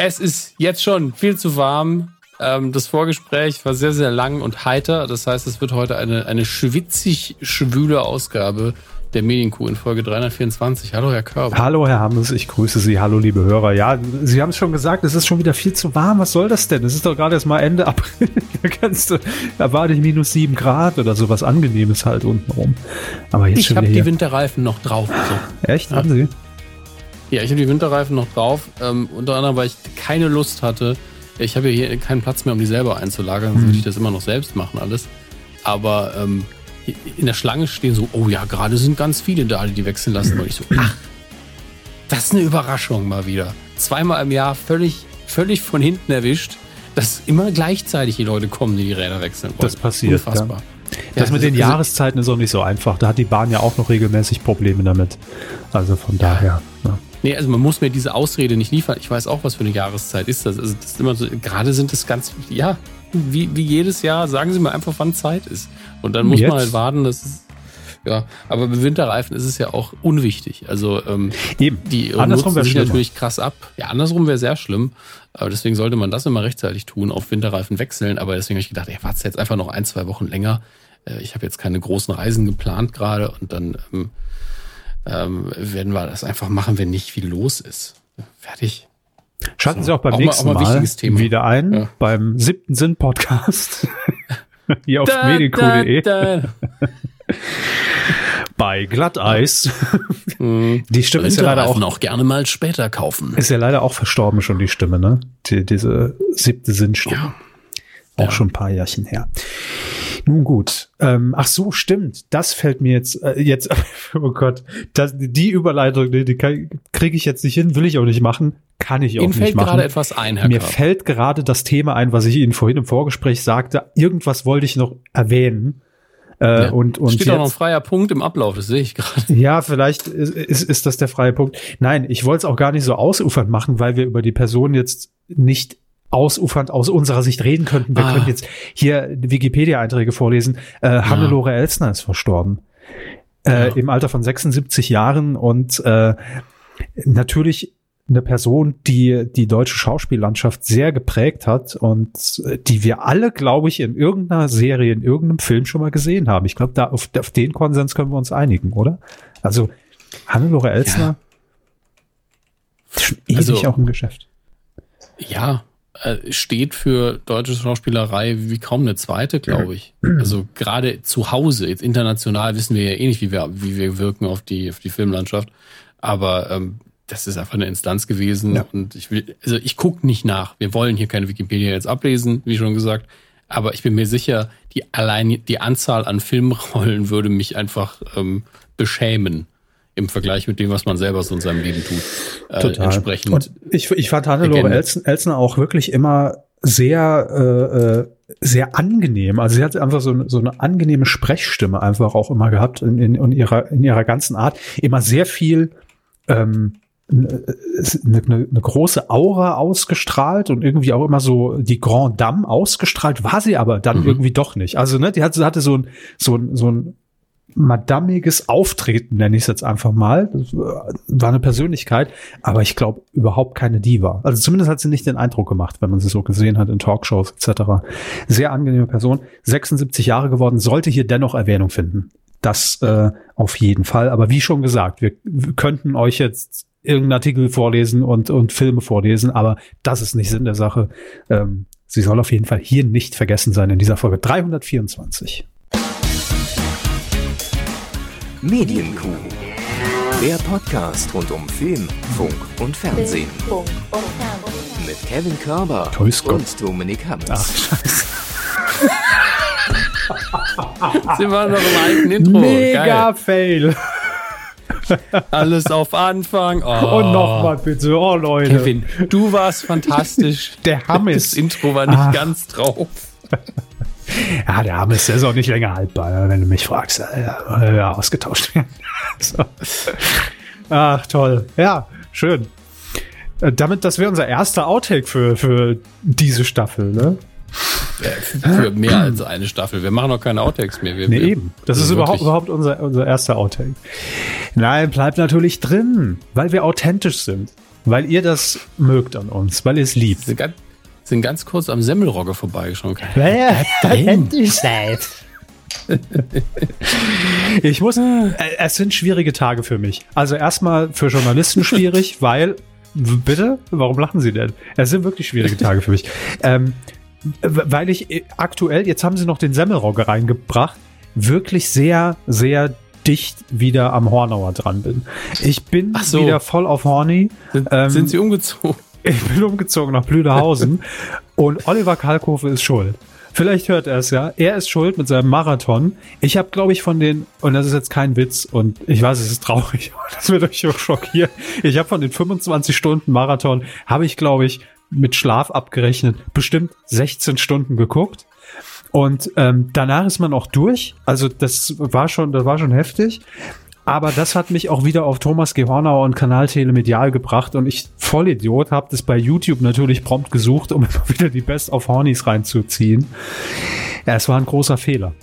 Es ist jetzt schon viel zu warm. Ähm, das Vorgespräch war sehr, sehr lang und heiter. Das heißt, es wird heute eine, eine schwitzig schwüle Ausgabe der Medienkuh in Folge 324. Hallo, Herr Körber. Hallo, Herr Hammes, ich grüße Sie. Hallo, liebe Hörer. Ja, Sie haben es schon gesagt, es ist schon wieder viel zu warm. Was soll das denn? Es ist doch gerade erst mal Ende April. da kannst du, erwarte ich minus sieben Grad oder sowas Angenehmes halt unten rum. Aber jetzt Ich habe die Winterreifen noch drauf. So. Echt? Ja. Haben Sie? Ja, ich habe die Winterreifen noch drauf. Ähm, unter anderem, weil ich keine Lust hatte. Ich habe ja hier keinen Platz mehr, um die selber einzulagern. Sonst mhm. würde ich das immer noch selbst machen alles. Aber ähm, in der Schlange stehen so, oh ja, gerade sind ganz viele da, die wechseln lassen. Und ich so, ach, das ist eine Überraschung mal wieder. Zweimal im Jahr völlig, völlig von hinten erwischt, dass immer gleichzeitig die Leute kommen, die die Räder wechseln wollen. Das passiert. Unfassbar. Ja. Das ja, mit den also, Jahreszeiten ist auch nicht so einfach. Da hat die Bahn ja auch noch regelmäßig Probleme damit. Also von ja. daher. Ja. Nee, also man muss mir diese Ausrede nicht liefern. Ich weiß auch, was für eine Jahreszeit ist das. Also das ist immer so, gerade sind es ganz, ja, wie, wie jedes Jahr, sagen Sie mir einfach, wann Zeit ist. Und dann muss Jetzt? man halt warten, dass es ja, aber bei Winterreifen ist es ja auch unwichtig. Also ähm, Eben. die andersrum nutzen sich natürlich krass ab. Ja, andersrum wäre sehr schlimm. Aber deswegen sollte man das immer rechtzeitig tun, auf Winterreifen wechseln. Aber deswegen habe ich gedacht, ich warte jetzt einfach noch ein, zwei Wochen länger. Äh, ich habe jetzt keine großen Reisen geplant gerade und dann ähm, ähm, werden wir das einfach machen, wenn nicht viel los ist. Fertig. Schalten Sie auch beim auch nächsten mal, mal wieder ein ja. beim siebten Sinn Podcast hier auf medico.de bei Glatteis. Mhm. Die Stimme ist ja leider auch auch gerne mal später kaufen. Ist ja leider auch verstorben schon die Stimme, ne? Die, diese siebte Sinnstimme. Ja. Auch ja. schon ein paar Jahrchen her. Nun gut. Ähm, ach so, stimmt. Das fällt mir jetzt, äh, jetzt, oh Gott, das, die Überleitung, die, die kriege ich jetzt nicht hin, will ich auch nicht machen, kann ich auch Ihnen nicht machen. Mir fällt gerade etwas ein, Herr Mir Körper. fällt gerade das Thema ein, was ich Ihnen vorhin im Vorgespräch sagte. Irgendwas wollte ich noch erwähnen. Äh, ja, und, und steht jetzt, auch noch ein freier Punkt im Ablauf, das sehe ich gerade. Ja, vielleicht ist, ist, ist das der freie Punkt. Nein, ich wollte es auch gar nicht so ausufernd machen, weil wir über die Person jetzt nicht ausufernd aus unserer Sicht reden könnten. Wir ah. könnten jetzt hier Wikipedia-Einträge vorlesen. Äh, Hannelore ja. Elsner ist verstorben. Äh, ja. Im Alter von 76 Jahren und äh, natürlich eine Person, die die deutsche Schauspiellandschaft sehr geprägt hat und äh, die wir alle, glaube ich, in irgendeiner Serie, in irgendeinem Film schon mal gesehen haben. Ich glaube, da auf, auf, den Konsens können wir uns einigen, oder? Also Hannelore Elsner, ja. schon ewig also, auch im Geschäft. Ja, steht für deutsche Schauspielerei wie kaum eine zweite, glaube ich. Also gerade zu Hause, jetzt international wissen wir ja eh nicht, wie wir, wie wir wirken auf die, auf die Filmlandschaft. Aber ähm, das ist einfach eine Instanz gewesen. Ja. Und ich will, also ich gucke nicht nach. Wir wollen hier keine Wikipedia jetzt ablesen, wie schon gesagt. Aber ich bin mir sicher, die allein die Anzahl an Filmrollen würde mich einfach ähm, beschämen im Vergleich mit dem, was man selber so in seinem Leben tut. Äh, Total. Entsprechend und ich, ich fand Hannelore Elsner auch wirklich immer sehr, äh, äh, sehr angenehm. Also sie hat einfach so, so eine angenehme Sprechstimme einfach auch immer gehabt in, in, in, ihrer, in ihrer ganzen Art. Immer sehr viel ähm, eine, eine, eine große Aura ausgestrahlt und irgendwie auch immer so die Grand Dame ausgestrahlt, war sie aber dann mhm. irgendwie doch nicht. Also, ne, die hatte, hatte so ein, so ein, so ein madamiges Auftreten, nenne ich es jetzt einfach mal. Das war eine Persönlichkeit, aber ich glaube überhaupt keine Diva. Also zumindest hat sie nicht den Eindruck gemacht, wenn man sie so gesehen hat in Talkshows etc. Sehr angenehme Person, 76 Jahre geworden, sollte hier dennoch Erwähnung finden. Das äh, auf jeden Fall. Aber wie schon gesagt, wir, wir könnten euch jetzt irgendeinen Artikel vorlesen und, und Filme vorlesen, aber das ist nicht Sinn der Sache. Ähm, sie soll auf jeden Fall hier nicht vergessen sein in dieser Folge 324. Medienkuh. Der Podcast rund um Film, Funk und Fernsehen. Mit Kevin Körber und Dominik Hammes. Ach, scheiße. Sind wir noch im alten Intro. Mega Geil. Fail. Alles auf Anfang. Oh. Und nochmal bitte. Oh, Leute. Kevin, du warst fantastisch. Der Hammes. Das Intro war nicht Ach. ganz drauf. Ja, der Hammes ist auch nicht länger haltbar, wenn du mich fragst. Ja, ja ausgetauscht werden. So. Ach, toll. Ja, schön. Äh, damit, das wäre unser erster Outtake für, für diese Staffel, ne? für mehr als eine Staffel. Wir machen noch keine Outtakes mehr. Wir, nee, eben. Das ist überhaupt, überhaupt unser, unser erster Outtake. Nein, bleibt natürlich drin, weil wir authentisch sind. weil ihr das mögt an uns, weil ihr es liebt. Ganz, sind ganz kurz am Semmelrogge vorbeigeschaut. Ja, ich muss, äh, es sind schwierige Tage für mich. Also erstmal für Journalisten schwierig, weil, bitte, warum lachen Sie denn? Es sind wirklich schwierige Tage für mich. Ähm, weil ich äh, aktuell, jetzt haben sie noch den Semmelrogge reingebracht, wirklich sehr, sehr dicht wieder am Hornauer dran bin. Ich bin so. wieder voll auf Horny. Sind, ähm, sind Sie umgezogen? Ich bin umgezogen nach Blüderhausen und Oliver Kalkofe ist schuld. Vielleicht hört er es ja. Er ist schuld mit seinem Marathon. Ich habe, glaube ich, von den, und das ist jetzt kein Witz, und ich weiß, es ist traurig, das wird euch auch schockieren. Ich habe von den 25 Stunden Marathon, habe ich, glaube ich, mit Schlaf abgerechnet, bestimmt 16 Stunden geguckt. Und ähm, danach ist man auch durch. Also das war schon, das war schon heftig. Aber das hat mich auch wieder auf Thomas Gehornauer und Kanal Telemedial gebracht und ich Vollidiot habe das bei YouTube natürlich prompt gesucht, um immer wieder die Best of Hornies reinzuziehen. Ja, es war ein großer Fehler.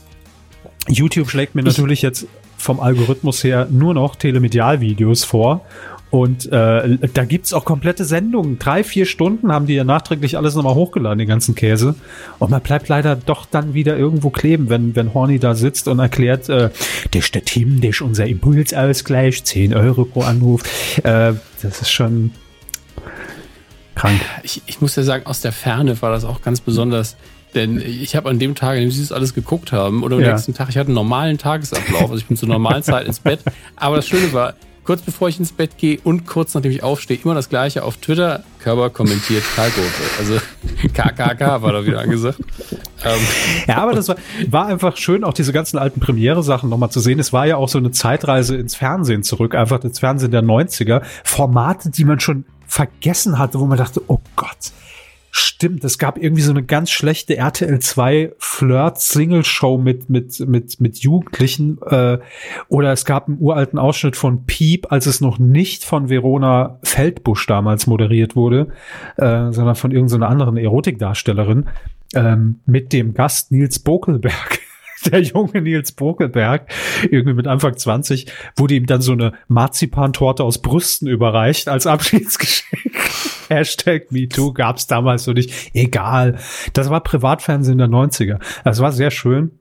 YouTube schlägt mir natürlich jetzt vom Algorithmus her nur noch Telemedial-Videos vor und äh, da gibt's auch komplette Sendungen. Drei, vier Stunden haben die ja nachträglich alles nochmal hochgeladen, den ganzen Käse. Und man bleibt leider doch dann wieder irgendwo kleben, wenn, wenn Horny da sitzt und erklärt, äh, der ist der Team, der ist unser Impulsausgleich, 10 Euro pro Anruf. Äh, das ist schon krank. Ich, ich muss ja sagen, aus der Ferne war das auch ganz besonders. Denn ich habe an dem Tag, in dem sie das alles geguckt haben, oder am ja. nächsten Tag, ich hatte einen normalen Tagesablauf. Also ich bin zur normalen Zeit ins Bett. Aber das Schöne war, kurz bevor ich ins Bett gehe und kurz nachdem ich aufstehe, immer das gleiche auf Twitter. Körper kommentiert Kalkofe. Also KKK war da wieder angesagt. Ähm. Ja, aber das war, war einfach schön, auch diese ganzen alten Premiere-Sachen nochmal zu sehen. Es war ja auch so eine Zeitreise ins Fernsehen zurück, einfach ins Fernsehen der 90er. Formate, die man schon vergessen hatte, wo man dachte, oh Gott, Stimmt, es gab irgendwie so eine ganz schlechte RTL 2 Flirt-Single-Show mit, mit, mit, mit Jugendlichen. Äh, oder es gab einen uralten Ausschnitt von Piep, als es noch nicht von Verona Feldbusch damals moderiert wurde, äh, sondern von irgendeiner anderen Erotikdarstellerin, ähm, mit dem Gast Nils Bokelberg der junge Nils Bokelberg, irgendwie mit Anfang 20, wurde ihm dann so eine Marzipantorte aus Brüsten überreicht als Abschiedsgeschenk. Hashtag MeToo gab's damals so nicht. Egal. Das war Privatfernsehen der 90er. Das war sehr schön.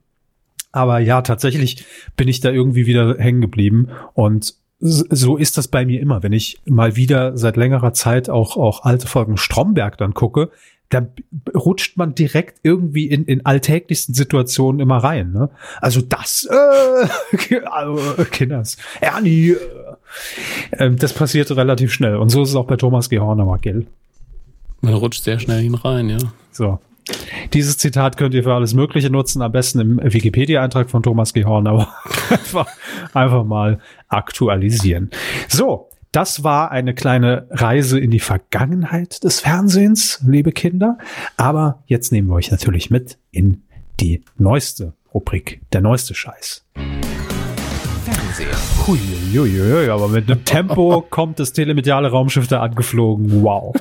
Aber ja, tatsächlich bin ich da irgendwie wieder hängen geblieben und so ist das bei mir immer, wenn ich mal wieder seit längerer Zeit auch, auch alte Folgen Stromberg dann gucke, da rutscht man direkt irgendwie in, in alltäglichsten Situationen immer rein. Ne? Also das, äh, also, Kinders, Ernie, äh, äh, das passiert relativ schnell. Und so ist es auch bei Thomas Gehorner, gell? Man rutscht sehr schnell hin rein, ja. So. Dieses Zitat könnt ihr für alles Mögliche nutzen, am besten im Wikipedia-Eintrag von Thomas Gehorn, aber einfach, einfach mal aktualisieren. So, das war eine kleine Reise in die Vergangenheit des Fernsehens, liebe Kinder. Aber jetzt nehmen wir euch natürlich mit in die neueste Rubrik, der neueste Scheiß. Fernseher. Huiuiui, aber mit einem Tempo kommt das telemediale Raumschiff da angeflogen. Wow.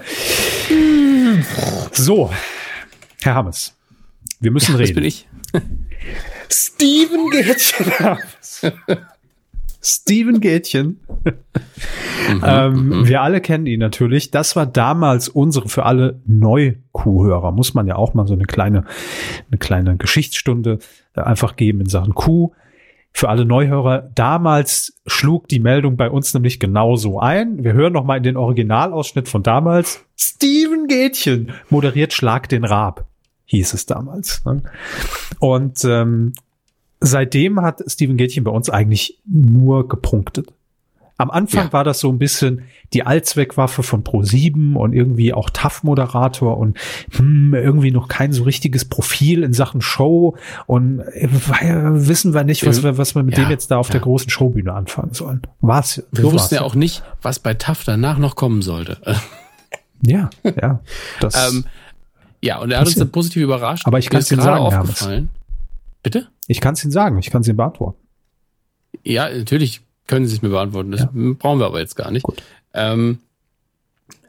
So, Herr Hammes, wir müssen ja, reden. Das bin ich. Steven Gätchen. Steven Gätchen. Ähm. Wir alle kennen ihn natürlich. Das war damals unsere für alle Neu-Kuhhörer. Muss man ja auch mal so eine kleine, eine kleine Geschichtsstunde äh, einfach geben in Sachen Kuh. Für alle Neuhörer, damals schlug die Meldung bei uns nämlich genauso ein. Wir hören noch mal in den Originalausschnitt von damals. Steven Gätchen moderiert Schlag den Rab, hieß es damals. Ne? Und ähm, seitdem hat Steven Gätchen bei uns eigentlich nur gepunktet. Am Anfang ja. war das so ein bisschen die Allzweckwaffe von Pro7 und irgendwie auch TAF-Moderator und hm, irgendwie noch kein so richtiges Profil in Sachen Show und äh, wissen wir nicht, was wir, was wir mit ja, dem jetzt da auf ja. der großen Showbühne anfangen sollen. Was? Wir wussten ja auch nicht, was bei TAF danach noch kommen sollte. Ja, ja. Das ähm, ja, und er hat uns dann positiv überrascht. Aber ich kann es Ihnen sagen, aufgefallen. Bitte? Ich kann es Ihnen sagen, ich kann es Ihnen beantworten. Ja, natürlich können Sie es mir beantworten. Das ja. brauchen wir aber jetzt gar nicht. Ähm,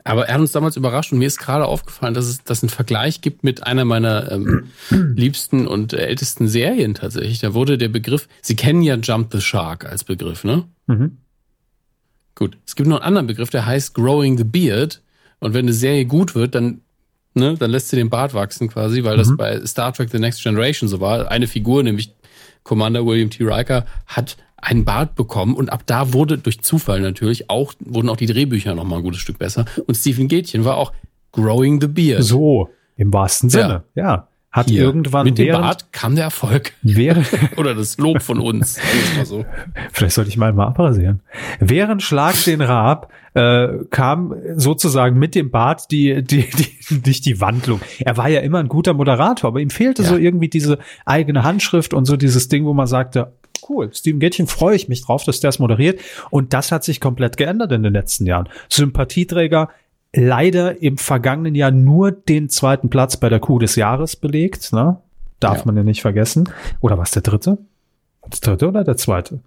aber er hat uns damals überrascht und mir ist gerade aufgefallen, dass es dass einen Vergleich gibt mit einer meiner ähm, liebsten und ältesten Serien tatsächlich. Da wurde der Begriff, Sie kennen ja Jump the Shark als Begriff, ne? Mhm. Gut. Es gibt noch einen anderen Begriff, der heißt Growing the Beard. Und wenn eine Serie gut wird, dann, ne, dann lässt sie den Bart wachsen quasi, weil mhm. das bei Star Trek The Next Generation so war. Eine Figur, nämlich Commander William T. Riker, hat einen Bart bekommen und ab da wurde durch Zufall natürlich auch, wurden auch die Drehbücher nochmal ein gutes Stück besser. Und Stephen Gätchen war auch Growing the Beard. So, im wahrsten Sinne, ja. ja hat Hier, irgendwann mit dem Bart kam der Erfolg. Wäre, Oder das Lob von uns. so. Vielleicht sollte ich mal mal abrasieren. Während Schlag den Raab äh, kam sozusagen mit dem Bart die, die, die, nicht die Wandlung. Er war ja immer ein guter Moderator, aber ihm fehlte ja. so irgendwie diese eigene Handschrift und so dieses Ding, wo man sagte, cool, Steven Gätchen freue ich mich drauf, dass der es moderiert. Und das hat sich komplett geändert in den letzten Jahren. Sympathieträger, leider im vergangenen Jahr nur den zweiten Platz bei der Kuh des Jahres belegt. Ne? Darf ja. man ja nicht vergessen. Oder was der dritte? Das dritte oder der zweite?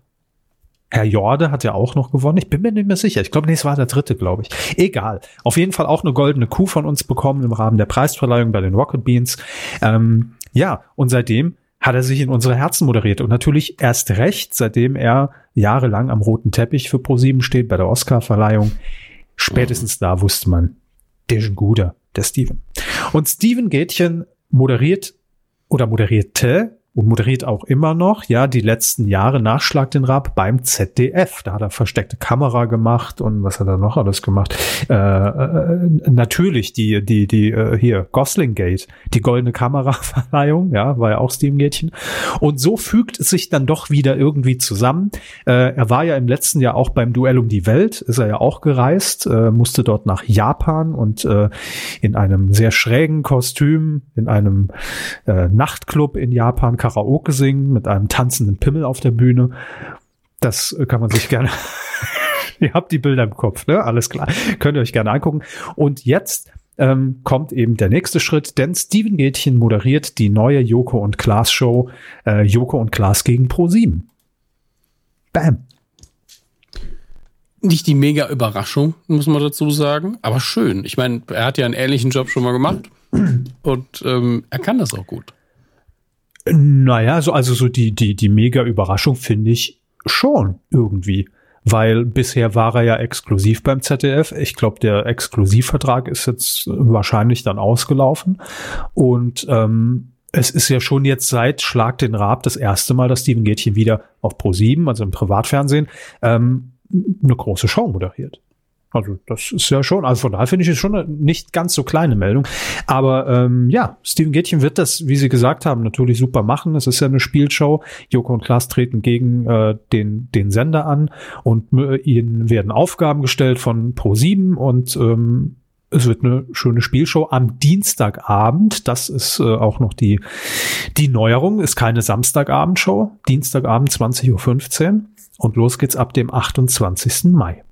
Herr Jorde hat ja auch noch gewonnen. Ich bin mir nicht mehr sicher. Ich glaube, nee, es war der dritte, glaube ich. Egal. Auf jeden Fall auch eine goldene Kuh von uns bekommen im Rahmen der Preisverleihung bei den Rocket Beans. Ähm, ja, und seitdem hat er sich in unsere Herzen moderiert. Und natürlich erst recht, seitdem er jahrelang am roten Teppich für ProSieben steht bei der Oscarverleihung. Spätestens da wusste man, der ist ein guter, der Steven. Und Steven Gätchen moderiert oder moderierte und moderiert auch immer noch, ja, die letzten Jahre Nachschlag den Rab beim ZDF. Da hat er versteckte Kamera gemacht und was hat er noch alles gemacht? Äh, äh, natürlich die, die, die, äh, hier, Gosling Gate, die goldene Kameraverleihung, ja, war ja auch Steven Gätchen. Und so fügt es sich dann doch wieder irgendwie zusammen. Äh, er war ja im letzten Jahr auch beim Duell um die Welt, ist er ja auch gereist, äh, musste dort nach Japan und äh, in einem sehr schrägen Kostüm, in einem äh, Nachtclub in Japan Karaoke singen mit einem tanzenden Pimmel auf der Bühne. Das kann man sich gerne. ihr habt die Bilder im Kopf, ne? Alles klar. Könnt ihr euch gerne angucken. Und jetzt ähm, kommt eben der nächste Schritt, denn Steven Gätchen moderiert die neue Joko und Klaas Show äh, Joko und Klaas gegen Pro 7. Bam. Nicht die mega Überraschung, muss man dazu sagen, aber schön. Ich meine, er hat ja einen ähnlichen Job schon mal gemacht und ähm, er kann das auch gut. Naja, so, also so die, die, die mega Überraschung finde ich schon irgendwie. Weil bisher war er ja exklusiv beim ZDF. Ich glaube, der Exklusivvertrag ist jetzt wahrscheinlich dann ausgelaufen. Und ähm, es ist ja schon jetzt seit Schlag den Rab das erste Mal, dass Steven Gätchen wieder auf Pro7, also im Privatfernsehen, ähm, eine große Show moderiert. Also das ist ja schon, also von daher finde ich es schon eine nicht ganz so kleine Meldung. Aber ähm, ja, Steven Gätchen wird das, wie Sie gesagt haben, natürlich super machen. Es ist ja eine Spielshow. Joko und Klaas treten gegen äh, den, den Sender an und äh, ihnen werden Aufgaben gestellt von Pro7 und ähm, es wird eine schöne Spielshow am Dienstagabend. Das ist äh, auch noch die, die Neuerung. Ist keine Samstagabendshow. Dienstagabend 20.15 Uhr. Und los geht's ab dem 28. Mai.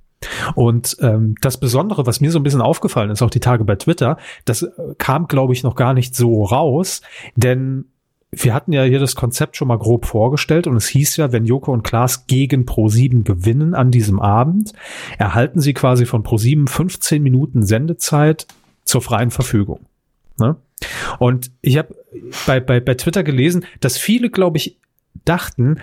Und ähm, das Besondere, was mir so ein bisschen aufgefallen ist, auch die Tage bei Twitter, das äh, kam, glaube ich, noch gar nicht so raus, denn wir hatten ja hier das Konzept schon mal grob vorgestellt und es hieß ja, wenn Joko und Klaas gegen Pro7 gewinnen an diesem Abend, erhalten sie quasi von Pro7 15 Minuten Sendezeit zur freien Verfügung. Ne? Und ich habe bei, bei, bei Twitter gelesen, dass viele, glaube ich, dachten,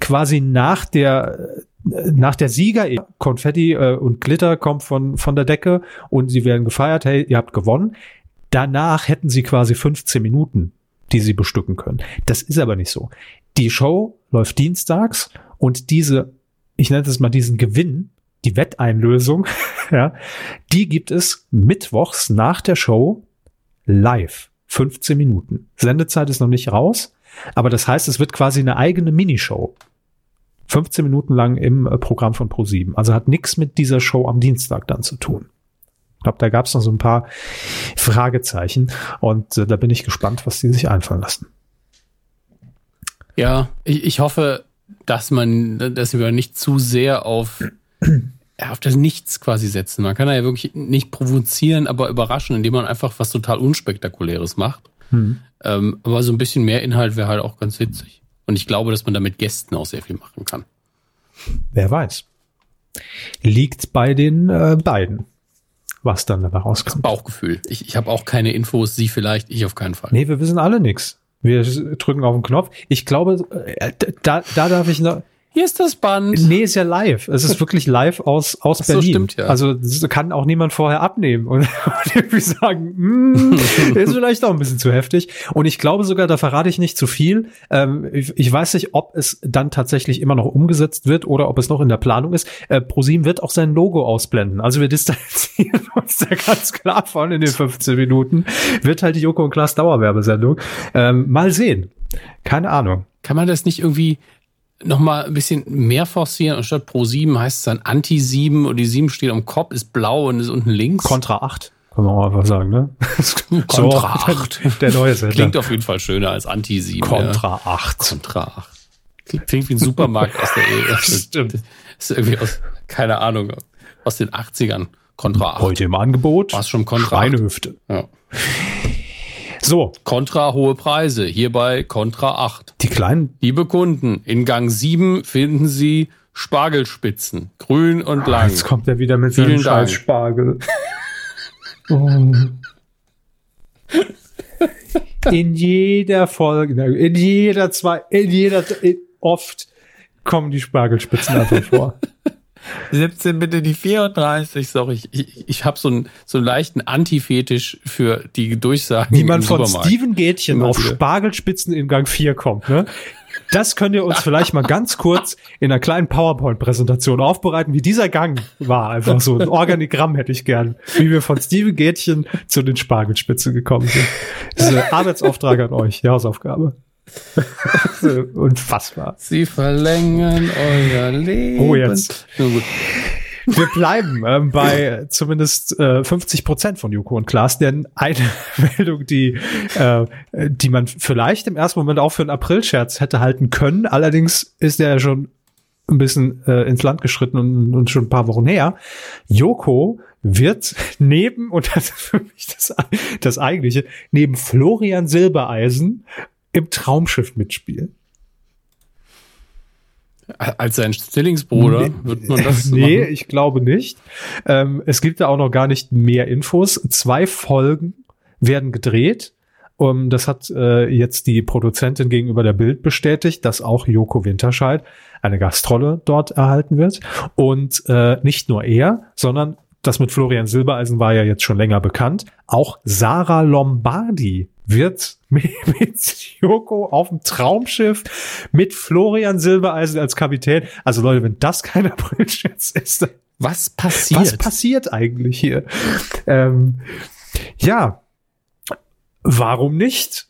quasi nach der nach der Sieger Konfetti äh, und Glitter kommt von von der Decke und sie werden gefeiert, hey, ihr habt gewonnen. Danach hätten sie quasi 15 Minuten, die sie bestücken können. Das ist aber nicht so. Die Show läuft dienstags und diese, ich nenne es mal diesen Gewinn, die Wetteinlösung, ja, die gibt es mittwochs nach der Show live. 15 Minuten. Sendezeit ist noch nicht raus, aber das heißt, es wird quasi eine eigene Minishow. 15 Minuten lang im äh, Programm von Pro7. Also hat nichts mit dieser Show am Dienstag dann zu tun. Ich glaube, da gab es noch so ein paar Fragezeichen und äh, da bin ich gespannt, was die sich einfallen lassen. Ja, ich, ich hoffe, dass man, dass wir nicht zu sehr auf, auf das Nichts quasi setzen. Man kann ja wirklich nicht provozieren, aber überraschen, indem man einfach was total Unspektakuläres macht. Hm. Ähm, aber so ein bisschen mehr Inhalt wäre halt auch ganz witzig. Und ich glaube, dass man da mit Gästen auch sehr viel machen kann. Wer weiß. Liegt bei den äh, beiden, was dann dabei rauskommt. Das Bauchgefühl. Ich, ich habe auch keine Infos, Sie vielleicht, ich auf keinen Fall. Nee, wir wissen alle nichts. Wir drücken auf den Knopf. Ich glaube, äh, da, da darf ich noch, hier ist das Band. Nee, ist ja live. Es ist wirklich live aus, aus Ach Berlin. So, stimmt, ja. Also kann auch niemand vorher abnehmen und, und irgendwie sagen, mm, ist vielleicht auch ein bisschen zu heftig. Und ich glaube sogar, da verrate ich nicht zu viel. Ähm, ich, ich, weiß nicht, ob es dann tatsächlich immer noch umgesetzt wird oder ob es noch in der Planung ist. Äh, ProSieben wird auch sein Logo ausblenden. Also wir distanzieren uns da ganz klar von in den 15 Minuten. Wird halt die Joko und Klaas Dauerwerbesendung. Ähm, mal sehen. Keine Ahnung. Kann man das nicht irgendwie noch mal ein bisschen mehr forcieren. Anstatt Pro 7 heißt es dann Anti 7 und die 7 steht am Kopf, ist blau und ist unten links. Kontra 8. Kann man auch einfach sagen, ne? Kontra so, 8. Der, neue Sender. Klingt auf jeden Fall schöner als Anti 7. Kontra ja. 8. Kontra 8. Klingt wie ein Supermarkt aus der Ehe. Stimmt. Das ist irgendwie aus, keine Ahnung, aus den 80ern. Kontra 8. Heute im Angebot. War schon Kontra Schweinehüfte. Ja. So. Kontra hohe Preise. Hierbei Kontra 8. Die kleinen. Liebe Kunden, in Gang 7 finden Sie Spargelspitzen. Grün und lang. Jetzt kommt er wieder mit seinem scheiß Spargel. oh. In jeder Folge, in jeder zwei, in jeder, in, oft kommen die Spargelspitzen einfach vor. 17 bitte die 34. Sorry, ich, ich, ich habe so einen so einen leichten Antifetisch für die Durchsagen. Wie man von. Steven Gätchen auf Spargelspitzen in Gang 4 kommt, ne? Das könnt ihr uns vielleicht mal ganz kurz in einer kleinen PowerPoint-Präsentation aufbereiten, wie dieser Gang war. Einfach so ein Organigramm hätte ich gern, wie wir von Steven Gätchen zu den Spargelspitzen gekommen sind. Das ist ein Arbeitsauftrag an euch, Hausaufgabe. Unfassbar. Sie verlängern euer Leben. Oh, jetzt. Wir bleiben ähm, bei zumindest äh, 50 Prozent von Joko und Klaas, denn eine Meldung, die, äh, die man vielleicht im ersten Moment auch für einen April-Scherz hätte halten können, allerdings ist der ja schon ein bisschen äh, ins Land geschritten und, und schon ein paar Wochen her. Joko wird neben, und das ist für mich das, das eigentliche, neben Florian Silbereisen im Traumschiff mitspielen. Als sein Zwillingsbruder wird man das Nee, machen? ich glaube nicht. Ähm, es gibt da auch noch gar nicht mehr Infos. Zwei Folgen werden gedreht. Um, das hat äh, jetzt die Produzentin gegenüber der Bild bestätigt, dass auch Joko Winterscheid eine Gastrolle dort erhalten wird. Und äh, nicht nur er, sondern das mit Florian Silbereisen war ja jetzt schon länger bekannt. Auch Sarah Lombardi wird mit, mit Joko auf dem Traumschiff mit Florian Silbereisen als Kapitän. Also Leute, wenn das kein Aprilscherz ist, was passiert? Was passiert eigentlich hier? Ähm, ja, warum nicht?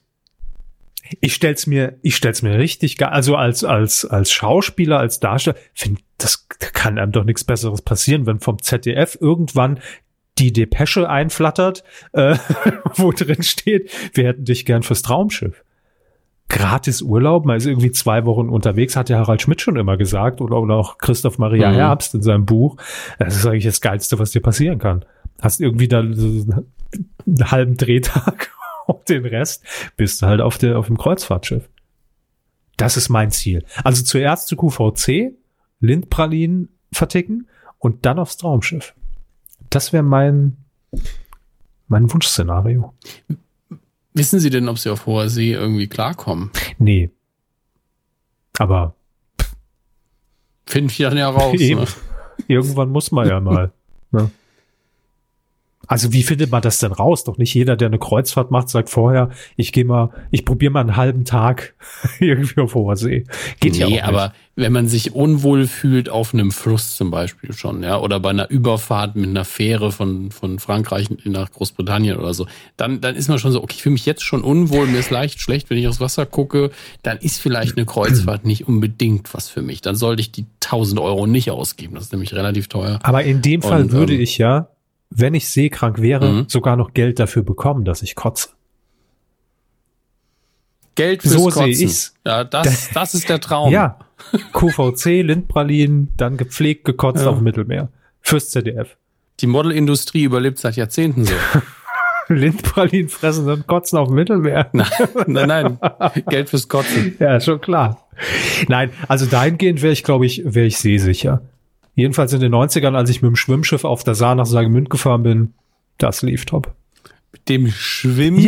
Ich stell's mir, ich stell's mir richtig geil, also als, als, als Schauspieler, als Darsteller, finde, das kann einem doch nichts Besseres passieren, wenn vom ZDF irgendwann die Depesche einflattert, äh, wo drin steht, wir hätten dich gern fürs Traumschiff. Gratis Urlaub, man ist irgendwie zwei Wochen unterwegs, hat ja Harald Schmidt schon immer gesagt, oder, oder auch Christoph Maria mhm. Herbst in seinem Buch. Das ist eigentlich das Geilste, was dir passieren kann. Hast irgendwie da so einen halben Drehtag und den Rest bist du halt auf, der, auf dem Kreuzfahrtschiff. Das ist mein Ziel. Also zuerst zu QVC, Lindpralinen verticken und dann aufs Traumschiff. Das wäre mein, mein Wunschszenario. Wissen Sie denn, ob Sie auf hoher See irgendwie klarkommen? Nee. Aber finden wir dann ja raus. Ne? Irgendwann muss man ja mal. Ne? Also wie findet man das denn raus? Doch nicht jeder, der eine Kreuzfahrt macht, sagt vorher, ich gehe mal, ich probiere mal einen halben Tag irgendwie auf hoher See. Geht nee, ja auch nicht. aber wenn man sich unwohl fühlt auf einem Fluss zum Beispiel schon, ja, oder bei einer Überfahrt mit einer Fähre von, von Frankreich nach Großbritannien oder so, dann, dann ist man schon so, okay, ich fühle mich jetzt schon unwohl, mir ist leicht schlecht, wenn ich aufs Wasser gucke, dann ist vielleicht eine Kreuzfahrt nicht unbedingt was für mich. Dann sollte ich die 1000 Euro nicht ausgeben. Das ist nämlich relativ teuer. Aber in dem Fall Und, würde ähm, ich ja wenn ich seekrank wäre, mhm. sogar noch Geld dafür bekommen, dass ich kotze. Geld fürs so Kotzen. sehe ich's. Ja, das, das ist der Traum. Ja. QVC, Lindpralinen, dann gepflegt gekotzt ja. auf dem Mittelmeer. Fürs ZDF. Die Modelindustrie überlebt seit Jahrzehnten so. Lindpralinen fressen und kotzen auf dem Mittelmeer. Nein, nein, nein. Geld fürs Kotzen. Ja, schon klar. Nein, also dahingehend wäre ich, glaube ich, wäre ich seesicher. Jedenfalls in den 90ern, als ich mit dem Schwimmschiff auf der Saar nach Saargemünd gefahren bin, das lief top. Mit dem Schwimmschiff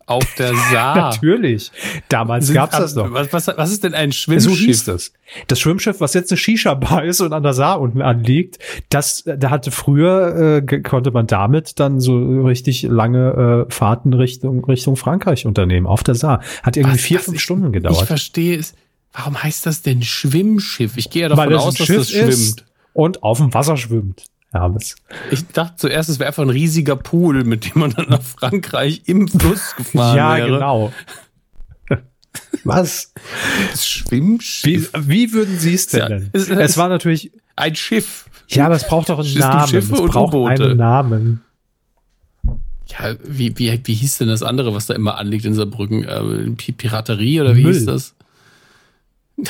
ja, auf der Saar. Natürlich. Damals gab es das doch. Was, was, was ist denn ein Schwimmschiff? So hieß das. Das Schwimmschiff, was jetzt eine Shisha-Bar ist und an der Saar unten anliegt, das, da hatte früher, äh, konnte man damit dann so richtig lange äh, Fahrten Richtung, Richtung Frankreich unternehmen, auf der Saar. Hat irgendwie was, vier, fünf ich, Stunden gedauert. Ich verstehe es. Warum heißt das denn Schwimmschiff? Ich gehe ja davon aus, dass das schwimmt. Und auf dem Wasser schwimmt. Hermes. Ich dachte zuerst, es wäre einfach ein riesiger Pool, mit dem man dann nach Frankreich im Fluss gefahren ja, wäre. Ja, genau. Was? Das Schwimmschiff. Wie, wie würden Sie es denn nennen? Es, es, war natürlich ein Schiff. Ja, aber es braucht doch einen es Namen. Schiffe es braucht einen Namen. Ja, wie, wie, wie hieß denn das andere, was da immer anliegt in Saarbrücken? Äh, Piraterie oder wie Müll. hieß das?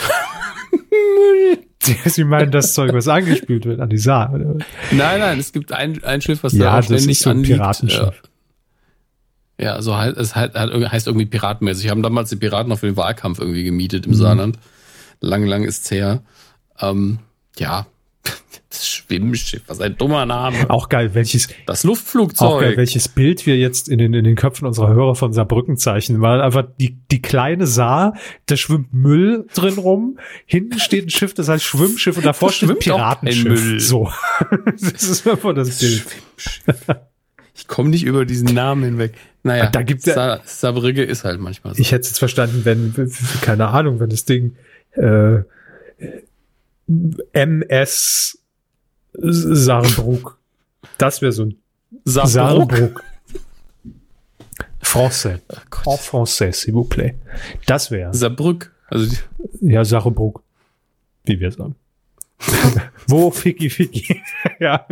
Sie meinen das Zeug, was angespült wird an die Saar? Oder? Nein, nein, es gibt ein, ein Schiff, was ja, da ständig so ein anliegt. Piratenschiff. Ja, ja so heißt, es heißt irgendwie piratenmäßig. Wir haben damals die Piraten auf den Wahlkampf irgendwie gemietet im mhm. Saarland. Lang, lang ist's her. Ähm, ja, das Schwimmschiff, was ein dummer Name. Auch geil, welches. Das Luftflugzeug. Auch geil, welches Bild wir jetzt in den, in den Köpfen unserer Hörer von Saarbrücken zeichnen. Weil einfach die, die kleine Saar, da schwimmt Müll drin rum. Hinten steht ein Schiff, das heißt Schwimmschiff und davor steht ein Piratenschiff. So. das ist einfach das Bild. Ich komme nicht über diesen Namen hinweg. Naja, da gibt's ja, Saarbrücke ist halt manchmal so. Ich hätte es jetzt verstanden, wenn, keine Ahnung, wenn das Ding äh, MS Saarbrück. Das wäre so ein Saarbrück. Français. Oh en français, s'il vous plaît. Das wäre. Saarbrück. Also ja, Saarbrück. Wie wir sagen. Wo Ficky Ficky. ja.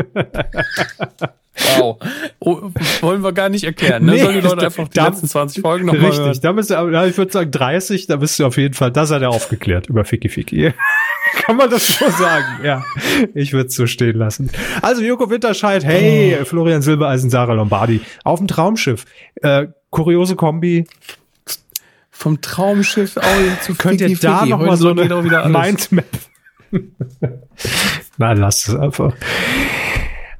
Wow. Oh, wollen wir gar nicht erklären. Ne? Nee, Sollen die Leute einfach die da, letzten 20 Folgen nochmal Richtig, hören? da bist du, ich würde sagen 30, da bist du auf jeden Fall, da seid ihr aufgeklärt über Ficky Ficky. Kann man das so sagen? Ja, ich würde es so stehen lassen. Also Joko Winterscheid, hey, oh. Florian Silbereisen, Sarah Lombardi auf dem Traumschiff. Äh, kuriose Kombi. Vom Traumschiff oh, zu Könnt ihr da Fiki. noch mal so eine Mindmap? Nein, lass es einfach.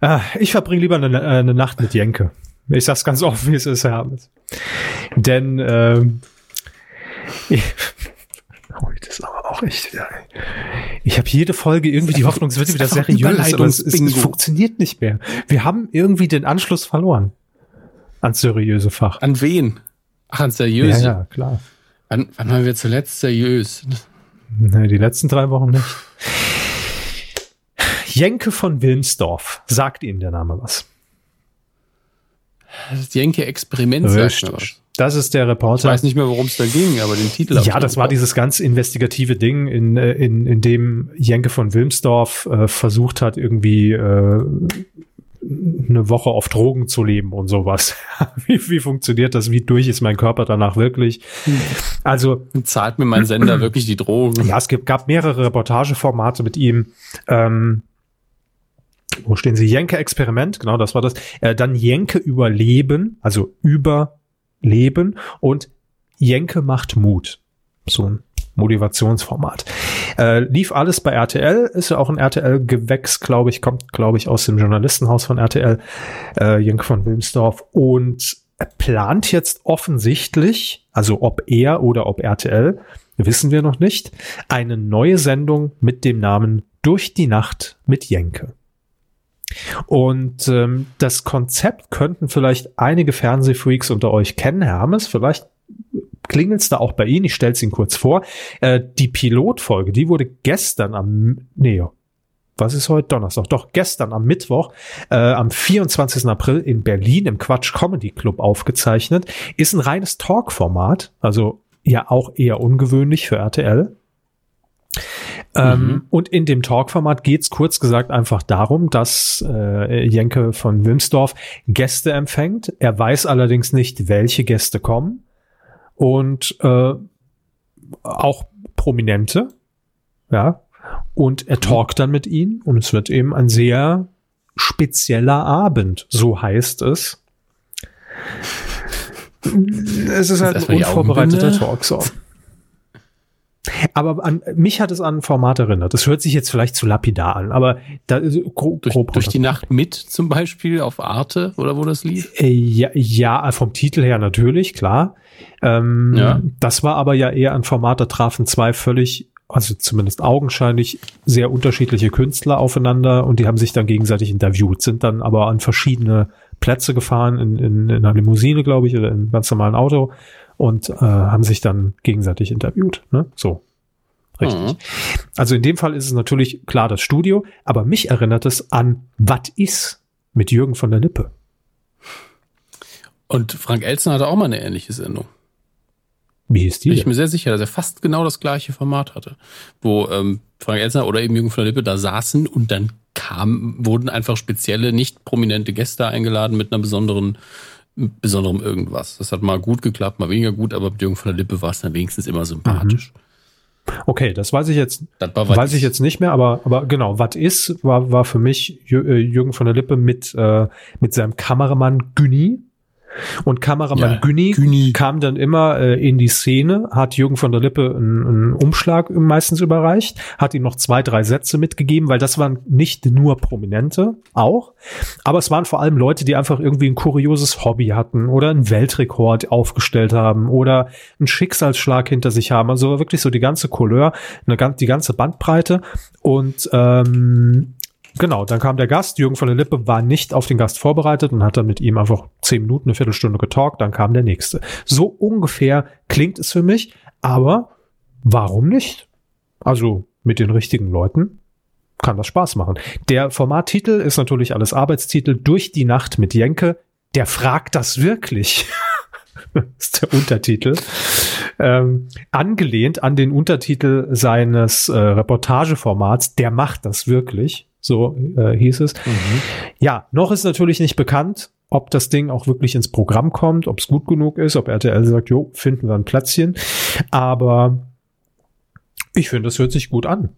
Äh, ich verbringe lieber eine, eine, Nacht mit Jenke. Ich sag's ganz offen, wie es ist, Herr Hammes. Denn ähm, Oh, das ist aber auch echt. Ja. Ich habe jede Folge irgendwie die Hoffnung, es wird wieder seriös, aber es, es, funktioniert nicht mehr. Wir haben irgendwie den Anschluss verloren ans seriöse Fach. An wen? Ach, ans seriöse. Ja, ja klar. An, wann waren wir zuletzt seriös? Nee, die letzten drei Wochen nicht. Jenke von Wilmsdorf. Sagt Ihnen der Name was? Das Jenke-Experiment sagt was. Das ist der Reporter. Ich weiß nicht mehr, worum es da ging, aber den Titel. Ja, das war dieses ganz investigative Ding, in, äh, in, in dem Jenke von Wilmsdorf äh, versucht hat, irgendwie äh, eine Woche auf Drogen zu leben und sowas. wie, wie funktioniert das? Wie durch ist mein Körper danach wirklich? Also zahlt mir mein Sender wirklich die Drogen? Ja, es gibt, gab mehrere Reportageformate mit ihm. Ähm, wo stehen sie? Jenke Experiment, genau, das war das. Äh, dann Jenke Überleben, also über Leben und Jenke macht Mut. So ein Motivationsformat. Äh, lief alles bei RTL, ist ja auch ein RTL-Gewächs, glaube ich, kommt, glaube ich, aus dem Journalistenhaus von RTL, äh, Jenke von Wilmsdorf und plant jetzt offensichtlich, also ob er oder ob RTL, wissen wir noch nicht, eine neue Sendung mit dem Namen Durch die Nacht mit Jenke. Und ähm, das Konzept könnten vielleicht einige Fernsehfreaks unter euch kennen, Hermes. Vielleicht klingelt's da auch bei Ihnen. Ich stelle es Ihnen kurz vor. Äh, die Pilotfolge, die wurde gestern am, nee, was ist heute Donnerstag? Doch gestern am Mittwoch, äh, am 24. April in Berlin im Quatsch Comedy Club aufgezeichnet. Ist ein reines Talk-Format, also ja auch eher ungewöhnlich für RTL. Ähm, mhm. und in dem Talk-Format geht's kurz gesagt einfach darum, dass äh, Jenke von Wilmsdorf Gäste empfängt. Er weiß allerdings nicht, welche Gäste kommen. Und äh, auch Prominente. Ja. Und er mhm. talkt dann mit ihnen und es wird eben ein sehr spezieller Abend, so heißt es. Es ist halt ein unvorbereiteter Talk, so. Aber an mich hat es an ein Format erinnert. Das hört sich jetzt vielleicht zu lapidar an, aber da grob, durch, grob durch die Nacht mit zum Beispiel auf Arte oder wo das lief? Äh, ja, ja, vom Titel her natürlich, klar. Ähm, ja. Das war aber ja eher ein Format, da trafen zwei völlig, also zumindest augenscheinlich sehr unterschiedliche Künstler aufeinander und die haben sich dann gegenseitig interviewt, sind dann aber an verschiedene Plätze gefahren, in, in, in einer Limousine, glaube ich, oder in einem ganz normalen Auto und äh, haben sich dann gegenseitig interviewt. Ne? So. Richtig. Mhm. Also in dem Fall ist es natürlich klar das Studio, aber mich erinnert es an Was ist mit Jürgen von der Lippe. Und Frank Elsen hatte auch mal eine ähnliche Sendung. Wie ist die? Bin ich mir sehr sicher, dass er fast genau das gleiche Format hatte. Wo ähm, Frank Elsner oder eben Jürgen von der Lippe da saßen und dann kam, wurden einfach spezielle, nicht prominente Gäste eingeladen mit einer besonderen, besonderem irgendwas. Das hat mal gut geklappt, mal weniger gut, aber mit Jürgen von der Lippe war es dann wenigstens immer sympathisch. Mhm. Okay, das weiß ich jetzt, weiß ich jetzt nicht mehr, aber, aber genau, was ist, war, war für mich äh, Jürgen von der Lippe mit, äh, mit seinem Kameramann Günni, und Kameramann ja, Günni, Günni, kam dann immer äh, in die Szene, hat Jürgen von der Lippe einen, einen Umschlag meistens überreicht, hat ihm noch zwei, drei Sätze mitgegeben, weil das waren nicht nur Prominente, auch, aber es waren vor allem Leute, die einfach irgendwie ein kurioses Hobby hatten oder einen Weltrekord aufgestellt haben oder einen Schicksalsschlag hinter sich haben. Also wirklich so die ganze Couleur, eine, die ganze Bandbreite. Und ähm, Genau, dann kam der Gast, Jürgen von der Lippe war nicht auf den Gast vorbereitet und hat dann mit ihm einfach zehn Minuten, eine Viertelstunde getalkt, dann kam der nächste. So ungefähr klingt es für mich, aber warum nicht? Also mit den richtigen Leuten kann das Spaß machen. Der Formattitel ist natürlich alles Arbeitstitel durch die Nacht mit Jenke. Der fragt das wirklich. ist der Untertitel. Ähm, angelehnt an den Untertitel seines äh, Reportageformats, der macht das wirklich so äh, hieß es. Mhm. Ja, noch ist natürlich nicht bekannt, ob das Ding auch wirklich ins Programm kommt, ob es gut genug ist, ob RTL sagt, jo, finden wir ein Plätzchen. Aber ich finde, es hört sich gut an.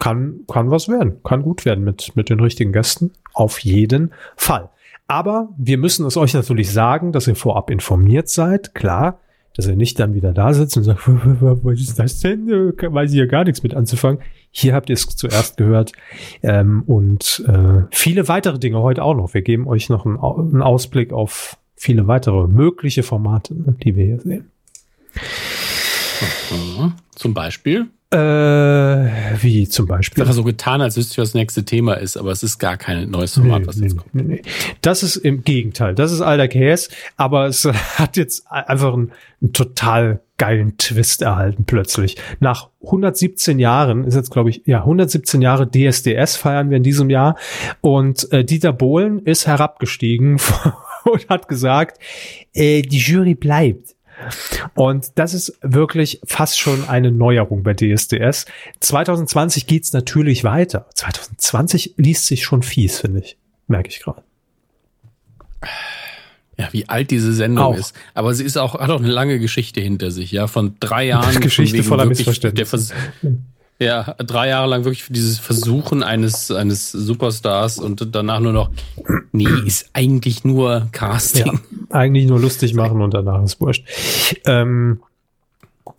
Kann, kann was werden, kann gut werden mit, mit den richtigen Gästen. Auf jeden Fall. Aber wir müssen es euch natürlich sagen, dass ihr vorab informiert seid, klar dass er nicht dann wieder da sitzt und sagt, was ist das denn? Weiß ich ja gar nichts mit anzufangen. Hier habt ihr es zuerst gehört. Ähm, und äh, viele weitere Dinge heute auch noch. Wir geben euch noch einen, einen Ausblick auf viele weitere mögliche Formate, die wir hier sehen. Mhm. Zum Beispiel? Äh, wie zum Beispiel? Ich so getan, als wüsste ich, was das nächste Thema ist, aber es ist gar kein neues Format, nee, was jetzt nee, kommt. Nee, das ist im Gegenteil. Das ist alter Käse, aber es hat jetzt einfach einen, einen total geilen Twist erhalten plötzlich. Nach 117 Jahren ist jetzt, glaube ich, ja, 117 Jahre DSDS feiern wir in diesem Jahr und äh, Dieter Bohlen ist herabgestiegen und hat gesagt, äh, die Jury bleibt. Und das ist wirklich fast schon eine Neuerung bei DSDS. 2020 geht's natürlich weiter. 2020 liest sich schon fies, finde ich. Merke ich gerade. Ja, wie alt diese Sendung auch. ist. Aber sie ist auch, hat auch eine lange Geschichte hinter sich, ja, von drei Jahren. Geschichte voller Missverständnisse. Ja, drei Jahre lang wirklich dieses Versuchen eines, eines Superstars und danach nur noch, nee, ist eigentlich nur Casting. Eigentlich nur lustig machen und danach ist wurscht. Ähm,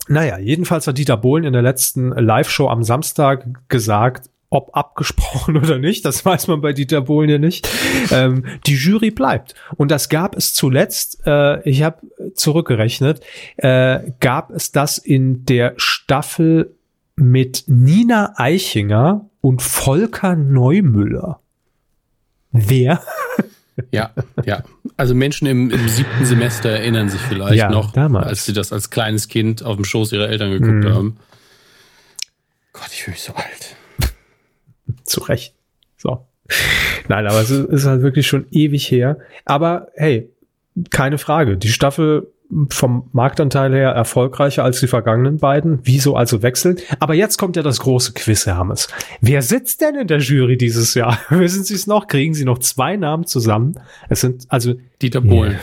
naja, jedenfalls hat Dieter Bohlen in der letzten Live-Show am Samstag gesagt, ob abgesprochen oder nicht, das weiß man bei Dieter Bohlen ja nicht. Ähm, die Jury bleibt. Und das gab es zuletzt, äh, ich habe zurückgerechnet, äh, gab es das in der Staffel mit Nina Eichinger und Volker Neumüller. Wer? Ja, ja. Also Menschen im, im siebten Semester erinnern sich vielleicht ja, noch, damals. als sie das als kleines Kind auf dem Schoß ihrer Eltern geguckt mhm. haben. Gott, ich fühle mich so alt. Zu Recht. So. Nein, aber es ist halt wirklich schon ewig her. Aber hey, keine Frage. Die Staffel vom Marktanteil her erfolgreicher als die vergangenen beiden. Wieso also wechseln? Aber jetzt kommt ja das große Quiz, Herr Hammes. Wer sitzt denn in der Jury dieses Jahr? Wissen Sie es noch? Kriegen Sie noch zwei Namen zusammen? Es sind also Dieter Bohlen.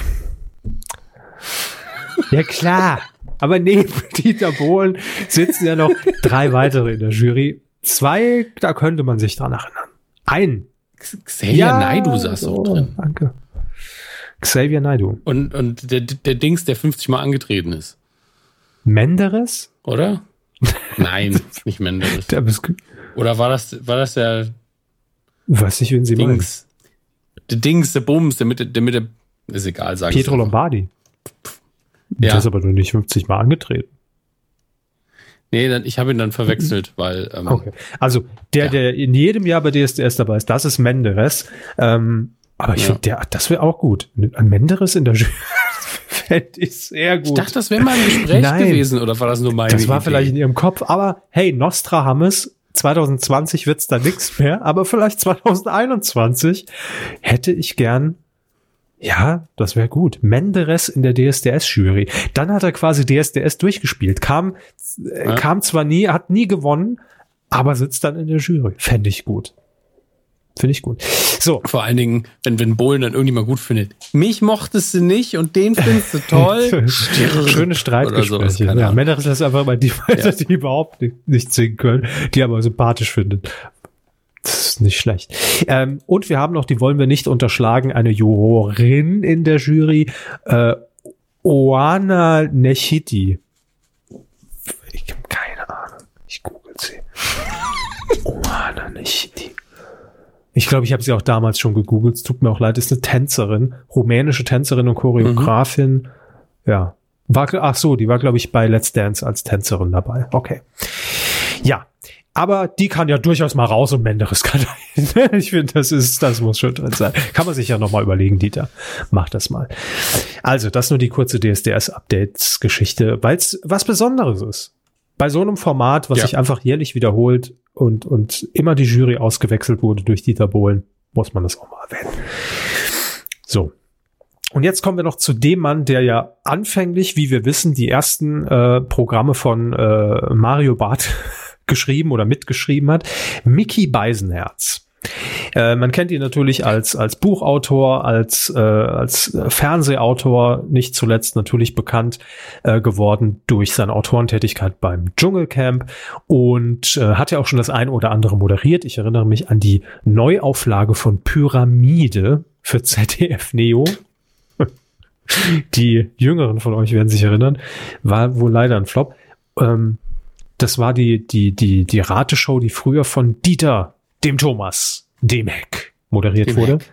Ja, ja klar. Aber neben Dieter Bohlen sitzen ja noch drei weitere in der Jury. Zwei, da könnte man sich dran erinnern. Ein. Xavier ja, Naidu saß auch drin. Danke. Xavier Naidu. Und, und der, der Dings, der 50 Mal angetreten ist. Menderes? Oder? Nein, nicht Menderes. Der Oder war das, war das der Weiß nicht, wen sie Dings. Meinen. Der Dings, der Bums, der mit der, mit der ist egal, sagen Pietro Lombardi. Ja. Der ist aber nur nicht 50 Mal angetreten. Nee, dann, ich habe ihn dann verwechselt, weil. Ähm, okay. Also der, ja. der in jedem Jahr bei DSDS dabei ist, das ist Menderes. Ähm, aber ich ja. finde, der, das wäre auch gut. Ein Menderes in der Jury fände ich sehr gut. Ich dachte, das wäre mal ein Gespräch Nein, gewesen, oder war das nur meine Das war Idee? vielleicht in ihrem Kopf, aber hey, Nostra Hammes, 2020 wird's da nichts mehr, aber vielleicht 2021 hätte ich gern ja, das wäre gut. Menderes in der DSDS-Jury. Dann hat er quasi DSDS durchgespielt, kam, äh, ja. kam zwar nie, hat nie gewonnen, aber sitzt dann in der Jury. Fände ich gut. Finde ich gut. So. Vor allen Dingen, wenn, wenn Bohlen dann irgendjemand gut findet. Mich mochtest du nicht und den findest du toll. Schöne Streitgespräche. Ja, Menderes lässt einfach mal die weiter, ja. die überhaupt nicht, nicht singen können, die aber sympathisch findet. Das ist nicht schlecht. Ähm, und wir haben noch, die wollen wir nicht unterschlagen, eine Jurorin in der Jury, äh, Oana Nechiti. Ich habe keine Ahnung. Ich google sie. Oana Nechiti. Ich glaube, ich habe sie auch damals schon gegoogelt. Es tut mir auch leid, ist eine Tänzerin, rumänische Tänzerin und Choreografin. Mhm. Ja. War, ach so, die war, glaube ich, bei Let's Dance als Tänzerin dabei. Okay. Ja, aber die kann ja durchaus mal raus und Menderes kann. ich finde, das ist, das muss schon drin sein. Kann man sich ja nochmal überlegen, Dieter. Mach das mal. Also, das nur die kurze DSDS-Updates-Geschichte, weil es was Besonderes ist. Bei so einem Format, was ja. sich einfach jährlich wiederholt und, und immer die Jury ausgewechselt wurde durch Dieter Bohlen, muss man das auch mal erwähnen. So. Und jetzt kommen wir noch zu dem Mann, der ja anfänglich, wie wir wissen, die ersten äh, Programme von äh, Mario Barth geschrieben oder mitgeschrieben hat, Mickey Beisenherz. Äh, man kennt ihn natürlich als, als Buchautor, als, äh, als Fernsehautor, nicht zuletzt natürlich bekannt äh, geworden durch seine Autorentätigkeit beim Dschungelcamp und äh, hat ja auch schon das ein oder andere moderiert. Ich erinnere mich an die Neuauflage von Pyramide für ZDF Neo. die Jüngeren von euch werden sich erinnern, war wohl leider ein Flop. Ähm, das war die, die, die, die Rateshow, die früher von Dieter, dem Thomas, dem Heck moderiert dem wurde. Heck.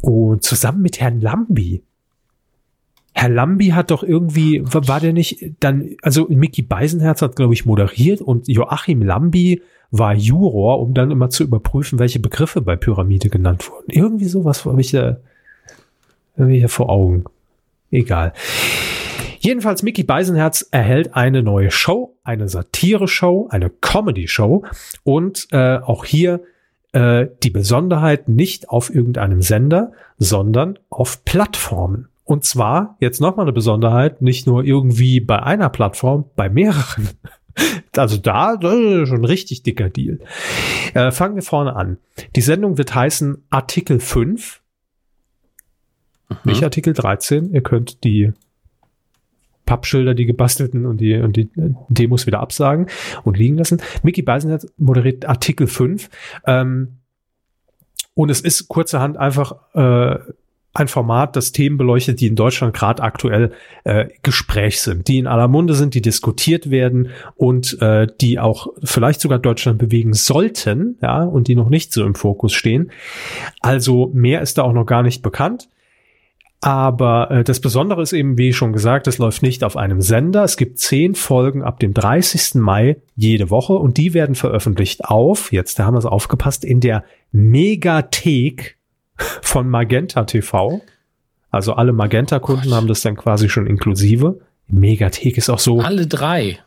Und zusammen mit Herrn Lambi. Herr Lambi hat doch irgendwie, war der nicht dann, also Mickey Beisenherz hat, glaube ich, moderiert und Joachim Lambi war Juror, um dann immer zu überprüfen, welche Begriffe bei Pyramide genannt wurden. Irgendwie sowas habe ich da irgendwie hier vor Augen. Egal. Jedenfalls Mickey Beisenherz erhält eine neue Show, eine Satire-Show, eine Comedy-Show und äh, auch hier äh, die Besonderheit nicht auf irgendeinem Sender, sondern auf Plattformen. Und zwar, jetzt nochmal eine Besonderheit, nicht nur irgendwie bei einer Plattform, bei mehreren. Also da, das ist schon ein richtig dicker Deal. Äh, fangen wir vorne an. Die Sendung wird heißen Artikel 5. Mhm. Nicht Artikel 13. Ihr könnt die Pappschilder, die gebastelten und die, und die Demos wieder absagen und liegen lassen. Mickey Beisenherz moderiert Artikel 5. Ähm, und es ist kurzerhand einfach äh, ein Format, das Themen beleuchtet, die in Deutschland gerade aktuell äh, Gespräch sind, die in aller Munde sind, die diskutiert werden und äh, die auch vielleicht sogar Deutschland bewegen sollten, ja, und die noch nicht so im Fokus stehen. Also mehr ist da auch noch gar nicht bekannt. Aber äh, das Besondere ist eben, wie schon gesagt, es läuft nicht auf einem Sender. Es gibt zehn Folgen ab dem 30. Mai jede Woche und die werden veröffentlicht auf, jetzt da haben wir es aufgepasst, in der Megathek von Magenta TV. Also alle Magenta-Kunden haben das dann quasi schon inklusive. Megathek ist auch so. Alle drei.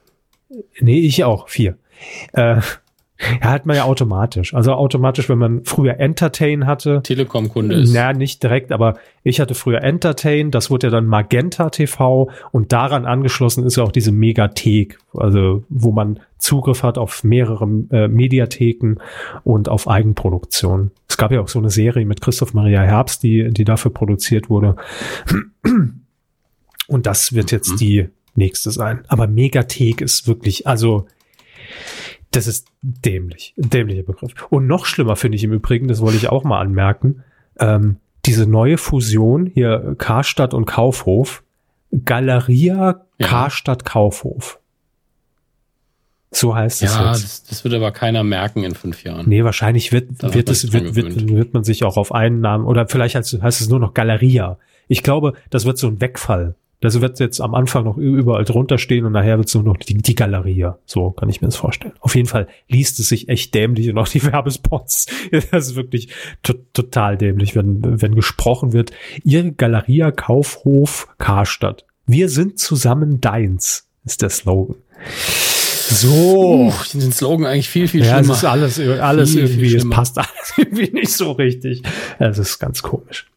Nee, ich auch. Vier. Äh, ja, hat man ja automatisch. Also automatisch, wenn man früher Entertain hatte. Telekom-Kunde ist. Na, nicht direkt, aber ich hatte früher Entertain, das wurde ja dann Magenta TV und daran angeschlossen ist ja auch diese Megathek, also wo man Zugriff hat auf mehrere äh, Mediatheken und auf Eigenproduktion. Es gab ja auch so eine Serie mit Christoph Maria Herbst, die, die dafür produziert wurde. Und das wird jetzt mhm. die nächste sein. Aber Megathek ist wirklich, also das ist dämlich, ein dämlicher Begriff. Und noch schlimmer finde ich im Übrigen, das wollte ich auch mal anmerken, ähm, diese neue Fusion hier Karstadt und Kaufhof, Galeria ja. Karstadt Kaufhof. So heißt es ja, jetzt. Das, das wird aber keiner merken in fünf Jahren. Nee, wahrscheinlich wird, wird, es, wird, wird, wird man sich auch auf einen Namen, oder vielleicht heißt, heißt es nur noch Galeria. Ich glaube, das wird so ein Wegfall. Das wird jetzt am Anfang noch überall drunter stehen und nachher wird es nur noch die, die Galeria. So kann ich mir das vorstellen. Auf jeden Fall liest es sich echt dämlich und auch die Werbespots. Das ist wirklich to total dämlich, wenn, wenn gesprochen wird. Ihre Galeria Kaufhof Karstadt. Wir sind zusammen deins, ist der Slogan. So. finde den Slogan eigentlich viel, viel schlimmer. Ja, es ist alles, alles viel, irgendwie, viel es passt alles irgendwie nicht so richtig. Es ist ganz komisch.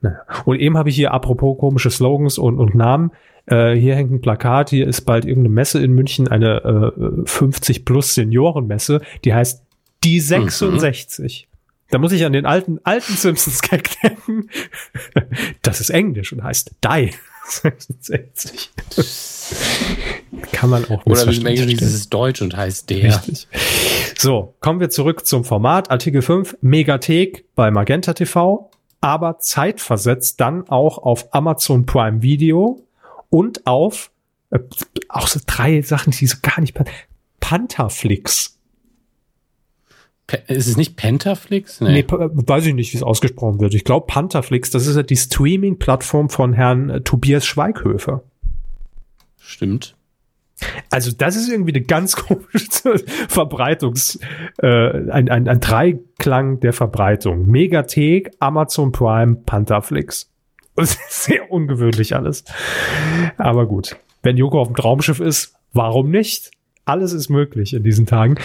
Naja. Und eben habe ich hier, apropos komische Slogans und, und Namen, äh, hier hängt ein Plakat, hier ist bald irgendeine Messe in München, eine äh, 50 plus Seniorenmesse, die heißt die 66. Mhm. Da muss ich an den alten, alten Simpsons-Gag denken. Das ist Englisch und heißt Die 66. Kann man auch Oder im Englischen ist es Deutsch und heißt der. Richtig. So, kommen wir zurück zum Format. Artikel 5, Megathek bei Magenta TV aber zeitversetzt dann auch auf Amazon Prime Video und auf äh, auch so drei Sachen, die so gar nicht Pantherflix. Ist es nicht Pentaflix? Nee, nee weiß ich nicht, wie es ausgesprochen wird. Ich glaube Pantherflix, das ist ja die Streaming-Plattform von Herrn äh, Tobias Schweighöfer. Stimmt. Also das ist irgendwie eine ganz komische Verbreitungs, äh, ein, ein, ein Dreiklang der Verbreitung. Megathek, Amazon Prime, Pantherflix. Sehr ungewöhnlich alles. Aber gut, wenn Joko auf dem Traumschiff ist, warum nicht? Alles ist möglich in diesen Tagen.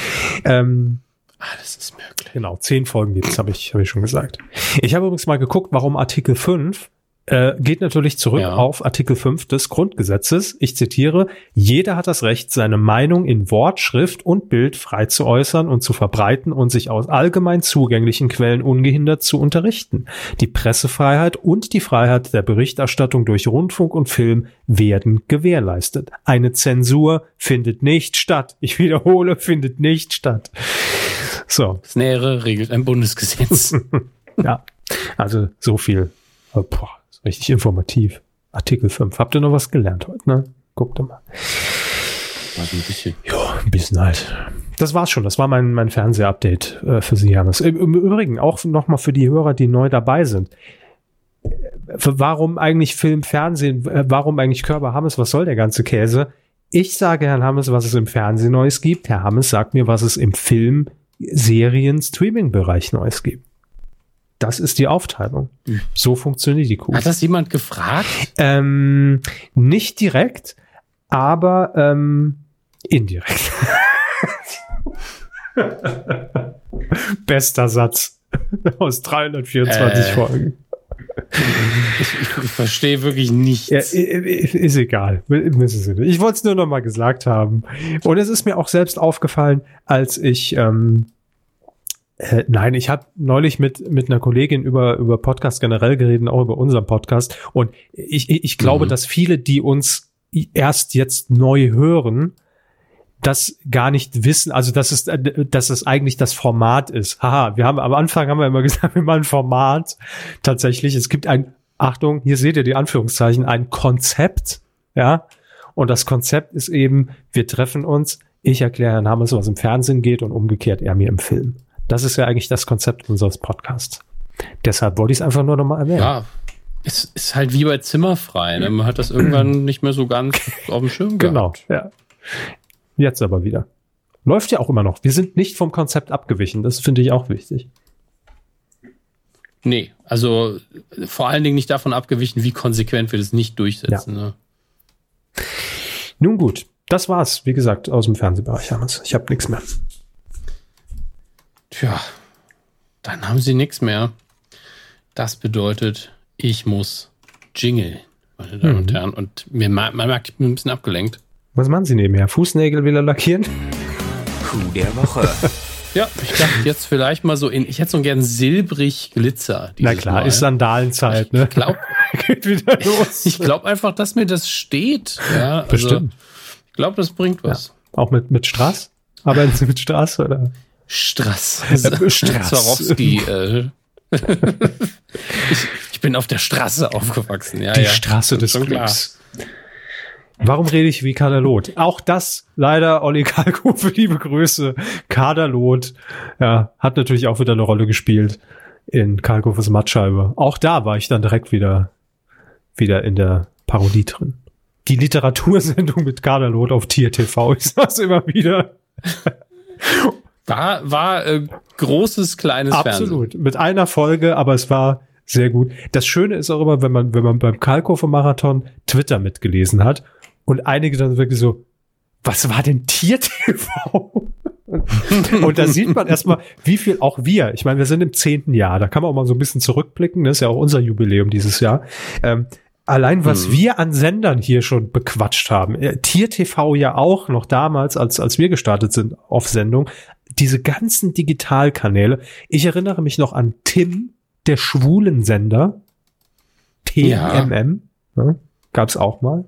Ähm, alles ist möglich. Genau, zehn Folgen gibt's, habe ich, hab ich schon gesagt. Ich habe übrigens mal geguckt, warum Artikel 5 äh, geht natürlich zurück ja. auf Artikel 5 des Grundgesetzes. Ich zitiere, jeder hat das Recht, seine Meinung in Wort, Schrift und Bild frei zu äußern und zu verbreiten und sich aus allgemein zugänglichen Quellen ungehindert zu unterrichten. Die Pressefreiheit und die Freiheit der Berichterstattung durch Rundfunk und Film werden gewährleistet. Eine Zensur findet nicht statt. Ich wiederhole, findet nicht statt. So. Das Nähere regelt ein Bundesgesetz. ja, also so viel. Oh, boah Richtig informativ. Artikel 5. Habt ihr noch was gelernt heute, ne? Guckt mal. Also ein bisschen. Ja, ein bisschen halt. Das war's schon. Das war mein, mein Fernseh-Update äh, für Sie, Hannes. Im Übrigen auch nochmal für die Hörer, die neu dabei sind. Warum eigentlich Film, Fernsehen? Äh, warum eigentlich Körper Hammes? Was soll der ganze Käse? Ich sage Herrn Hammes, was es im Fernsehen Neues gibt. Herr Hammes sagt mir, was es im Film, Serien, Streaming-Bereich Neues gibt. Das ist die Aufteilung. So funktioniert die Kuh. Hat das jemand gefragt? Ähm, nicht direkt, aber ähm, indirekt. Bester Satz aus 324 äh, Folgen. Ich, ich, verstehe wirklich nichts. Ja, ist egal. Ich wollte es nur noch mal gesagt haben. Und es ist mir auch selbst aufgefallen, als ich ähm, äh, nein, ich habe neulich mit mit einer Kollegin über über Podcast generell geredet, auch über unseren Podcast. Und ich ich, ich glaube, mhm. dass viele, die uns erst jetzt neu hören, das gar nicht wissen, also dass es, äh, dass es eigentlich das Format ist. Haha, wir haben am Anfang haben wir immer gesagt, wir machen ein Format. Tatsächlich, es gibt ein, Achtung, hier seht ihr die Anführungszeichen, ein Konzept, ja. Und das Konzept ist eben, wir treffen uns, ich erkläre Herrn Hammers, was im Fernsehen geht und umgekehrt er mir im Film. Das ist ja eigentlich das Konzept unseres Podcasts. Deshalb wollte ich es einfach nur nochmal erwähnen. Ja, es ist halt wie bei Zimmerfrei. Ne? Man hat das irgendwann nicht mehr so ganz auf dem Schirm gehabt. Genau, ja. Jetzt aber wieder. Läuft ja auch immer noch. Wir sind nicht vom Konzept abgewichen. Das finde ich auch wichtig. Nee, also vor allen Dingen nicht davon abgewichen, wie konsequent wir das nicht durchsetzen. Ja. Ne? Nun gut, das war's, wie gesagt, aus dem Fernsehbereich, Hannes. Ich habe nichts mehr. Tja, dann haben sie nichts mehr. Das bedeutet, ich muss Jingle, meine Damen mhm. und Herren. Und mir, man merkt, ich bin ein bisschen abgelenkt. Was machen Sie nebenher? Fußnägel will er lackieren? Kuh der Woche. ja, ich dachte jetzt vielleicht mal so in, ich hätte so gern silbrig Glitzer. Na klar, mal. ist Sandalenzeit, ne? Ich glaube, geht wieder los. Ich glaube einfach, dass mir das steht. Ja, also, Bestimmt. Ich glaube, das bringt was. Ja. Auch mit, mit Straß? Arbeiten Sie mit Straß oder? Strass. Strass. Swarovski. Äh. ich, ich, bin auf der Straße aufgewachsen. Ja, Die ja. Straße des Glücks. Warum rede ich wie Kaderlot? Auch das leider Olli Kalko für liebe Grüße. Kaderlot ja, hat natürlich auch wieder eine Rolle gespielt in Kalkofes Mattscheibe. Auch da war ich dann direkt wieder, wieder in der Parodie drin. Die Literatursendung mit Kaderlot auf Tier TV. Ich sag's immer wieder. War, war äh, großes, kleines Absolut. Fernsehen. Mit einer Folge, aber es war sehr gut. Das Schöne ist auch immer, wenn man, wenn man beim Kalkofer Marathon Twitter mitgelesen hat und einige dann wirklich so, was war denn Tier-TV? und da sieht man erstmal, wie viel auch wir, ich meine, wir sind im zehnten Jahr, da kann man auch mal so ein bisschen zurückblicken, das ist ja auch unser Jubiläum dieses Jahr. Ähm, allein was hm. wir an Sendern hier schon bequatscht haben, äh, Tier-TV ja auch noch damals, als, als wir gestartet sind auf Sendung, diese ganzen Digitalkanäle. Ich erinnere mich noch an Tim, der schwulen Sender. TMM. Ja. Ne, gab's auch mal.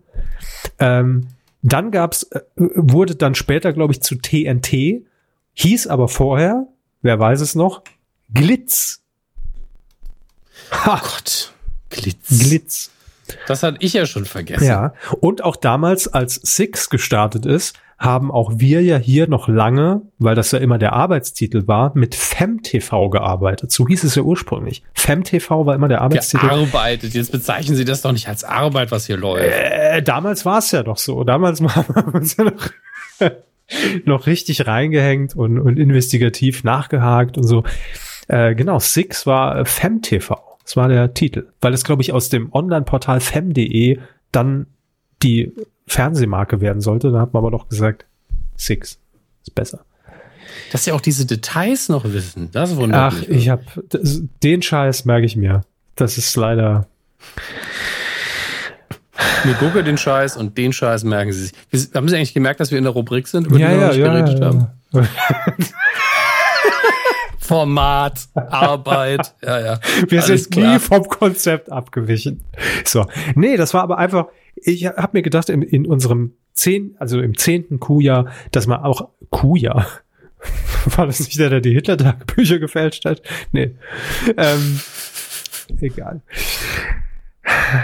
Ähm, dann gab's, äh, wurde dann später, glaube ich, zu TNT, hieß aber vorher, wer weiß es noch, Glitz. Ha. Oh Gott. Glitz. Glitz. Das hatte ich ja schon vergessen. Ja. Und auch damals, als Six gestartet ist, haben auch wir ja hier noch lange, weil das ja immer der Arbeitstitel war, mit FemTV gearbeitet. So hieß es ja ursprünglich. FemTV war immer der Arbeitstitel. Gearbeitet. Jetzt bezeichnen Sie das doch nicht als Arbeit, was hier läuft. Äh, damals war es ja doch so. Damals haben wir uns ja noch, noch richtig reingehängt und, und investigativ nachgehakt und so. Äh, genau, Six war FemTV. Das war der Titel. Weil es, glaube ich, aus dem Online-Portal fem.de dann die Fernsehmarke werden sollte. Da hat man aber doch gesagt, Six ist besser. Dass sie auch diese Details noch wissen, das wundert Ach, mich. Ach, ich habe den Scheiß merke ich mir. Das ist leider. Mir gucke den Scheiß und den Scheiß merken Sie sich. Haben Sie eigentlich gemerkt, dass wir in der Rubrik sind, über ja, die wir ja, ja, geredet ja, haben? Format, Arbeit, ja, ja. Wir sind klar. nie vom Konzept abgewichen. So. Nee, das war aber einfach, ich habe mir gedacht, in, in unserem zehn, also im zehnten Kuhjahr, dass man auch Kuhjahr, war das nicht der, der die Hitler-Tagebücher gefälscht hat? Nee. Ähm, egal.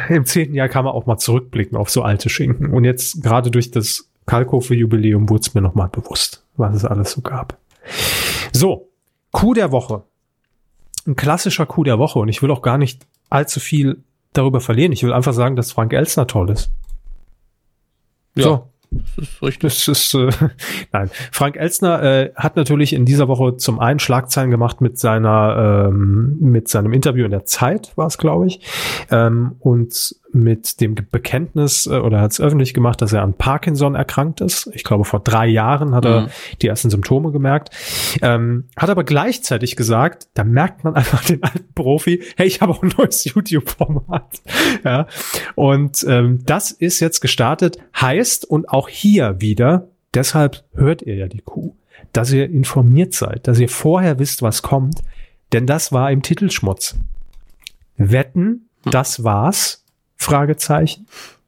Im zehnten Jahr kann man auch mal zurückblicken auf so alte Schinken. Und jetzt gerade durch das Kalkofe-Jubiläum wurde es mir nochmal bewusst, was es alles so gab. So, Coup der Woche. Ein klassischer Coup der Woche. Und ich will auch gar nicht allzu viel darüber verlieren. Ich will einfach sagen, dass Frank Elsner toll ist. Ja. So. Das ist richtig. Das ist, äh, nein. Frank Elsner äh, hat natürlich in dieser Woche zum einen Schlagzeilen gemacht mit seiner, ähm, mit seinem Interview in der Zeit, war es, glaube ich, ähm, und mit dem Bekenntnis äh, oder hat es öffentlich gemacht, dass er an Parkinson erkrankt ist. Ich glaube, vor drei Jahren hat mhm. er die ersten Symptome gemerkt. Ähm, hat aber gleichzeitig gesagt, da merkt man einfach den alten Profi, hey, ich habe auch ein neues YouTube-Format. ja. Und ähm, das ist jetzt gestartet, heißt und auch hier wieder, deshalb hört ihr ja die Kuh, dass ihr informiert seid, dass ihr vorher wisst, was kommt, denn das war im Titelschmutz. Wetten, hm. das war's Fragezeichen.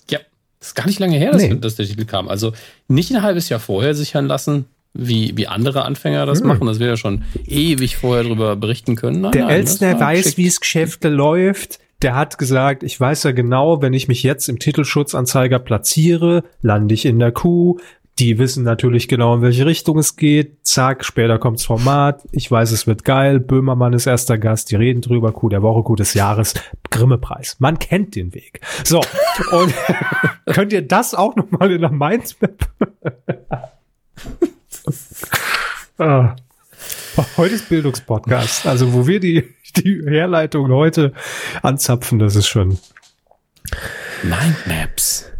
Ja, ist gar nicht lange her, dass, nee. dass der Titel kam. Also nicht ein halbes Jahr vorher sichern lassen, wie, wie andere Anfänger das hm. machen. Das wir ja schon ewig vorher darüber berichten können. Nein, der Elstner weiß, wie es Geschäfte läuft. Der hat gesagt, ich weiß ja genau, wenn ich mich jetzt im Titelschutzanzeiger platziere, lande ich in der Kuh, die wissen natürlich genau, in welche Richtung es geht. Zack, später kommt's Format. Ich weiß, es wird geil. Böhmermann ist erster Gast. Die reden drüber. Coup der Woche, Coup des Jahres. Grimme-Preis. Man kennt den Weg. So. Und könnt ihr das auch nochmal in der Mindsmap? ah. Heute ist Bildungspodcast. Also, wo wir die, die Herleitung heute anzapfen, das ist schon. Mindmaps.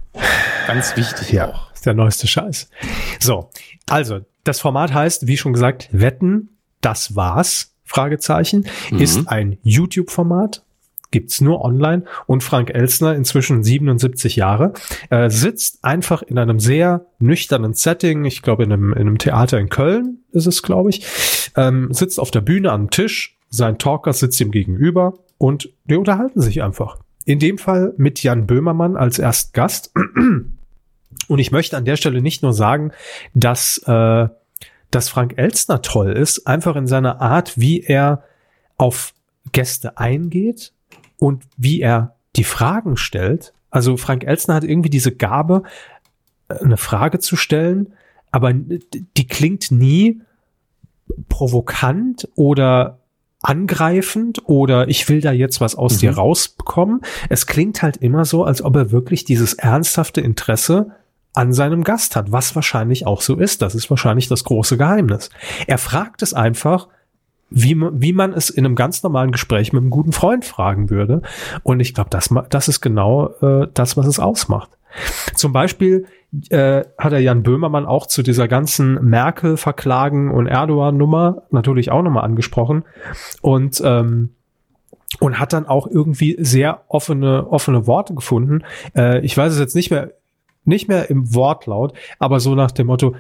Ganz wichtig ja. auch der neueste Scheiß. So, also, das Format heißt, wie schon gesagt, Wetten, das war's, Fragezeichen, mhm. ist ein YouTube-Format, gibt's nur online und Frank Elsner, inzwischen 77 Jahre, äh, sitzt einfach in einem sehr nüchternen Setting, ich glaube in einem, in einem Theater in Köln ist es, glaube ich, ähm, sitzt auf der Bühne am Tisch, sein Talker sitzt ihm gegenüber und die unterhalten sich einfach. In dem Fall mit Jan Böhmermann als Erstgast. Und ich möchte an der Stelle nicht nur sagen, dass, äh, dass Frank Elstner toll ist, einfach in seiner Art, wie er auf Gäste eingeht und wie er die Fragen stellt. Also Frank Elstner hat irgendwie diese Gabe, eine Frage zu stellen, aber die klingt nie provokant oder angreifend oder ich will da jetzt was aus mhm. dir rausbekommen. Es klingt halt immer so, als ob er wirklich dieses ernsthafte Interesse an seinem Gast hat, was wahrscheinlich auch so ist. Das ist wahrscheinlich das große Geheimnis. Er fragt es einfach, wie, wie man es in einem ganz normalen Gespräch mit einem guten Freund fragen würde. Und ich glaube, das, das ist genau äh, das, was es ausmacht. Zum Beispiel äh, hat er Jan Böhmermann auch zu dieser ganzen Merkel-Verklagen und Erdogan-Nummer natürlich auch nochmal angesprochen. Und ähm, und hat dann auch irgendwie sehr offene offene Worte gefunden. Äh, ich weiß es jetzt nicht mehr nicht mehr im Wortlaut, aber so nach dem Motto,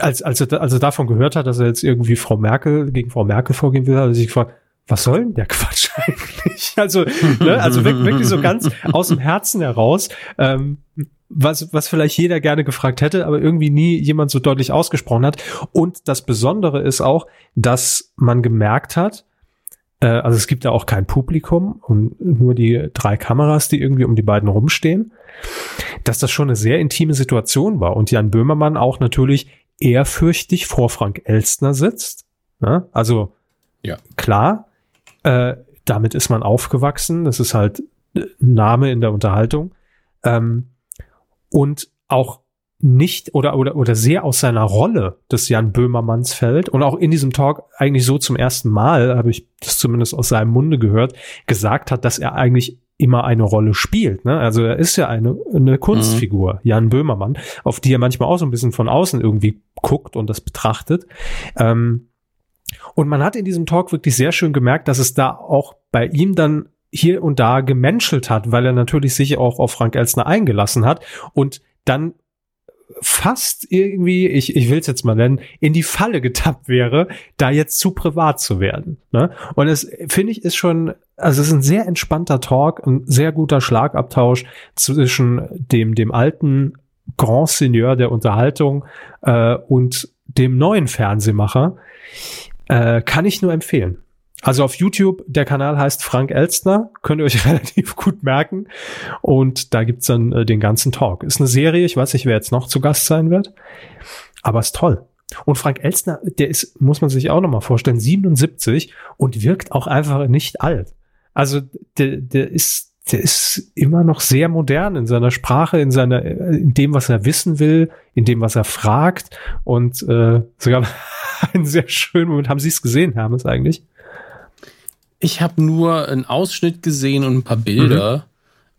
als, als, er, als er davon gehört hat, dass er jetzt irgendwie Frau Merkel gegen Frau Merkel vorgehen will, hat er sich gefragt, was soll denn der Quatsch eigentlich? Also, ne, also wirklich so ganz aus dem Herzen heraus, ähm, was, was vielleicht jeder gerne gefragt hätte, aber irgendwie nie jemand so deutlich ausgesprochen hat. Und das Besondere ist auch, dass man gemerkt hat, äh, also es gibt da auch kein Publikum und nur die drei Kameras, die irgendwie um die beiden rumstehen, dass das schon eine sehr intime Situation war und Jan Böhmermann auch natürlich ehrfürchtig vor Frank Elstner sitzt. Ne? Also ja. klar, äh, damit ist man aufgewachsen. Das ist halt ein Name in der Unterhaltung. Ähm, und auch nicht oder, oder, oder sehr aus seiner Rolle des Jan Böhmermanns fällt und auch in diesem Talk eigentlich so zum ersten Mal, habe ich das zumindest aus seinem Munde gehört, gesagt hat, dass er eigentlich immer eine Rolle spielt. Ne? Also er ist ja eine, eine Kunstfigur, mhm. Jan Böhmermann, auf die er manchmal auch so ein bisschen von außen irgendwie guckt und das betrachtet. Ähm, und man hat in diesem Talk wirklich sehr schön gemerkt, dass es da auch bei ihm dann hier und da gemenschelt hat, weil er natürlich sich auch auf Frank Elstner eingelassen hat und dann fast irgendwie, ich, ich will es jetzt mal nennen, in die Falle getappt wäre, da jetzt zu privat zu werden. Ne? Und es finde ich ist schon, also es ist ein sehr entspannter Talk, ein sehr guter Schlagabtausch zwischen dem, dem alten Grand Seigneur der Unterhaltung äh, und dem neuen Fernsehmacher. Äh, kann ich nur empfehlen. Also auf YouTube, der Kanal heißt Frank Elstner, könnt ihr euch relativ gut merken. Und da gibt's dann äh, den ganzen Talk. Ist eine Serie, ich weiß nicht, wer jetzt noch zu Gast sein wird, aber ist toll. Und Frank Elstner, der ist, muss man sich auch nochmal vorstellen, 77 und wirkt auch einfach nicht alt. Also der, der ist, der ist immer noch sehr modern in seiner Sprache, in seiner, in dem, was er wissen will, in dem, was er fragt und äh, sogar einen sehr schönen Moment. Haben Sie es gesehen, Hermes, eigentlich? Ich habe nur einen Ausschnitt gesehen und ein paar Bilder. Mhm.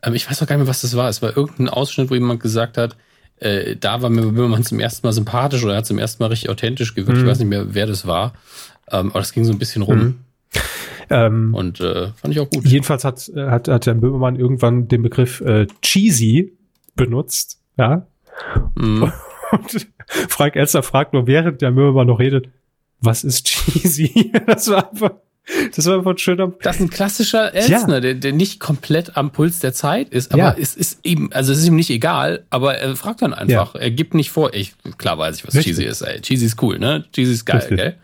Ähm, ich weiß auch gar nicht mehr, was das war. Es war irgendein Ausschnitt, wo jemand gesagt hat, äh, da war mir Böhmermann zum ersten Mal sympathisch oder er hat zum ersten Mal richtig authentisch gewirkt. Mhm. Ich weiß nicht mehr, wer das war. Ähm, aber das ging so ein bisschen rum. Mhm. Ähm, und äh, fand ich auch gut. Jedenfalls hat, hat, hat der Böhmermann irgendwann den Begriff äh, cheesy benutzt. Ja. Mhm. Und Frank Elster fragt nur, während der Böhmermann noch redet, was ist cheesy? Das war einfach das war einfach ein schöner. Das ist ein klassischer Elsner, ja. der, der nicht komplett am Puls der Zeit ist, aber ja. es ist ihm, also es ist ihm nicht egal, aber er fragt dann einfach. Ja. Er gibt nicht vor, ich, klar weiß ich, was Richtig. Cheesy ist, ey. Cheesy ist cool, ne? Cheesy ist geil, Richtig. gell?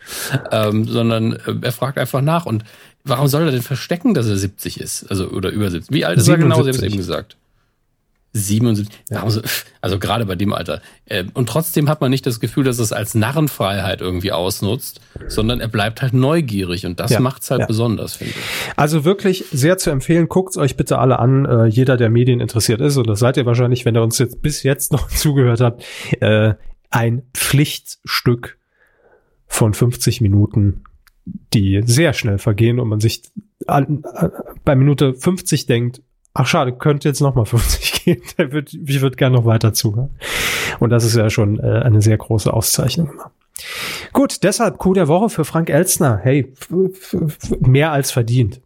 Ähm, sondern äh, er fragt einfach nach und warum soll er denn verstecken, dass er 70 ist? Also, oder über 70? Wie alt ist 77. er genau? Sie haben es eben gesagt. 77, ja. also, also gerade bei dem Alter. Äh, und trotzdem hat man nicht das Gefühl, dass es als Narrenfreiheit irgendwie ausnutzt, sondern er bleibt halt neugierig und das ja. macht's halt ja. besonders, finde ich. Also wirklich sehr zu empfehlen, guckt's euch bitte alle an, äh, jeder, der Medien interessiert ist, und das seid ihr wahrscheinlich, wenn ihr uns jetzt bis jetzt noch zugehört habt, äh, ein Pflichtstück von 50 Minuten, die sehr schnell vergehen und man sich an, an, bei Minute 50 denkt, ach schade, könnte jetzt noch mal 50 gehen. Der wird, ich würde gerne noch weiter zuhören. Und das ist ja schon äh, eine sehr große Auszeichnung immer. Gut, deshalb Coup der Woche für Frank Elstner. Hey, mehr als verdient.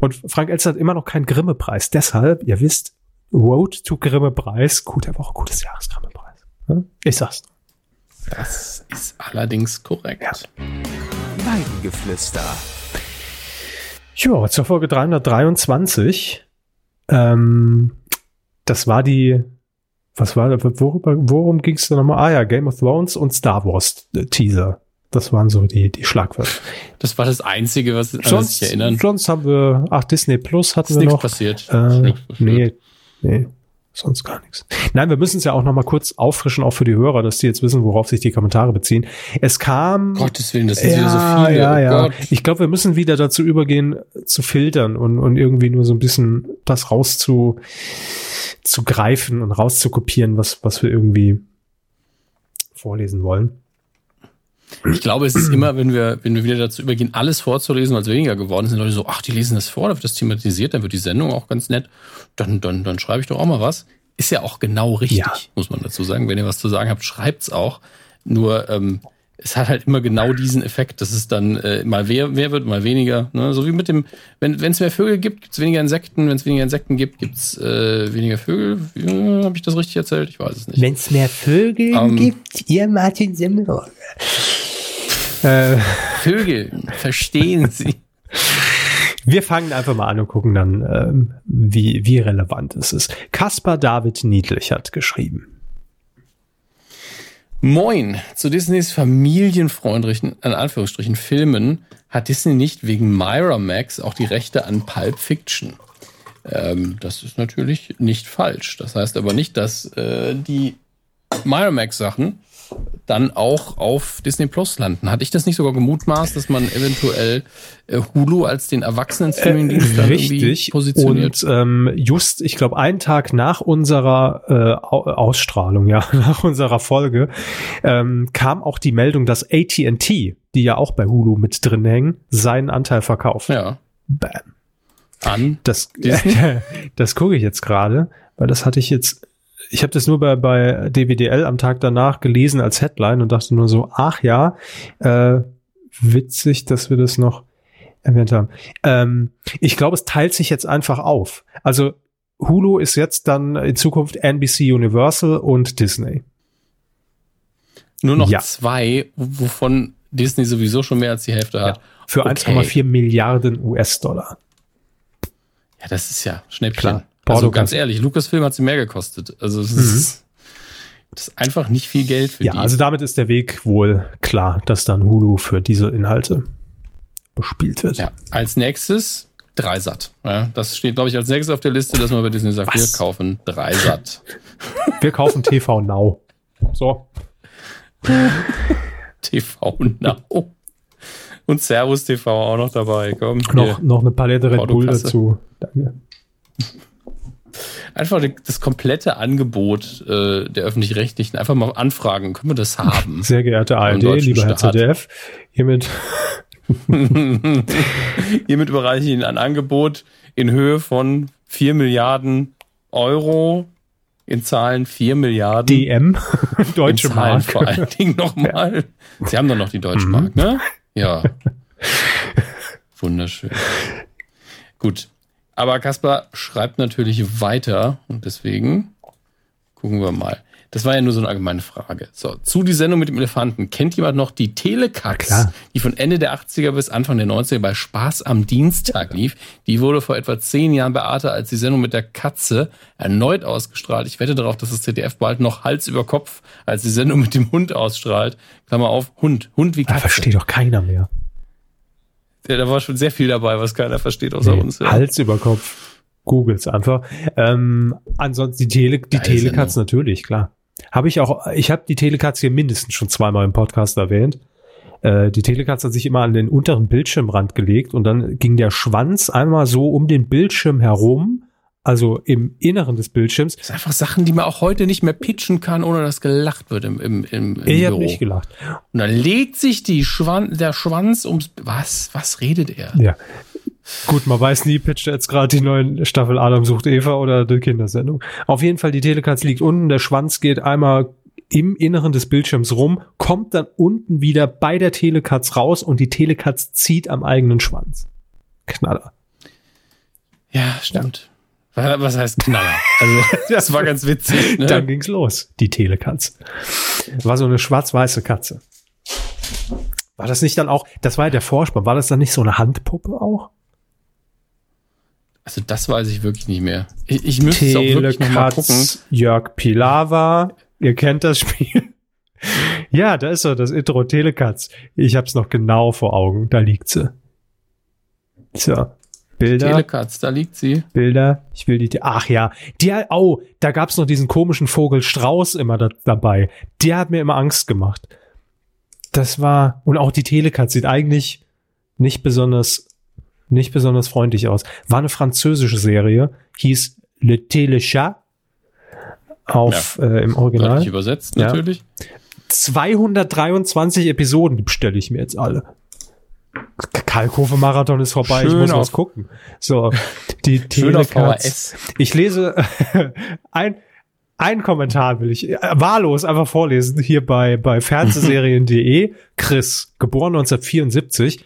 Und Frank Elstner hat immer noch keinen Grimme-Preis. Deshalb, ihr wisst, Road to Grimme-Preis, Coup der Woche, gutes Jahres Grimme-Preis. Ich sag's. Das ist allerdings korrekt. Ja. Weidengeflüster. Ja, zur Folge 323. Ähm, das war die, was war, worüber, worum ging es da nochmal? Ah ja, Game of Thrones und Star Wars äh, Teaser. Das waren so die, die Schlagwörter. Das war das Einzige, was sonst, was ich erinnern. Sonst haben wir, ach, Disney Plus hatten ist wir noch. passiert. Äh, nee, nee. Sonst gar nichts. Nein, wir müssen es ja auch noch mal kurz auffrischen, auch für die Hörer, dass die jetzt wissen, worauf sich die Kommentare beziehen. Es kam. Gottes Willen, das sind ja, so viele. Ja, oh ja. Gott. Ich glaube, wir müssen wieder dazu übergehen, zu filtern und, und irgendwie nur so ein bisschen das raus zu, zu greifen und rauszukopieren, was, was wir irgendwie vorlesen wollen. Ich glaube, es ist immer, wenn wir, wenn wir wieder dazu übergehen, alles vorzulesen, weil es weniger geworden ist, sind Leute so, ach, die lesen das vor, da wird das thematisiert, dann wird die Sendung auch ganz nett. Dann, dann, dann schreibe ich doch auch mal was. Ist ja auch genau richtig, ja. muss man dazu sagen. Wenn ihr was zu sagen habt, schreibt's auch. Nur, ähm, es hat halt immer genau diesen Effekt, dass es dann äh, mal mehr, mehr wird, mal weniger. Ne? So wie mit dem, wenn es mehr Vögel gibt, gibt es weniger Insekten. Wenn es weniger Insekten gibt, gibt es äh, weniger Vögel. Ja, Habe ich das richtig erzählt? Ich weiß es nicht. Wenn es mehr Vögel ähm, gibt, ihr Martin Semmelrogge. Äh, Vögel, verstehen Sie. Wir fangen einfach mal an und gucken dann, ähm, wie, wie relevant es ist. Kaspar David Niedlich hat geschrieben. Moin, zu Disneys familienfreundlichen, in Anführungsstrichen, Filmen hat Disney nicht wegen Miramax auch die Rechte an Pulp Fiction. Ähm, das ist natürlich nicht falsch. Das heißt aber nicht, dass äh, die Miramax-Sachen dann auch auf Disney Plus landen. Hatte ich das nicht sogar gemutmaßt, dass man eventuell äh, Hulu als den erwachsenen Streaming-Dienst äh, richtig positioniert? Und ähm, just, ich glaube, einen Tag nach unserer äh, Ausstrahlung, ja, nach unserer Folge, ähm, kam auch die Meldung, dass AT&T, die ja auch bei Hulu mit drin hängen, seinen Anteil verkauft. Ja. Bam. An? Das, das gucke ich jetzt gerade, weil das hatte ich jetzt ich habe das nur bei, bei DWDL am Tag danach gelesen als Headline und dachte nur so, ach ja, äh, witzig, dass wir das noch erwähnt haben. Ähm, ich glaube, es teilt sich jetzt einfach auf. Also Hulu ist jetzt dann in Zukunft NBC Universal und Disney. Nur noch ja. zwei, wovon Disney sowieso schon mehr als die Hälfte hat. Ja, für okay. 1,4 Milliarden US-Dollar. Ja, das ist ja Schnäppchen. Klar. Also ganz ehrlich, Lucasfilm hat sie mehr gekostet. Also es mhm. ist, das ist einfach nicht viel Geld für ja, die. Ja, also damit ist der Weg wohl klar, dass dann Hulu für diese Inhalte bespielt wird. Ja, als nächstes Dreisat. Ja, das steht, glaube ich, als nächstes auf der Liste, dass man bei Disney sagt, Was? wir kaufen Dreisat. wir kaufen TV Now. So. TV Now. Und Servus TV auch noch dabei. Komm, noch, noch eine Palette Red Bull dazu. Danke einfach das komplette Angebot äh, der öffentlich-rechtlichen einfach mal anfragen. Können wir das haben? Sehr geehrte ARD, lieber Herr ZDF, hiermit hiermit überreiche ich Ihnen ein Angebot in Höhe von 4 Milliarden Euro in Zahlen 4 Milliarden DM, deutsche Mark. Vor allen Dingen nochmal. Ja. Sie haben doch noch die deutsche mhm. Mark, ne? Ja. Wunderschön. Gut. Aber Kaspar schreibt natürlich weiter und deswegen gucken wir mal. Das war ja nur so eine allgemeine Frage. So, zu die Sendung mit dem Elefanten. Kennt jemand noch die Telekatz, die von Ende der 80er bis Anfang der 90er bei Spaß am Dienstag lief? Die wurde vor etwa zehn Jahren bei Arte als die Sendung mit der Katze erneut ausgestrahlt. Ich wette darauf, dass das ZDF bald noch Hals über Kopf als die Sendung mit dem Hund ausstrahlt. Klammer auf, Hund, Hund wie Katze. Da versteht doch keiner mehr. Ja, da war schon sehr viel dabei, was keiner versteht außer nee, uns. Ja. Hals über Kopf. Googles einfach. Ähm, ansonsten die Tele, die Telekatz natürlich, klar. Habe ich auch, ich habe die Telekatz hier mindestens schon zweimal im Podcast erwähnt. Äh, die Telekatz hat sich immer an den unteren Bildschirmrand gelegt und dann ging der Schwanz einmal so um den Bildschirm herum also im Inneren des Bildschirms. Das sind einfach Sachen, die man auch heute nicht mehr pitchen kann, ohne dass gelacht wird im, im, im, im ich Büro. nicht gelacht. Und dann legt sich die Schwan der Schwanz ums... Was? Was redet er? Ja. Gut, man weiß nie, pitcht jetzt gerade die neuen Staffel Adam sucht Eva oder die Kindersendung. Auf jeden Fall, die Telekatz liegt unten, der Schwanz geht einmal im Inneren des Bildschirms rum, kommt dann unten wieder bei der Telekatz raus und die Telekatz zieht am eigenen Schwanz. Knaller. Ja, stimmt. Was heißt Knaller? Also, das war ganz witzig. Ne? Dann ging's los, die Telekatze. War so eine schwarz-weiße Katze. War das nicht dann auch, das war ja der Vorspann, war das dann nicht so eine Handpuppe auch? Also das weiß ich wirklich nicht mehr. Ich, ich müsste es auch wirklich noch mal gucken. Jörg Pilawa, ihr kennt das Spiel. ja, da ist so das Intro Telekatz. Ich hab's noch genau vor Augen, da liegt sie. Tja. Bilder. Telekatz, da liegt sie. Bilder. Ich will die. Ach ja, der. Oh, da gab's noch diesen komischen Vogel Strauß immer da, dabei. Der hat mir immer Angst gemacht. Das war und auch die Telekatz sieht eigentlich nicht besonders nicht besonders freundlich aus. War eine französische Serie, hieß Le Téléchat auf ja. äh, im Original. übersetzt natürlich. Ja. 223 Episoden bestelle ich mir jetzt alle. Kalkofe-Marathon ist vorbei, Schön ich muss was gucken. So, die Telekatz. Ich lese ein, ein Kommentar will ich äh, wahllos einfach vorlesen hier bei, bei Fernsehserien.de. Chris, geboren 1974.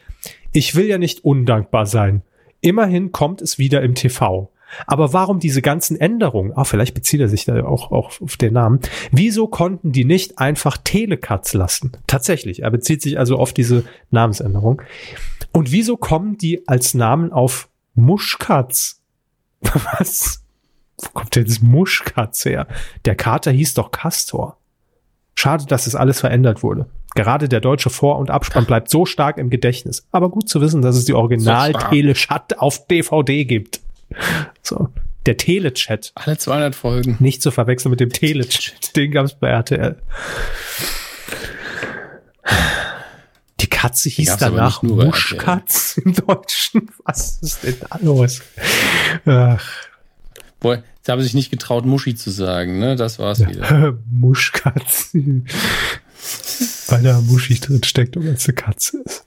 Ich will ja nicht undankbar sein. Immerhin kommt es wieder im TV. Aber warum diese ganzen Änderungen? Ah, vielleicht bezieht er sich da auch, auch auf den Namen. Wieso konnten die nicht einfach Telekatz lassen? Tatsächlich, er bezieht sich also auf diese Namensänderung. Und wieso kommen die als Namen auf Muschkatz? Was? Wo kommt denn das Muschkatz her? Der Kater hieß doch Castor. Schade, dass es alles verändert wurde. Gerade der deutsche Vor- und Abspann bleibt so stark im Gedächtnis. Aber gut zu wissen, dass es die Original-Tele-Chat auf DVD gibt. So. Der Telechat. Alle 200 Folgen. Nicht zu verwechseln mit dem Telechat. Den gab es bei RTL. Die Katze hieß danach Muschkatz im Deutschen. Was ist denn da los? Ach. Boah, sie haben sich nicht getraut, Muschi zu sagen, ne? Das war's ja. wieder. Muschkatz. Weil da Muschi drin steckt und als eine Katze ist.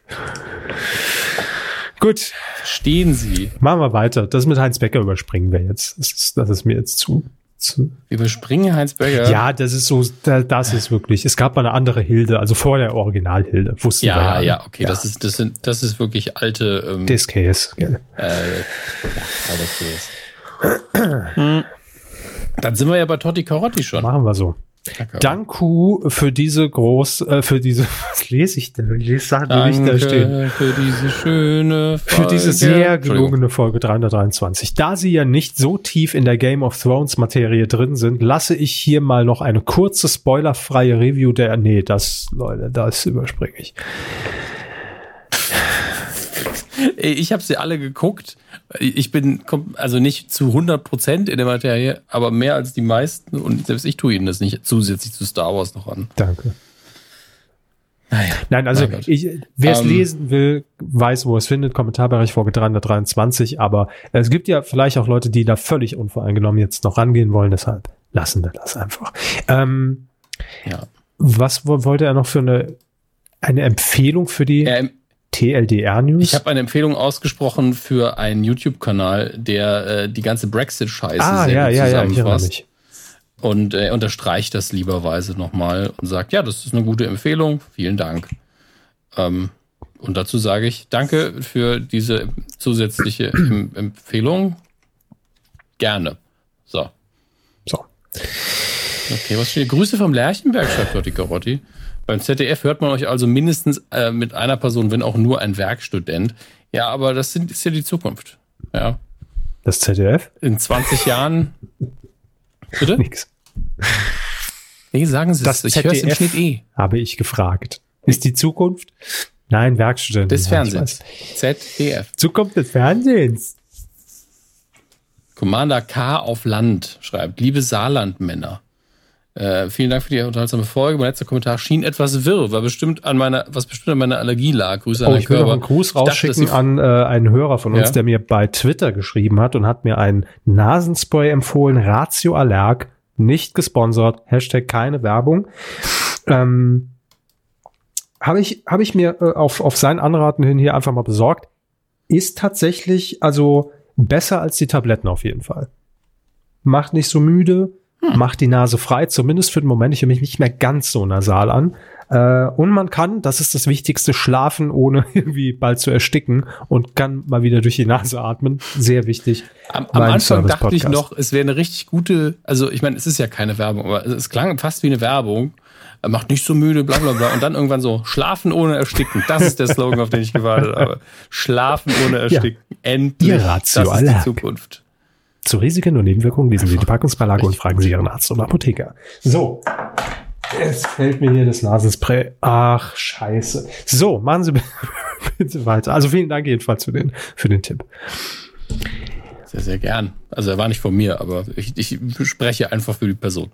Gut. Verstehen Sie. Machen wir weiter. Das mit Heinz Becker überspringen wir jetzt. Das ist, das ist mir jetzt zu. zu. Überspringen Heinz Becker? Ja, das ist so, das ist wirklich. Es gab mal eine andere Hilde, also vor der Original-Hilde. Wussten ja, wir ja, ja, okay. Ja. Das ist, das sind, das ist wirklich alte. Ähm, DSKs, gell. Äh, ja, hm. Dann sind wir ja bei Totti Carotti schon. Machen wir so. Danke. Danku für diese groß, äh, für diese, was lese ich denn? Ich lese Sachen, die nicht da stehen. Für diese schöne Folge. Für diese sehr gelungene Folge 323. Da sie ja nicht so tief in der Game of Thrones Materie drin sind, lasse ich hier mal noch eine kurze spoilerfreie Review der, nee, das, Leute, das überspringe ich. Ich habe sie alle geguckt. Ich bin also nicht zu 100% in der Materie, aber mehr als die meisten. Und selbst ich tue ihnen das nicht zusätzlich zu Star Wars noch an. Danke. Naja, Nein, also wer es um, ähm, lesen will, weiß, wo es findet. Kommentarbereich Folge 323. Aber es gibt ja vielleicht auch Leute, die da völlig unvoreingenommen jetzt noch rangehen wollen. Deshalb lassen wir das einfach. Ähm, ja. Was wollte er noch für eine, eine Empfehlung für die? Er, TLDR News? Ich habe eine Empfehlung ausgesprochen für einen YouTube-Kanal, der äh, die ganze Brexit-Scheiße ah, ja, ja, zusammenfasst. Ja, und er äh, unterstreicht das lieberweise nochmal und sagt, ja, das ist eine gute Empfehlung, vielen Dank. Ähm, und dazu sage ich, danke für diese zusätzliche Empfehlung. Gerne. So. So. Okay, was steht? Grüße vom Lerchenberg, schreibt Lotti Carotti. Beim ZDF hört man euch also mindestens äh, mit einer Person, wenn auch nur ein Werkstudent. Ja, aber das sind, ist ja die Zukunft. Ja. Das ZDF? In 20 Jahren. Bitte? Nix. Nee, sagen Sie das. Ich höre im Schnitt eh. Habe ich gefragt. Ist die Zukunft? Nein, Werkstudent. Des Fernsehens. ZDF. Zukunft des Fernsehens. Commander K auf Land schreibt, liebe Saarlandmänner. Äh, vielen Dank für die unterhaltsame Folge. Mein letzter Kommentar schien etwas wirr, war bestimmt an meiner, was bestimmt an meiner Allergie lag. Grüße an oh, ich will noch einen Gruß rausschicken dachte, an äh, einen Hörer von uns, ja? der mir bei Twitter geschrieben hat und hat mir ein Nasenspray empfohlen, Ratio Allerg, nicht gesponsert, Hashtag keine Werbung. Ähm, habe ich, hab ich mir äh, auf, auf sein Anraten hin hier einfach mal besorgt. Ist tatsächlich also besser als die Tabletten auf jeden Fall. Macht nicht so müde, hm. macht die Nase frei, zumindest für den Moment. Ich höre mich nicht mehr ganz so nasal an. Äh, und man kann, das ist das Wichtigste, schlafen, ohne irgendwie bald zu ersticken und kann mal wieder durch die Nase atmen. Sehr wichtig. Am, am Anfang dachte ich noch, es wäre eine richtig gute, also ich meine, es ist ja keine Werbung, aber es klang fast wie eine Werbung. Er macht nicht so müde, bla bla bla. Und dann irgendwann so, schlafen ohne ersticken. Das ist der Slogan, auf den ich gewartet habe. Schlafen ohne ersticken. Ja. Endlich. Das ist die Zukunft. Zu Risiken und Nebenwirkungen lesen Sie die Packungsbeilage und fragen Sie Ihren Arzt oder Apotheker. So. Es fällt mir hier das Nasenspray. Ach, scheiße. So, machen Sie bitte weiter. Also vielen Dank jedenfalls für den, für den Tipp. Sehr, sehr gern. Also er war nicht von mir, aber ich, ich spreche einfach für die Person.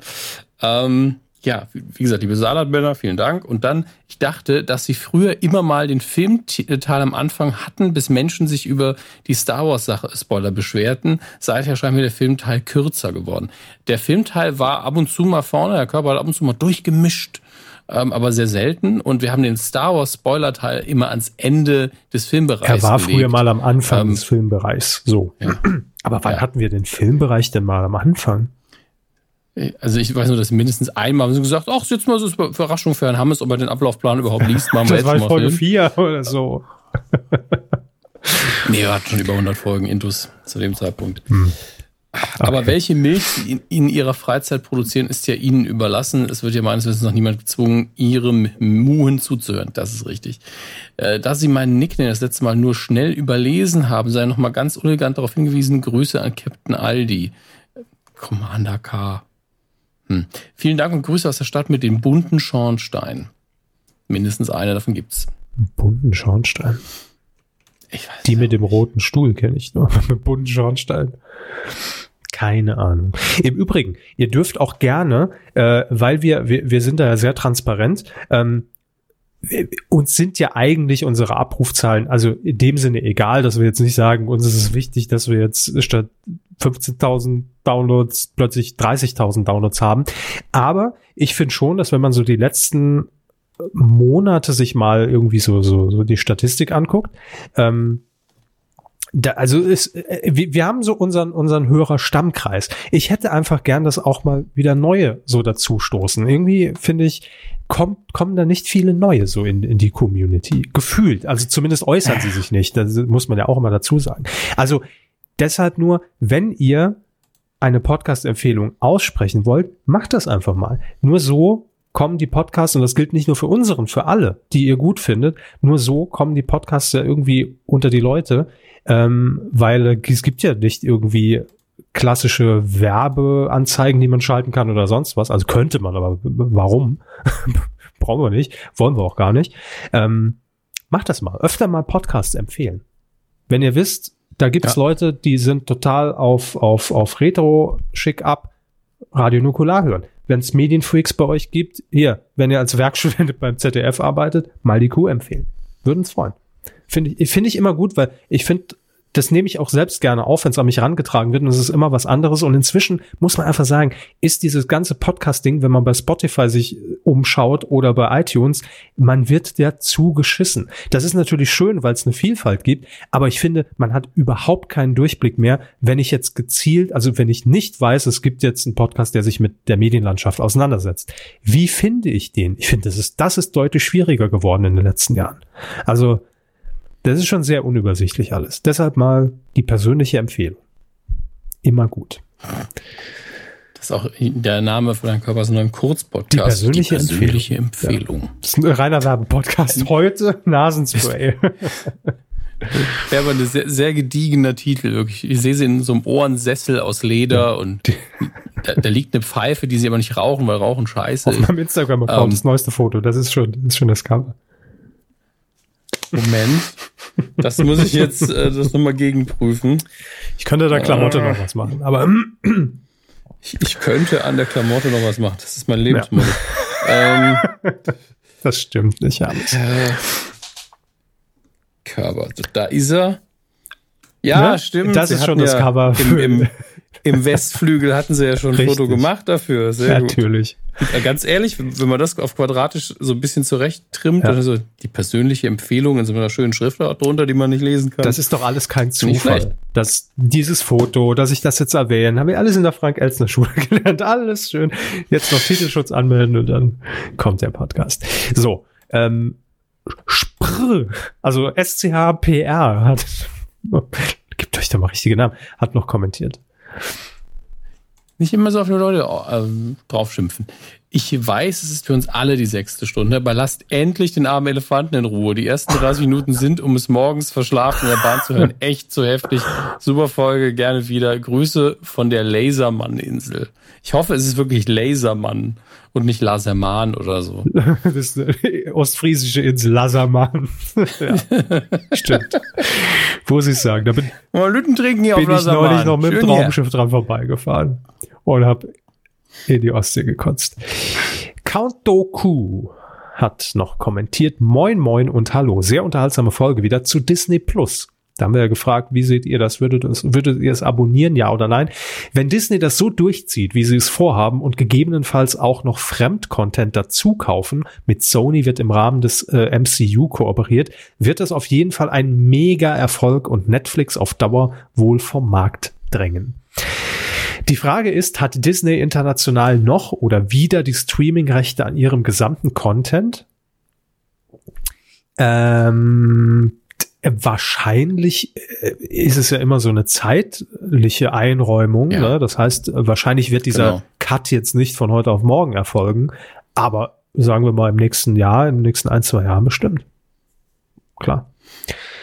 Ähm, ja, wie gesagt, liebe Salatmänner, vielen Dank. Und dann, ich dachte, dass sie früher immer mal den Filmteil am Anfang hatten, bis Menschen sich über die Star Wars Sache Spoiler beschwerten. Seither scheint mir der Filmteil kürzer geworden. Der Filmteil war ab und zu mal vorne, der Körper hat ab und zu mal durchgemischt, ähm, aber sehr selten. Und wir haben den Star Wars Spoiler Teil immer ans Ende des Filmbereichs. Er war gelegt. früher mal am Anfang ähm, des Filmbereichs, so. Ja. Aber wann ja. hatten wir den Filmbereich denn mal am Anfang? Also ich weiß nur, dass mindestens einmal haben sie gesagt, ach, jetzt mal so eine Überraschung für Herrn Hammes, ob er den Ablaufplan überhaupt liest. Machen wir das jetzt war Folge 4 oder so. nee, er hat schon über 100 Folgen Intus zu dem Zeitpunkt. Hm. Aber okay. welche Milch sie in, in, ihrer Freizeit produzieren, ist ja ihnen überlassen. Es wird ja meines Wissens noch niemand gezwungen, ihrem Muhen zuzuhören. Das ist richtig. Äh, da sie meinen Nickname das letzte Mal nur schnell überlesen haben, sei noch mal ganz elegant darauf hingewiesen, Grüße an Captain Aldi. Commander K. Hm. Vielen Dank und Grüße aus der Stadt mit dem bunten Schornstein. Mindestens einer davon gibt's. Bunten Schornstein. Die mit dem roten Stuhl kenne ich nur. mit bunten Schornstein. Keine Ahnung. Im Übrigen, ihr dürft auch gerne, äh, weil wir, wir, wir sind da ja sehr transparent, ähm, uns sind ja eigentlich unsere Abrufzahlen, also in dem Sinne egal, dass wir jetzt nicht sagen, uns ist es wichtig, dass wir jetzt statt 15.000 Downloads plötzlich 30.000 Downloads haben. Aber ich finde schon, dass wenn man so die letzten Monate sich mal irgendwie so, so, so die Statistik anguckt, ähm, da, also ist, äh, wir, wir haben so unseren, unseren Hörer Stammkreis. Ich hätte einfach gern, dass auch mal wieder neue so dazu stoßen. Irgendwie finde ich, kommt, kommen da nicht viele neue so in, in die Community. Gefühlt. Also zumindest äußern sie sich nicht. Das muss man ja auch immer dazu sagen. Also deshalb nur, wenn ihr eine Podcast-Empfehlung aussprechen wollt, macht das einfach mal. Nur so kommen die Podcasts, und das gilt nicht nur für unseren, für alle, die ihr gut findet, nur so kommen die Podcasts ja irgendwie unter die Leute, ähm, weil es gibt ja nicht irgendwie klassische Werbeanzeigen, die man schalten kann oder sonst was. Also könnte man, aber warum? Brauchen wir nicht, wollen wir auch gar nicht. Ähm, macht das mal, öfter mal Podcasts empfehlen. Wenn ihr wisst, da gibt's ja. Leute, die sind total auf, auf, auf Retro schick ab, Radio Nukular hören. Wenn es Medienfreaks bei euch gibt, hier, wenn ihr als Werkstudent beim ZDF arbeitet, mal die Kuh empfehlen. Würden uns freuen. Finde ich, finde ich immer gut, weil ich finde, das nehme ich auch selbst gerne auf, wenn es an mich herangetragen wird und es ist immer was anderes. Und inzwischen muss man einfach sagen, ist dieses ganze Podcast-Ding, wenn man bei Spotify sich äh, umschaut oder bei iTunes, man wird dazu geschissen. Das ist natürlich schön, weil es eine Vielfalt gibt, aber ich finde, man hat überhaupt keinen Durchblick mehr, wenn ich jetzt gezielt, also wenn ich nicht weiß, es gibt jetzt einen Podcast, der sich mit der Medienlandschaft auseinandersetzt. Wie finde ich den? Ich finde, das ist, das ist deutlich schwieriger geworden in den letzten Jahren. Also, das ist schon sehr unübersichtlich alles. Deshalb mal die persönliche Empfehlung. Immer gut. Das ist auch der Name von deinem Körper, so ein Kurzpodcast. Die persönliche, die persönliche Empfehlung. Empfehlung. Ja. Das ist ein reiner Werbepodcast. Heute Nasenspray. Ja, aber ein sehr, sehr gediegener Titel, wirklich. Ich sehe sie in so einem Ohrensessel aus Leder und da, da, liegt eine Pfeife, die sie aber nicht rauchen, weil Rauchen scheiße Auf meinem Instagram-Account, ähm, das neueste Foto, das ist schon, das ist schon das Cover. Moment. Das muss ich jetzt äh, das nochmal gegenprüfen. Ich könnte der Klamotte äh, noch was machen, aber ich, ich, könnte an der Klamotte noch was machen. Das ist mein Lebensmodell. Ja. Ähm, das stimmt nicht alles. Äh, Cover. Da ist er. Ja, ne? stimmt. Das ist schon das ja Cover. Im, im, Im Westflügel hatten sie ja schon ein Richtig. Foto gemacht dafür. Sehr Natürlich. Gut. Ganz ehrlich, wenn man das auf quadratisch so ein bisschen zurecht trimmt, ja. dann so die persönliche Empfehlung in so einer schönen Schrift drunter, die man nicht lesen kann. Das ist doch alles kein Zufall. Dass dieses Foto, dass ich das jetzt erwähne, habe ich alles in der Frank-Elzner-Schule gelernt. Alles schön. Jetzt noch Titelschutz anmelden und dann kommt der Podcast. So, ähm, Spr, also SCHPR hat, gibt euch da mal richtige Namen, hat noch kommentiert. Nicht immer so auf die Leute äh, drauf schimpfen. Ich weiß, es ist für uns alle die sechste Stunde, aber lasst endlich den armen Elefanten in Ruhe. Die ersten 30 Minuten sind, um es morgens verschlafen in der Bahn zu hören, echt zu heftig. Super Folge, gerne wieder. Grüße von der Lasermann-Insel. Ich hoffe, es ist wirklich Lasermann und nicht Laserman oder so. das ist eine ostfriesische Insel, Lasermann. ja, stimmt. Muss ich sagen. Da bin, Mal Lütten trinken hier bin auf ich neulich noch mit dem Traumschiff dran vorbeigefahren und habe in die Ostsee gekotzt. Count Doku hat noch kommentiert, moin moin und hallo, sehr unterhaltsame Folge wieder zu Disney Plus. Da haben wir ja gefragt, wie seht ihr das? Würdet, es, würdet ihr es abonnieren, ja oder nein? Wenn Disney das so durchzieht, wie sie es vorhaben und gegebenenfalls auch noch Fremdcontent dazu kaufen, mit Sony wird im Rahmen des äh, MCU kooperiert, wird das auf jeden Fall ein mega Erfolg und Netflix auf Dauer wohl vom Markt drängen. Die Frage ist, hat Disney international noch oder wieder die Streaming-Rechte an ihrem gesamten Content? Ähm, wahrscheinlich äh, ist es ja immer so eine zeitliche Einräumung. Ja. Ne? Das heißt, wahrscheinlich wird dieser genau. Cut jetzt nicht von heute auf morgen erfolgen, aber sagen wir mal im nächsten Jahr, im nächsten ein, zwei Jahren bestimmt. Klar.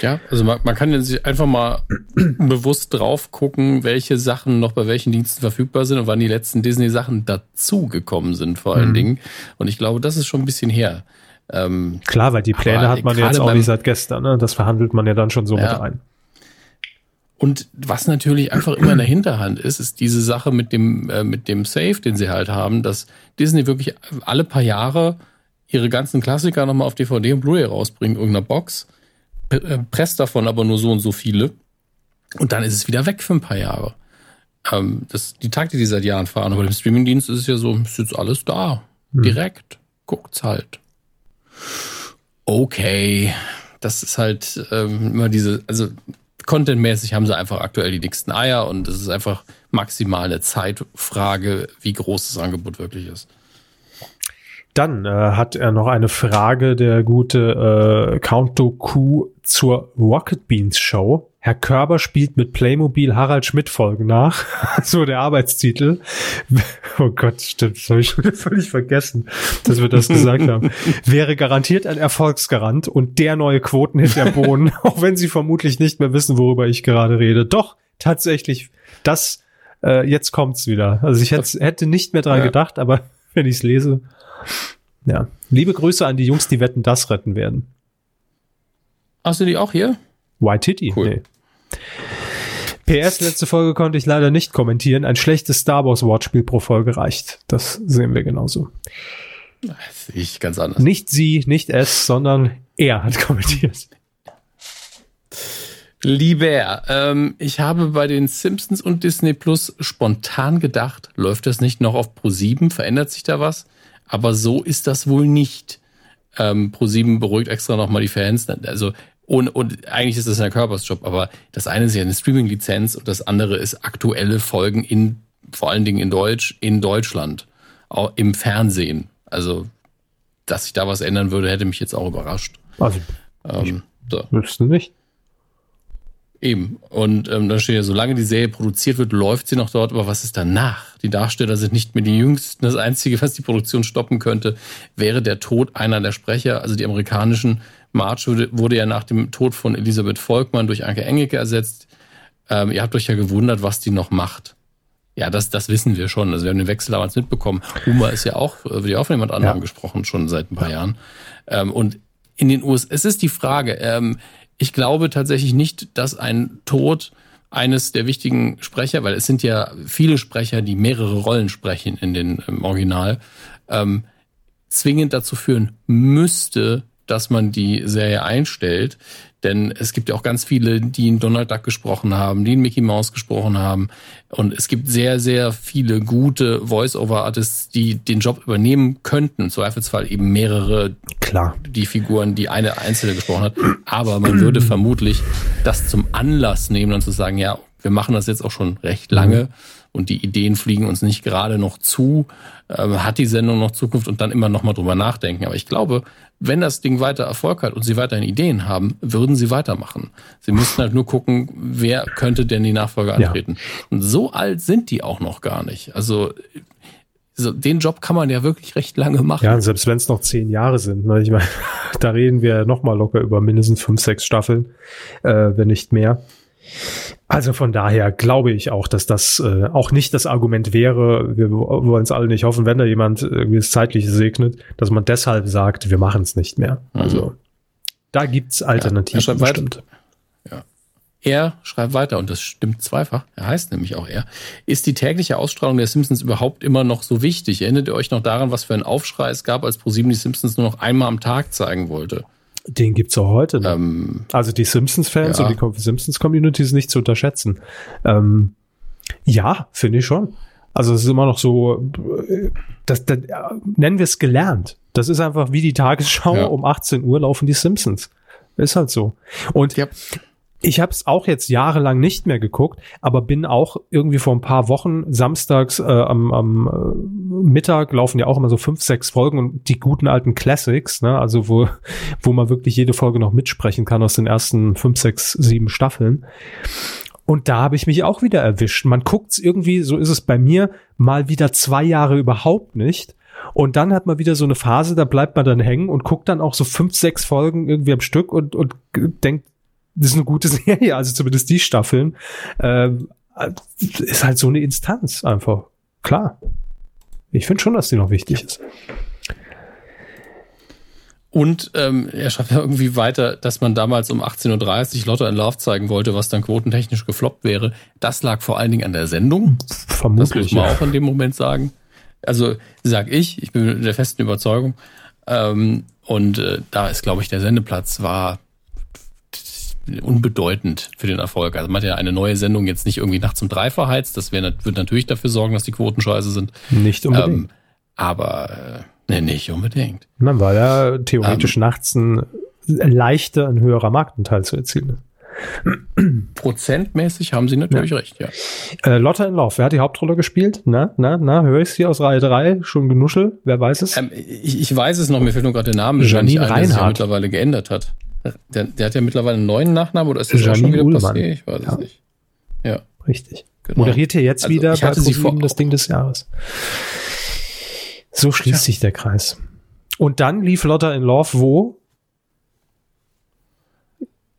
Ja, also man, man kann sich einfach mal bewusst drauf gucken, welche Sachen noch bei welchen Diensten verfügbar sind und wann die letzten Disney-Sachen dazugekommen sind, vor allen mhm. Dingen. Und ich glaube, das ist schon ein bisschen her. Ähm, Klar, weil die Pläne hat man jetzt auch nicht seit gestern. Ne? Das verhandelt man ja dann schon so ja. mit ein. Und was natürlich einfach immer in der Hinterhand ist, ist diese Sache mit dem, äh, mit dem Safe, den sie halt haben, dass Disney wirklich alle paar Jahre ihre ganzen Klassiker nochmal auf DVD und Blu-ray rausbringen, irgendeiner Box presst davon aber nur so und so viele. Und dann ist es wieder weg für ein paar Jahre. Ähm, das die Taktik, die seit Jahren fahren. Aber im Streamingdienst ist es ja so, ist jetzt alles da. Hm. Direkt. Guckt's halt. Okay. Das ist halt ähm, immer diese, also contentmäßig haben sie einfach aktuell die dicksten Eier und es ist einfach maximal eine Zeitfrage, wie groß das Angebot wirklich ist. Dann äh, hat er noch eine Frage, der gute äh, Count Doku zur Rocket Beans Show. Herr Körber spielt mit Playmobil Harald Schmidt Folgen nach. so der Arbeitstitel. Oh Gott, stimmt, das habe ich schon völlig vergessen, dass wir das gesagt haben. Wäre garantiert ein Erfolgsgarant und der neue Quotenhit der Bohnen, auch wenn Sie vermutlich nicht mehr wissen, worüber ich gerade rede. Doch, tatsächlich, das, äh, jetzt kommt's wieder. Also ich hätte, hätte nicht mehr dran ja. gedacht, aber wenn ich es lese, ja. Liebe Grüße an die Jungs, die Wetten das retten werden. Hast du die auch hier? White Titty? Cool. Nee. PS, letzte Folge konnte ich leider nicht kommentieren. Ein schlechtes Star Wars Wortspiel pro Folge reicht. Das sehen wir genauso. Das sehe ich ganz anders. Nicht sie, nicht es, sondern er hat kommentiert. Lieber, ähm, ich habe bei den Simpsons und Disney Plus spontan gedacht, läuft das nicht noch auf Pro 7? Verändert sich da was? Aber so ist das wohl nicht. Ähm, Pro7 beruhigt extra nochmal die Fans. Also, und, und eigentlich ist das ein Körpersjob, aber das eine ist ja eine Streaming-Lizenz und das andere ist aktuelle Folgen in, vor allen Dingen in Deutsch, in Deutschland. Auch im Fernsehen. Also, dass sich da was ändern würde, hätte mich jetzt auch überrascht. Also, ähm, so. wüsste nicht. Eben. Und ähm, da steht ja, solange die Serie produziert wird, läuft sie noch dort, aber was ist danach? Die Darsteller sind nicht mehr die Jüngsten. Das Einzige, was die Produktion stoppen könnte, wäre der Tod einer der Sprecher. Also die amerikanischen March wurde, wurde ja nach dem Tod von Elisabeth Volkmann durch Anke Engelke ersetzt. Ähm, ihr habt euch ja gewundert, was die noch macht. Ja, das, das wissen wir schon. Also wir haben den Wechsel damals mitbekommen. Uma ist ja auch, wird ja auch von jemand anderem ja. gesprochen, schon seit ein paar Jahren. Ähm, und in den USA, es ist die Frage, ähm, ich glaube tatsächlich nicht, dass ein Tod eines der wichtigen Sprecher, weil es sind ja viele Sprecher, die mehrere Rollen sprechen in den im Original, ähm, zwingend dazu führen müsste, dass man die Serie einstellt. Denn es gibt ja auch ganz viele, die in Donald Duck gesprochen haben, die in Mickey Mouse gesprochen haben. Und es gibt sehr, sehr viele gute Voice-Over-Artists, die den Job übernehmen könnten. Im Zweifelsfall eben mehrere, klar, die Figuren, die eine einzelne gesprochen hat. Aber man würde vermutlich das zum Anlass nehmen und zu sagen, ja, wir machen das jetzt auch schon recht lange. Mhm und die Ideen fliegen uns nicht gerade noch zu, äh, hat die Sendung noch Zukunft und dann immer noch mal drüber nachdenken. Aber ich glaube, wenn das Ding weiter Erfolg hat und sie weiterhin Ideen haben, würden sie weitermachen. Sie müssten halt nur gucken, wer könnte denn die Nachfolge antreten. Ja. Und so alt sind die auch noch gar nicht. Also so, den Job kann man ja wirklich recht lange machen. Ja, selbst wenn es noch zehn Jahre sind. Ne? Ich meine, da reden wir noch mal locker über mindestens fünf, sechs Staffeln, äh, wenn nicht mehr. Also von daher glaube ich auch, dass das äh, auch nicht das Argument wäre, wir wollen es alle nicht hoffen, wenn da jemand irgendwie das Zeitliche segnet, dass man deshalb sagt, wir machen es nicht mehr. Mhm. Also da gibt's Alternativen ja, bestimmt. Ja. Er schreibt weiter, und das stimmt zweifach, er heißt nämlich auch er, ist die tägliche Ausstrahlung der Simpsons überhaupt immer noch so wichtig? Erinnert ihr euch noch daran, was für ein Aufschrei es gab, als ProSieben die Simpsons nur noch einmal am Tag zeigen wollte? Den gibt's auch heute. Ne? Ähm, also die Simpsons-Fans ja. und die Simpsons-Community ist nicht zu unterschätzen. Ähm, ja, finde ich schon. Also es ist immer noch so, das, das nennen wir es gelernt. Das ist einfach wie die Tagesschau ja. um 18 Uhr laufen die Simpsons. Ist halt so. Und ja. Ich habe es auch jetzt jahrelang nicht mehr geguckt, aber bin auch irgendwie vor ein paar Wochen samstags äh, am, am äh, Mittag laufen ja auch immer so fünf, sechs Folgen und die guten alten Classics, ne, also wo, wo man wirklich jede Folge noch mitsprechen kann aus den ersten fünf, sechs, sieben Staffeln. Und da habe ich mich auch wieder erwischt. Man guckt's irgendwie, so ist es bei mir, mal wieder zwei Jahre überhaupt nicht. Und dann hat man wieder so eine Phase, da bleibt man dann hängen und guckt dann auch so fünf, sechs Folgen irgendwie am Stück und, und denkt, das ist eine gute Serie, also zumindest die Staffeln. Äh, ist halt so eine Instanz einfach. Klar. Ich finde schon, dass die noch wichtig ist. Und ähm, er schreibt ja irgendwie weiter, dass man damals um 18.30 Uhr Lotte in Love zeigen wollte, was dann quotentechnisch gefloppt wäre. Das lag vor allen Dingen an der Sendung. Vermutlich. Das muss man ja. auch in dem Moment sagen. Also sag ich, ich bin der festen Überzeugung. Ähm, und äh, da ist, glaube ich, der Sendeplatz war unbedeutend für den Erfolg. Also man hat ja eine neue Sendung jetzt nicht irgendwie nachts um drei verheizt. Das wär, wird natürlich dafür sorgen, dass die Quoten scheiße sind. Nicht unbedingt. Ähm, aber äh, nee, nicht unbedingt. Man war ja theoretisch ähm, nachts ein leichter, ein höherer Marktanteil zu erzielen. Prozentmäßig haben Sie natürlich ja. recht, ja. Äh, Lotta in Love, wer hat die Hauptrolle gespielt? Na, na, na, höre ich es hier aus Reihe 3? Schon genuschel? Wer weiß es? Ähm, ich, ich, weiß es noch, mir fehlt nur gerade der Name. Janine Reinhardt. Mittlerweile geändert hat. Der, der, hat ja mittlerweile einen neuen Nachnamen oder ist das Janine schon wieder Uhlmann. passiert? Ich weiß ja. es nicht. Ja. Richtig. Genau. Moderiert hier jetzt also, wieder ich hatte sie vor das Ding des Jahres. So schließt ja. sich der Kreis. Und dann lief Lotta in Love wo?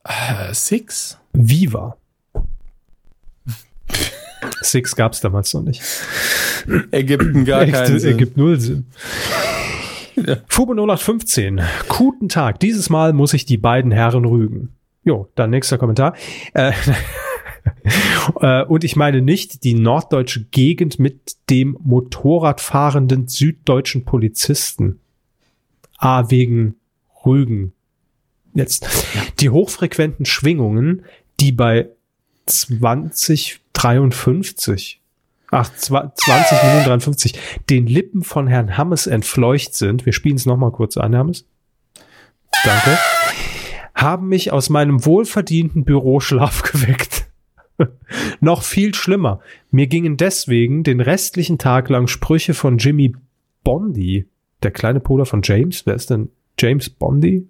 Äh, Six? Viva. Six gab's damals noch nicht. Ägypten gar keinen Sinn. Ergibt null Sinn. Ja. Fubo 0815. Guten Tag. Dieses Mal muss ich die beiden Herren rügen. Jo, dann nächster Kommentar. Äh, äh, und ich meine nicht die norddeutsche Gegend mit dem Motorradfahrenden süddeutschen Polizisten. Ah, wegen Rügen jetzt die hochfrequenten Schwingungen, die bei 2053 ach, 20 Minuten 53, den Lippen von Herrn Hammes entfleucht sind, wir spielen es nochmal kurz an, Hammes. Danke. Haben mich aus meinem wohlverdienten Büroschlaf geweckt. Noch viel schlimmer. Mir gingen deswegen den restlichen Tag lang Sprüche von Jimmy Bondi, der kleine Bruder von James. Wer ist denn James Bondi?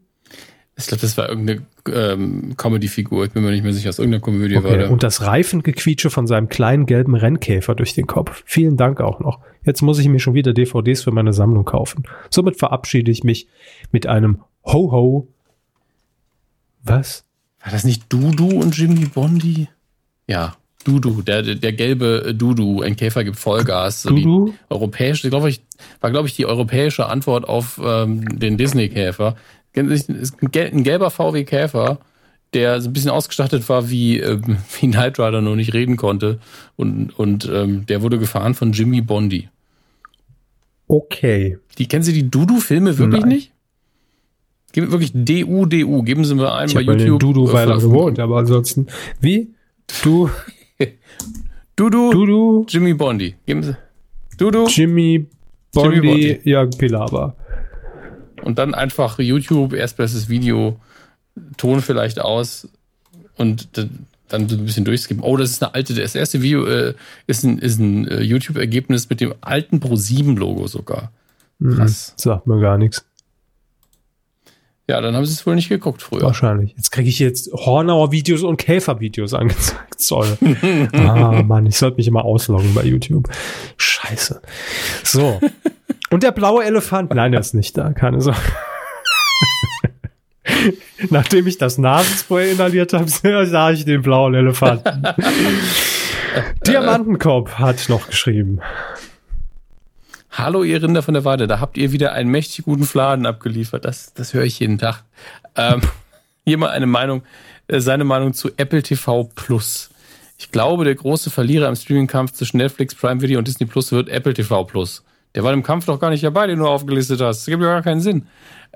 Ich glaube, das war irgendeine ähm, Comedy-Figur. Ich bin mir nicht mehr sicher, aus irgendeiner Komödie okay. war der. Und das Reifengequietsche von seinem kleinen gelben Rennkäfer durch den Kopf. Vielen Dank auch noch. Jetzt muss ich mir schon wieder DVDs für meine Sammlung kaufen. Somit verabschiede ich mich mit einem Ho-Ho. Was? War das nicht Dudu und Jimmy Bondi? Ja, Dudu, der, der gelbe Dudu, ein Käfer gibt Vollgas. So Dudu? Die europäische, glaube ich, war glaube ich die europäische Antwort auf ähm, den Disney-Käfer ein gelber VW Käfer, der so ein bisschen ausgestattet war wie, äh, wie Knight Rider, nur nicht reden konnte. Und, und ähm, der wurde gefahren von Jimmy Bondi. Okay. Die, kennen Sie die Dudu-Filme wirklich Nein. nicht? Geben wirklich DU, DU. Geben Sie mir einen ich bei YouTube. Dudu weil er gewohnt, aber ansonsten. Wie? Du. Dudu, Dudu. Jimmy Bondi. Geben Sie. Dudu. Jimmy Bondi, Jimmy Bondi. ja, Pilawa. Und dann einfach YouTube, erstbestes Video, Ton vielleicht aus und dann so ein bisschen durchskippen. Oh, das ist eine alte, das erste Video äh, ist ein, ist ein äh, YouTube-Ergebnis mit dem alten Pro7-Logo sogar. Mhm. Krass. Mhm, sagt mir gar nichts. Ja, dann haben sie es wohl nicht geguckt früher. Wahrscheinlich. Jetzt kriege ich jetzt Hornauer-Videos und Käfer-Videos angezeigt. Zoll. ah, Mann, ich sollte mich immer ausloggen bei YouTube. Scheiße. So. Und der blaue Elefant. Nein, der ist nicht da. Keine Sorge. Nachdem ich das Nasenspray inhaliert habe, sah ich den blauen Elefanten. Diamantenkopf hat noch geschrieben. Hallo, ihr Rinder von der Weide, da habt ihr wieder einen mächtig guten Fladen abgeliefert. Das, das höre ich jeden Tag. Ähm, hier mal eine Meinung, äh, seine Meinung zu Apple TV Plus. Ich glaube, der große Verlierer im Streaming-Kampf zwischen Netflix, Prime Video und Disney Plus wird Apple TV Plus. Der war im Kampf doch gar nicht dabei, den du aufgelistet hast. Das gibt ja gar keinen Sinn.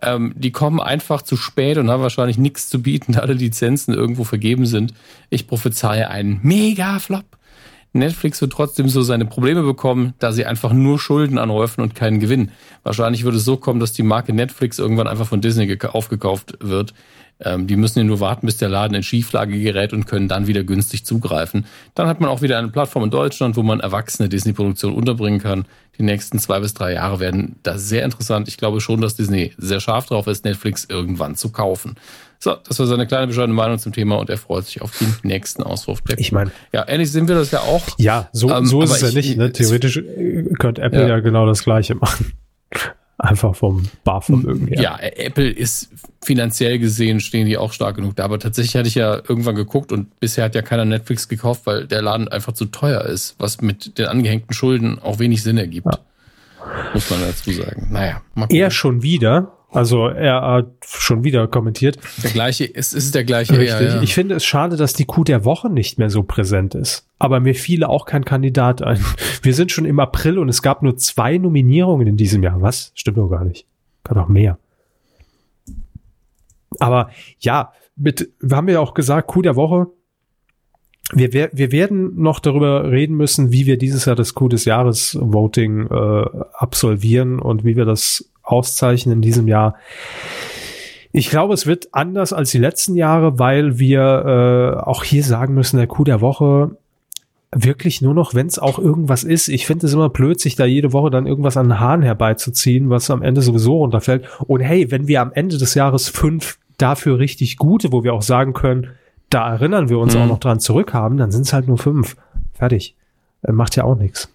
Ähm, die kommen einfach zu spät und haben wahrscheinlich nichts zu bieten, da alle Lizenzen irgendwo vergeben sind. Ich prophezeie einen Mega-Flop. Netflix wird trotzdem so seine Probleme bekommen, da sie einfach nur Schulden anhäufen und keinen Gewinn. Wahrscheinlich würde es so kommen, dass die Marke Netflix irgendwann einfach von Disney aufgekauft wird. Ähm, die müssen ja nur warten, bis der Laden in Schieflage gerät und können dann wieder günstig zugreifen. Dann hat man auch wieder eine Plattform in Deutschland, wo man erwachsene Disney-Produktionen unterbringen kann. Die nächsten zwei bis drei Jahre werden da sehr interessant. Ich glaube schon, dass Disney sehr scharf drauf ist, Netflix irgendwann zu kaufen. So, das war seine kleine bescheidene Meinung zum Thema und er freut sich auf den nächsten Auswurf. Ich meine, ja, ähnlich sind wir das ja auch. Ja, so, ähm, so ist es ja nicht. Ne? Theoretisch äh, könnte Apple ja. ja genau das Gleiche machen. Einfach vom Barvermögen her. Ja, Apple ist finanziell gesehen, stehen die auch stark genug da. Aber tatsächlich hatte ich ja irgendwann geguckt und bisher hat ja keiner Netflix gekauft, weil der Laden einfach zu teuer ist, was mit den angehängten Schulden auch wenig Sinn ergibt. Ja. Muss man dazu sagen. Naja, mal gucken. Er schon wieder. Also er hat schon wieder kommentiert. Der gleiche, es ist der gleiche. Richtig. Ja, ja. Ich finde es schade, dass die Kuh der Woche nicht mehr so präsent ist. Aber mir fiele auch kein Kandidat ein. Wir sind schon im April und es gab nur zwei Nominierungen in diesem Jahr. Was? Stimmt doch gar nicht. Kann auch mehr. Aber ja, mit, wir haben ja auch gesagt, Kuh der Woche. Wir, wir werden noch darüber reden müssen, wie wir dieses Jahr das Coup des Jahres Voting äh, absolvieren und wie wir das auszeichnen in diesem Jahr. Ich glaube, es wird anders als die letzten Jahre, weil wir äh, auch hier sagen müssen, der Coup der Woche wirklich nur noch, wenn es auch irgendwas ist. Ich finde es immer blöd, sich da jede Woche dann irgendwas an den Haaren herbeizuziehen, was am Ende sowieso runterfällt. Und hey, wenn wir am Ende des Jahres fünf dafür richtig gute, wo wir auch sagen können, da erinnern wir uns mhm. auch noch dran zurückhaben, dann sind es halt nur fünf. Fertig. Äh, macht ja auch nichts.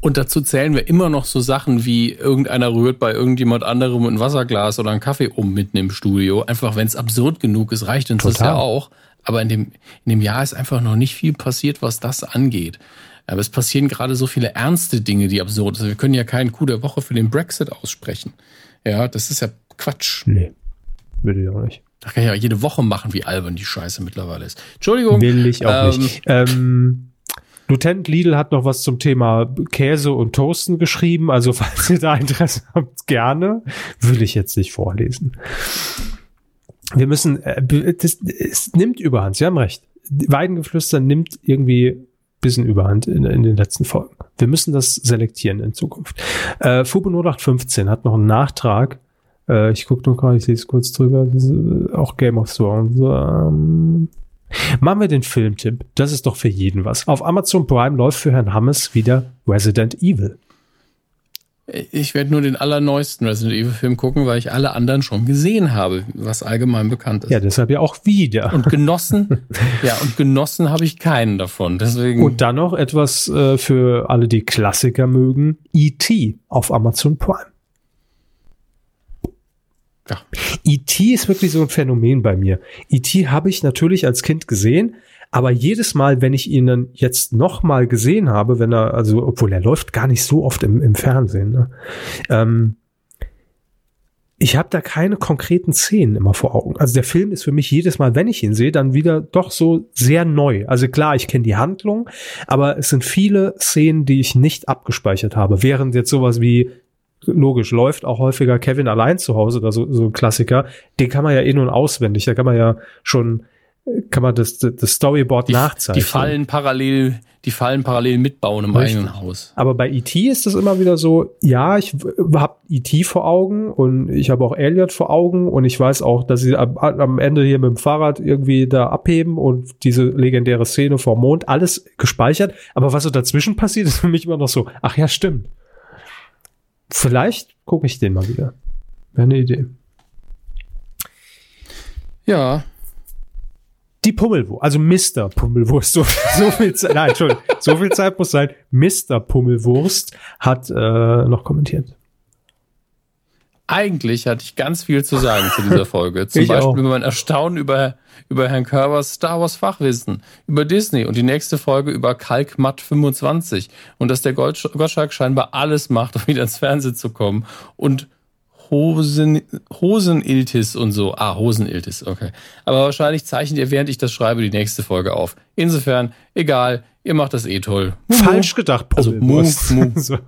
Und dazu zählen wir immer noch so Sachen wie irgendeiner rührt bei irgendjemand anderem ein Wasserglas oder einen Kaffee um mitten im Studio. Einfach, wenn es absurd genug ist, reicht uns Total. das ja auch. Aber in dem, in dem Jahr ist einfach noch nicht viel passiert, was das angeht. Aber es passieren gerade so viele ernste Dinge, die absurd sind. Wir können ja keinen Coup der Woche für den Brexit aussprechen. Ja, das ist ja Quatsch. Nee, würde ich auch nicht. Da kann ich ja jede Woche machen, wie albern die Scheiße mittlerweile ist. Entschuldigung. Will ich auch ähm, nicht. Ähm, Lieutenant Lidl hat noch was zum Thema Käse und Toasten geschrieben. Also falls ihr da Interesse habt, gerne. Will ich jetzt nicht vorlesen. Wir müssen, äh, das, es nimmt Überhand. Sie haben recht. Weidengeflüster nimmt irgendwie bisschen Überhand in, in, den letzten Folgen. Wir müssen das selektieren in Zukunft. Äh, Fubo 0815 hat noch einen Nachtrag. Äh, ich gucke nur gerade, ich sehe es kurz drüber. Äh, auch Game of Thrones. Ähm, Machen wir den Filmtipp. Das ist doch für jeden was. Auf Amazon Prime läuft für Herrn Hammes wieder Resident Evil. Ich werde nur den allerneuesten Resident Evil Film gucken, weil ich alle anderen schon gesehen habe, was allgemein bekannt ist. Ja, deshalb ja auch wieder. Und genossen, ja, und genossen habe ich keinen davon. Deswegen. Und dann noch etwas äh, für alle, die Klassiker mögen. E.T. auf Amazon Prime. Ja. E.T. ist wirklich so ein Phänomen bei mir. E.T. habe ich natürlich als Kind gesehen, aber jedes Mal, wenn ich ihn dann jetzt noch mal gesehen habe, wenn er, also, obwohl er läuft gar nicht so oft im, im Fernsehen, ne? ähm, ich habe da keine konkreten Szenen immer vor Augen. Also der Film ist für mich jedes Mal, wenn ich ihn sehe, dann wieder doch so sehr neu. Also klar, ich kenne die Handlung, aber es sind viele Szenen, die ich nicht abgespeichert habe. Während jetzt sowas wie logisch läuft auch häufiger Kevin allein zu Hause oder so, so ein Klassiker. Den kann man ja in- und auswendig. Da kann man ja schon, kann man das, das Storyboard die, nachzeichnen. Die fallen parallel, die fallen parallel mitbauen im Richtig. eigenen Haus. Aber bei E.T. ist es immer wieder so, ja, ich habe E.T. vor Augen und ich habe auch Elliot vor Augen und ich weiß auch, dass sie am, am Ende hier mit dem Fahrrad irgendwie da abheben und diese legendäre Szene vor Mond, alles gespeichert. Aber was so dazwischen passiert, ist für mich immer noch so, ach ja, stimmt vielleicht gucke ich den mal wieder. Wäre eine Idee. Ja. Die also Pummelwurst, also Mr. Pummelwurst, so, so viel Zeit, nein, Entschuldigung, so viel Zeit muss sein. Mr. Pummelwurst hat äh, noch kommentiert. Eigentlich hatte ich ganz viel zu sagen zu dieser Folge. Zum ich Beispiel auch. über mein Erstaunen über, über Herrn Körbers Star Wars Fachwissen, über Disney und die nächste Folge über Kalkmatt 25 und dass der Gottschalk scheinbar alles macht, um wieder ins Fernsehen zu kommen und Hosen, Hoseniltis und so. Ah, Hoseniltis, okay. Aber wahrscheinlich zeichnet ihr, während ich das schreibe, die nächste Folge auf. Insofern, egal, ihr macht das eh toll. Falsch gedacht, also, move, move. so.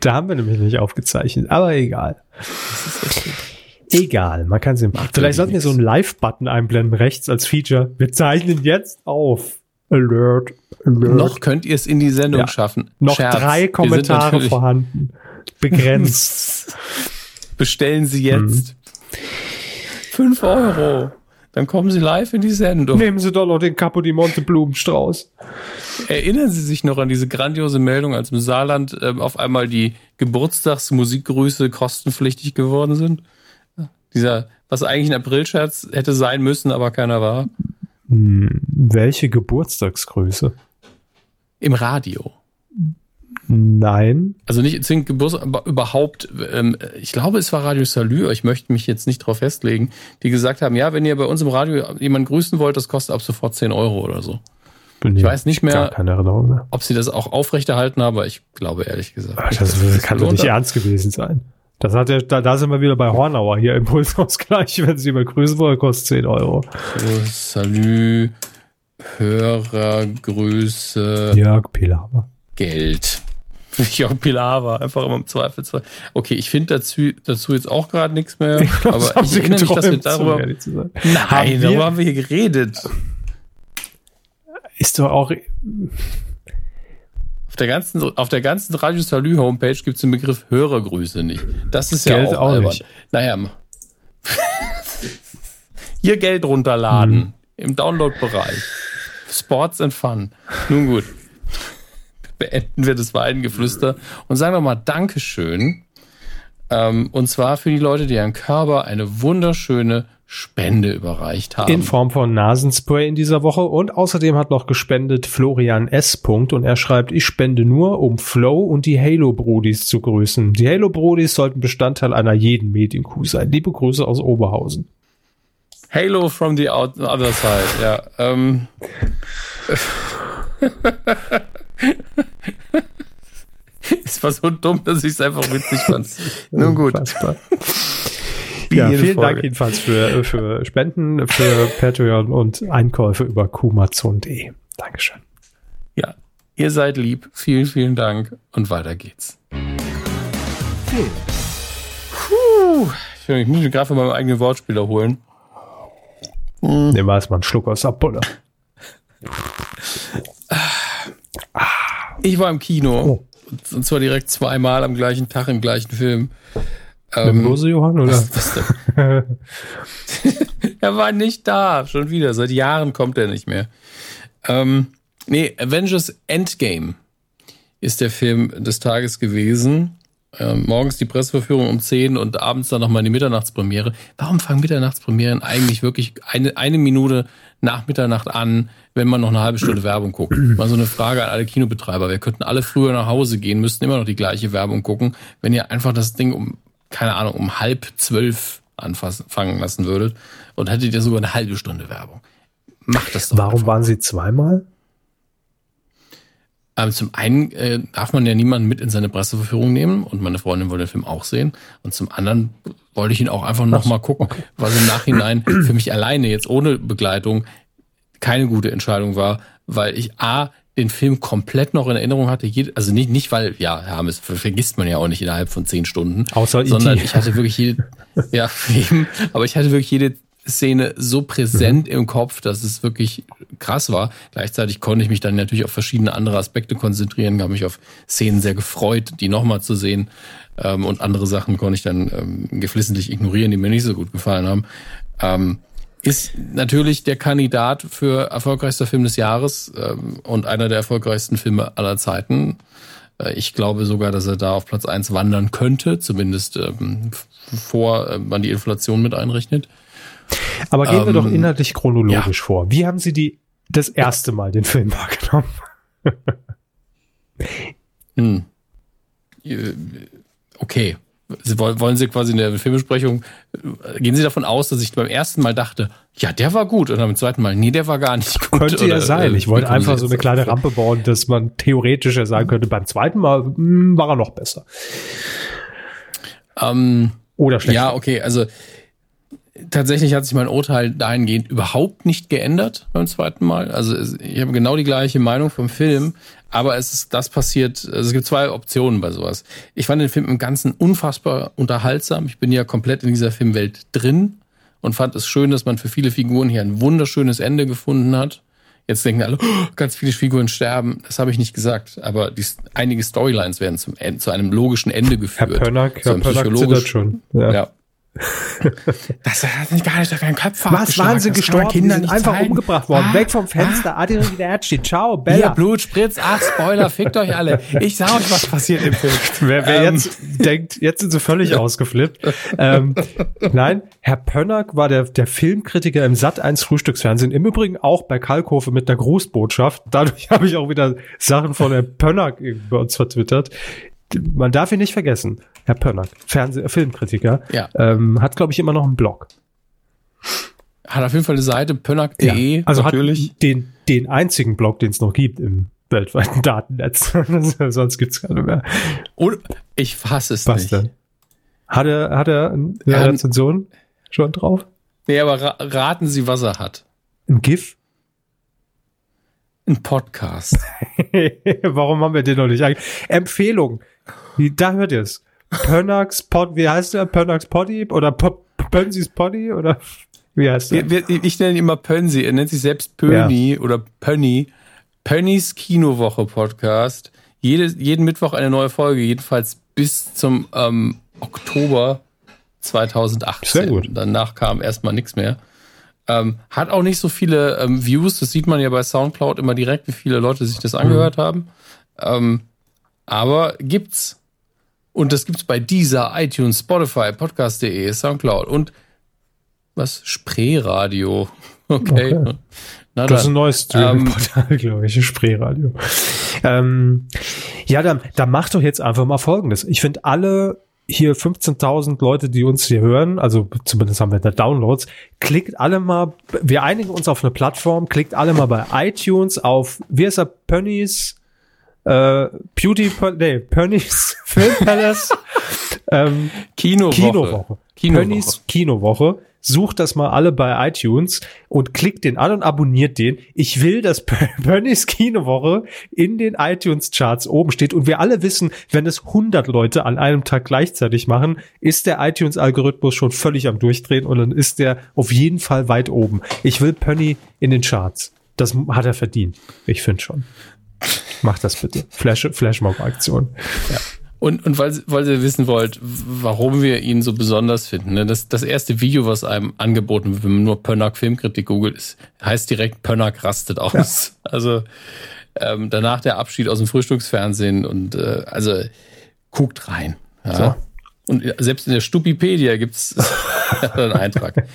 da haben wir nämlich nicht aufgezeichnet, aber egal. Egal, man kann sie machen. Vielleicht sollten wir so einen Live-Button einblenden, rechts als Feature. Wir zeichnen jetzt auf. Alert, alert. Noch könnt ihr es in die Sendung ja. schaffen. Noch Scherz. drei Kommentare vorhanden begrenzt. Bestellen Sie jetzt. Hm. Fünf Euro. Dann kommen Sie live in die Sendung. Nehmen Sie doch noch den Capo di Monte Blumenstrauß. Erinnern Sie sich noch an diese grandiose Meldung, als im Saarland äh, auf einmal die Geburtstagsmusikgrüße kostenpflichtig geworden sind? Dieser, was eigentlich ein Aprilscherz hätte sein müssen, aber keiner war. Hm, welche Geburtstagsgrüße? Im Radio. Nein. Also nicht zwingend Geburtstag, aber überhaupt, ähm, ich glaube, es war Radio Salü, ich möchte mich jetzt nicht drauf festlegen, die gesagt haben, ja, wenn ihr bei uns im Radio jemanden grüßen wollt, das kostet ab sofort 10 Euro oder so. Bin ich weiß nicht mehr, mehr, ob sie das auch aufrechterhalten haben, aber ich glaube ehrlich gesagt. Ach, das, das kann doch nicht hat. ernst gewesen sein. Das hat ja, da, da sind wir wieder bei Hornauer hier Impulsausgleich, wenn sie jemand grüßen wollen, kostet 10 Euro. Also, Salü, Hörergrüße. Jörg Pilawa. Geld. Ja, Pilava, einfach immer im Zweifelsfall. Okay, ich finde dazu, dazu jetzt auch gerade nichts mehr. Ich glaub, aber ich erinnere mich, dass wir darüber. Nein, haben darüber haben wir hier geredet. Ist doch auch. Auf der ganzen, auf der ganzen Radio Salü Homepage gibt es den Begriff Hörergrüße nicht. Das ist Geld ja auch, auch albern. Nicht. Naja. hier Geld runterladen. Hm. Im Download-Bereich. Sports and Fun. Nun gut beenden wir das Weidengeflüster und sagen wir mal Dankeschön. Ähm, und zwar für die Leute, die Herrn Körber eine wunderschöne Spende überreicht haben. In Form von Nasenspray in dieser Woche und außerdem hat noch gespendet Florian S. und er schreibt, ich spende nur, um Flow und die Halo Brodis zu grüßen. Die Halo Brodis sollten Bestandteil einer jeden Medienkuh sein. Liebe Grüße aus Oberhausen. Halo from the other side, ja. Ähm. es war so dumm, dass ich es einfach witzig fand. Nun gut. ja, vielen Folge. Dank jedenfalls für, für Spenden, für Patreon und Einkäufe über kumazon.de. Dankeschön. Ja, ihr seid lieb. Vielen, vielen Dank und weiter geht's. Puh. Ich muss mich gerade von meinem eigenen Wortspiel holen. Hm. Nehmen wir erstmal einen Schluck aus der Bulle. Ich war im Kino. Oh. Und zwar direkt zweimal am gleichen Tag im gleichen Film. Ähm, Lose Johann, oder? Er war nicht da, schon wieder. Seit Jahren kommt er nicht mehr. Ähm, nee, Avengers Endgame ist der Film des Tages gewesen. Ähm, morgens die Presseverführung um 10 und abends dann nochmal die Mitternachtspremiere. Warum fangen Mitternachtspremieren eigentlich wirklich eine, eine Minute nach Mitternacht an, wenn man noch eine halbe Stunde Werbung guckt. Mal so eine Frage an alle Kinobetreiber. Wir könnten alle früher nach Hause gehen, müssten immer noch die gleiche Werbung gucken, wenn ihr einfach das Ding um, keine Ahnung, um halb zwölf anfangen lassen würdet und hättet ihr sogar eine halbe Stunde Werbung. Macht das doch. Warum einfach. waren sie zweimal? Ähm, zum einen äh, darf man ja niemanden mit in seine Presseverführung nehmen und meine Freundin wollte den Film auch sehen. Und zum anderen wollte ich ihn auch einfach nochmal gucken, okay. was im Nachhinein für mich alleine jetzt ohne Begleitung keine gute Entscheidung war, weil ich A, den Film komplett noch in Erinnerung hatte. Also nicht, nicht weil, ja, Hermes vergisst man ja auch nicht innerhalb von zehn Stunden. Außer sondern ich hatte wirklich jede, ja, eben, aber ich hatte wirklich jede Szene so präsent mhm. im Kopf, dass es wirklich krass war. Gleichzeitig konnte ich mich dann natürlich auf verschiedene andere Aspekte konzentrieren, habe mich auf Szenen sehr gefreut, die nochmal zu sehen. Ähm, und andere Sachen konnte ich dann ähm, geflissentlich ignorieren, die mir nicht so gut gefallen haben. Ähm, ist natürlich der Kandidat für erfolgreichster Film des Jahres ähm, und einer der erfolgreichsten Filme aller Zeiten. Äh, ich glaube sogar, dass er da auf Platz eins wandern könnte, zumindest ähm, vor äh, man die Inflation mit einrechnet. Aber gehen ähm, wir doch ähm, inhaltlich chronologisch ja. vor. Wie haben Sie die das erste Mal den Film wahrgenommen? hm. Äh, okay. Sie wollen, wollen Sie quasi in der Filmbesprechung, äh, gehen Sie davon aus, dass ich beim ersten Mal dachte, ja, der war gut, und beim zweiten Mal, nee, der war gar nicht gut. Könnte ja sein. Äh, ich wollte einfach so eine kleine Rampe bauen, dass man theoretisch ja sagen könnte, beim zweiten Mal mh, hm, war er noch besser. Ähm, Oder schlechter. Ja, okay, also tatsächlich hat sich mein Urteil dahingehend überhaupt nicht geändert beim zweiten Mal. Also ich habe genau die gleiche Meinung vom Film, aber es ist das passiert, also es gibt zwei Optionen bei sowas. Ich fand den Film im Ganzen unfassbar unterhaltsam. Ich bin ja komplett in dieser Filmwelt drin und fand es schön, dass man für viele Figuren hier ein wunderschönes Ende gefunden hat. Jetzt denken alle, oh, ganz viele Figuren sterben. Das habe ich nicht gesagt. Aber die, einige Storylines werden zum, zu einem logischen Ende geführt. Herr Pönnack, Herr Pönnack schon. Ja. ja. Das hat nicht gar nicht auf keinen Kopf Was waren sie gestorben? Kinder sind einfach zeigen. umgebracht worden. Ah, Weg vom Fenster. Ah. Adrian. Ciao, Bella. Hier, Blut, Spritz. Ach, Spoiler. Fickt euch alle. Ich sag euch, was passiert im Film. Wer, wer ähm. jetzt denkt, jetzt sind sie völlig ausgeflippt. ähm, nein, Herr Pönnack war der, der Filmkritiker im Sat 1 Frühstücksfernsehen. Im Übrigen auch bei Kalkofe mit der Grußbotschaft. Dadurch habe ich auch wieder Sachen von Herrn Pönnack bei uns vertwittert man darf ihn nicht vergessen, Herr Pönnack, Fernseh äh, Filmkritiker, ja. ähm, hat, glaube ich, immer noch einen Blog. Hat auf jeden Fall eine Seite, pönnack.de. Ja, also natürlich. hat den, den einzigen Blog, den es noch gibt im weltweiten Datennetz. Sonst gibt's keine mehr. Und ich fasse es Was nicht. Denn? Hat er, hat er eine ja, Rezension schon drauf? Nee, aber ra raten Sie, was er hat. Ein GIF? Ein Podcast. Warum haben wir den noch nicht? Empfehlung. Da hört ihr es. Pönnax Pod, wie heißt der? Pönnax Poddy oder Pönsis Poddy oder wie heißt der? Ich nenne ihn immer Pönsi. Er nennt sich selbst Pöni ja. oder Pönny. Pönnys Kinowoche Podcast. Jede, jeden Mittwoch eine neue Folge, jedenfalls bis zum ähm, Oktober 2018. Sehr gut. Danach kam erstmal nichts mehr. Ähm, hat auch nicht so viele ähm, Views, das sieht man ja bei Soundcloud immer direkt, wie viele Leute sich das angehört mhm. haben. Ähm, aber gibt's. Und das gibt's bei dieser, iTunes, Spotify, Podcast.de, Soundcloud und was? Spreeradio. Okay. okay. Na das ist ein neues Streaming-Portal, ähm, glaube ich, Spreeradio. Ähm, ja, dann, dann mach doch jetzt einfach mal Folgendes. Ich finde alle hier 15.000 Leute, die uns hier hören, also zumindest haben wir da Downloads, klickt alle mal, wir einigen uns auf eine Plattform, klickt alle mal bei iTunes auf, wie ist er, Pönnies, äh, Beauty, nee, Pönnies Film Palace, ähm, Kinowoche. Kinowoche. Kinowoche. Pönnies Kinowoche sucht das mal alle bei iTunes und klickt den an und abonniert den. Ich will, dass Bernies Kinowoche in den iTunes Charts oben steht und wir alle wissen, wenn es 100 Leute an einem Tag gleichzeitig machen, ist der iTunes Algorithmus schon völlig am durchdrehen und dann ist der auf jeden Fall weit oben. Ich will Penny in den Charts. Das hat er verdient. Ich finde schon. Mach das bitte. Flash, Flashmob-Aktion. Ja. Und, und weil, weil ihr wissen wollt, warum wir ihn so besonders finden. Ne? Das, das erste Video, was einem angeboten wird, wenn man nur Pönnack Filmkritik googelt, ist, heißt direkt Pönnack rastet aus. Ja. Also ähm, danach der Abschied aus dem Frühstücksfernsehen und äh, also guckt rein. Ja? So. Und selbst in der Stupipedia gibt's einen Eintrag.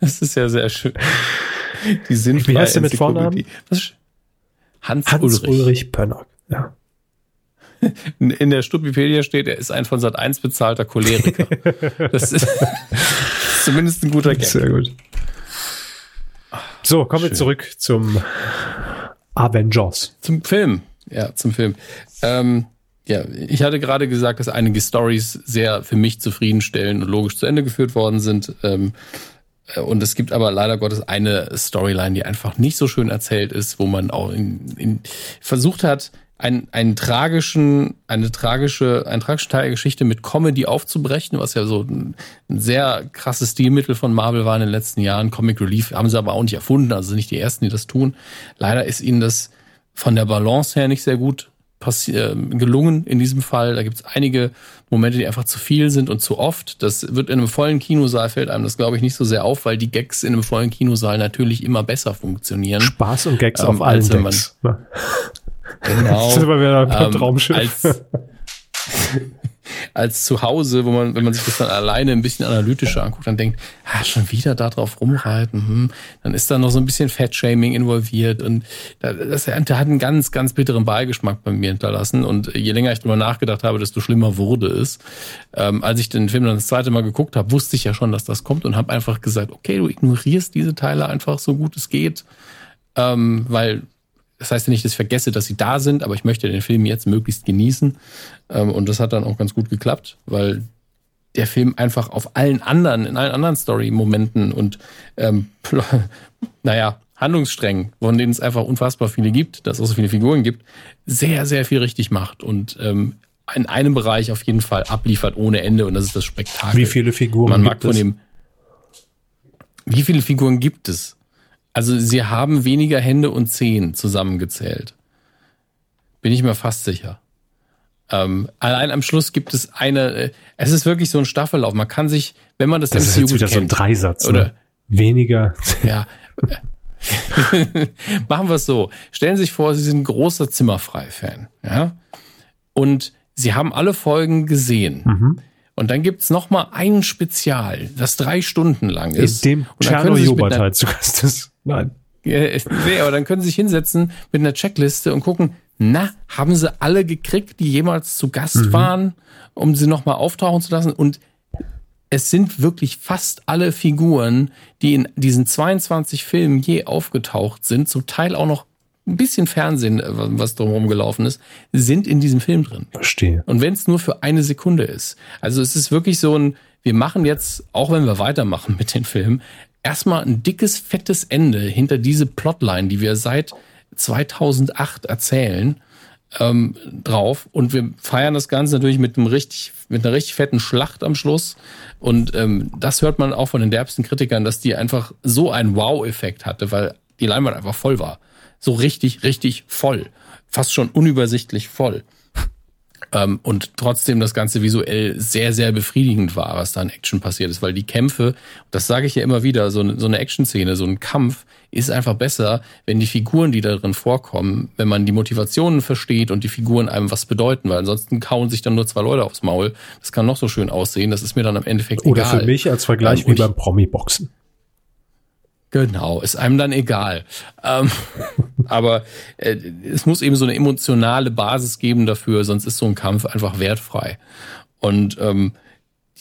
Das ist ja sehr schön. Die sind Wie heißt der mit Vornamen? Hans, Hans Ulrich. Ulrich Pönnack. Ja. In der Stupipedia steht, er ist ein von Sat 1 bezahlter Choleriker. Das ist zumindest ein guter Gag. Sehr gut. So, kommen Schön. wir zurück zum Avengers. Zum Film. Ja, zum Film. Ähm, ja, ich hatte gerade gesagt, dass einige Stories sehr für mich zufriedenstellend und logisch zu Ende geführt worden sind. Ähm, äh, und es gibt aber leider Gottes eine Storyline, die einfach nicht so schön erzählt ist, wo man auch in, in versucht hat, einen, einen tragischen, eine tragische, ein tragische Teil der Geschichte mit Comedy aufzubrechen, was ja so ein, ein, sehr krasses Stilmittel von Marvel war in den letzten Jahren. Comic Relief haben sie aber auch nicht erfunden, also nicht die ersten, die das tun. Leider ist ihnen das von der Balance her nicht sehr gut äh, gelungen in diesem Fall. Da gibt es einige Momente, die einfach zu viel sind und zu oft. Das wird in einem vollen Kinosaal fällt einem das, glaube ich, nicht so sehr auf, weil die Gags in einem vollen Kinosaal natürlich immer besser funktionieren. Spaß und Gags ähm, auf allen Decks. Genau. das ist aber wieder ein ähm, Traumschiff. Als, als zu Hause, wo man, wenn man sich das dann alleine ein bisschen analytischer anguckt, dann denkt, ah, schon wieder da drauf rumreiten, hm. dann ist da noch so ein bisschen Fettshaming involviert und das, das hat einen ganz, ganz bitteren Beigeschmack bei mir hinterlassen und je länger ich drüber nachgedacht habe, desto schlimmer wurde es. Ähm, als ich den Film dann das zweite Mal geguckt habe, wusste ich ja schon, dass das kommt und habe einfach gesagt, okay, du ignorierst diese Teile einfach so gut es geht, ähm, weil das heißt ja nicht, dass ich vergesse, dass sie da sind, aber ich möchte den Film jetzt möglichst genießen. Ähm, und das hat dann auch ganz gut geklappt, weil der Film einfach auf allen anderen, in allen anderen Story-Momenten und ähm, naja, Handlungssträngen, von denen es einfach unfassbar viele gibt, dass es auch so viele Figuren gibt, sehr, sehr viel richtig macht und ähm, in einem Bereich auf jeden Fall abliefert ohne Ende und das ist das Spektakel. Wie viele Figuren Man mag von dem. Wie viele Figuren gibt es? Also sie haben weniger Hände und Zehen zusammengezählt. Bin ich mir fast sicher. Ähm, allein am Schluss gibt es eine, äh, es ist wirklich so ein Staffellauf. Man kann sich, wenn man das, das ist jetzt wieder kennt, so ein Dreisatz, oder ne? weniger. Ja. Machen wir es so. Stellen Sie sich vor, Sie sind ein großer Zimmerfrei-Fan, ja, und Sie haben alle Folgen gesehen. Mhm. Und dann gibt's noch mal ein Spezial, das drei Stunden lang ist. In dem Tscherno-Joghurt halt zu Gast ist. Nein. nee, aber dann können Sie sich hinsetzen mit einer Checkliste und gucken, na, haben sie alle gekriegt, die jemals zu Gast mhm. waren, um sie nochmal auftauchen zu lassen? Und es sind wirklich fast alle Figuren, die in diesen 22 Filmen je aufgetaucht sind, zum Teil auch noch ein bisschen Fernsehen, äh, was drumherum gelaufen ist, sind in diesem Film drin. Verstehe. Und wenn es nur für eine Sekunde ist. Also es ist wirklich so ein, wir machen jetzt, auch wenn wir weitermachen mit den Filmen, erstmal ein dickes, fettes Ende hinter diese Plotline, die wir seit 2008 erzählen, ähm, drauf. Und wir feiern das Ganze natürlich mit einem richtig, mit einer richtig fetten Schlacht am Schluss. Und ähm, das hört man auch von den derbsten Kritikern, dass die einfach so einen Wow-Effekt hatte, weil die Leinwand einfach voll war. So richtig, richtig voll. Fast schon unübersichtlich voll. Ähm, und trotzdem das Ganze visuell sehr, sehr befriedigend war, was da in Action passiert ist, weil die Kämpfe, das sage ich ja immer wieder, so eine, so eine Action-Szene, so ein Kampf ist einfach besser, wenn die Figuren, die da drin vorkommen, wenn man die Motivationen versteht und die Figuren einem was bedeuten, weil ansonsten kauen sich dann nur zwei Leute aufs Maul. Das kann noch so schön aussehen, das ist mir dann am Endeffekt Oder egal. Oder für mich als Vergleich ähm, wie beim Promi-Boxen. Genau, ist einem dann egal. Ähm, aber äh, es muss eben so eine emotionale Basis geben dafür, sonst ist so ein Kampf einfach wertfrei. Und ähm,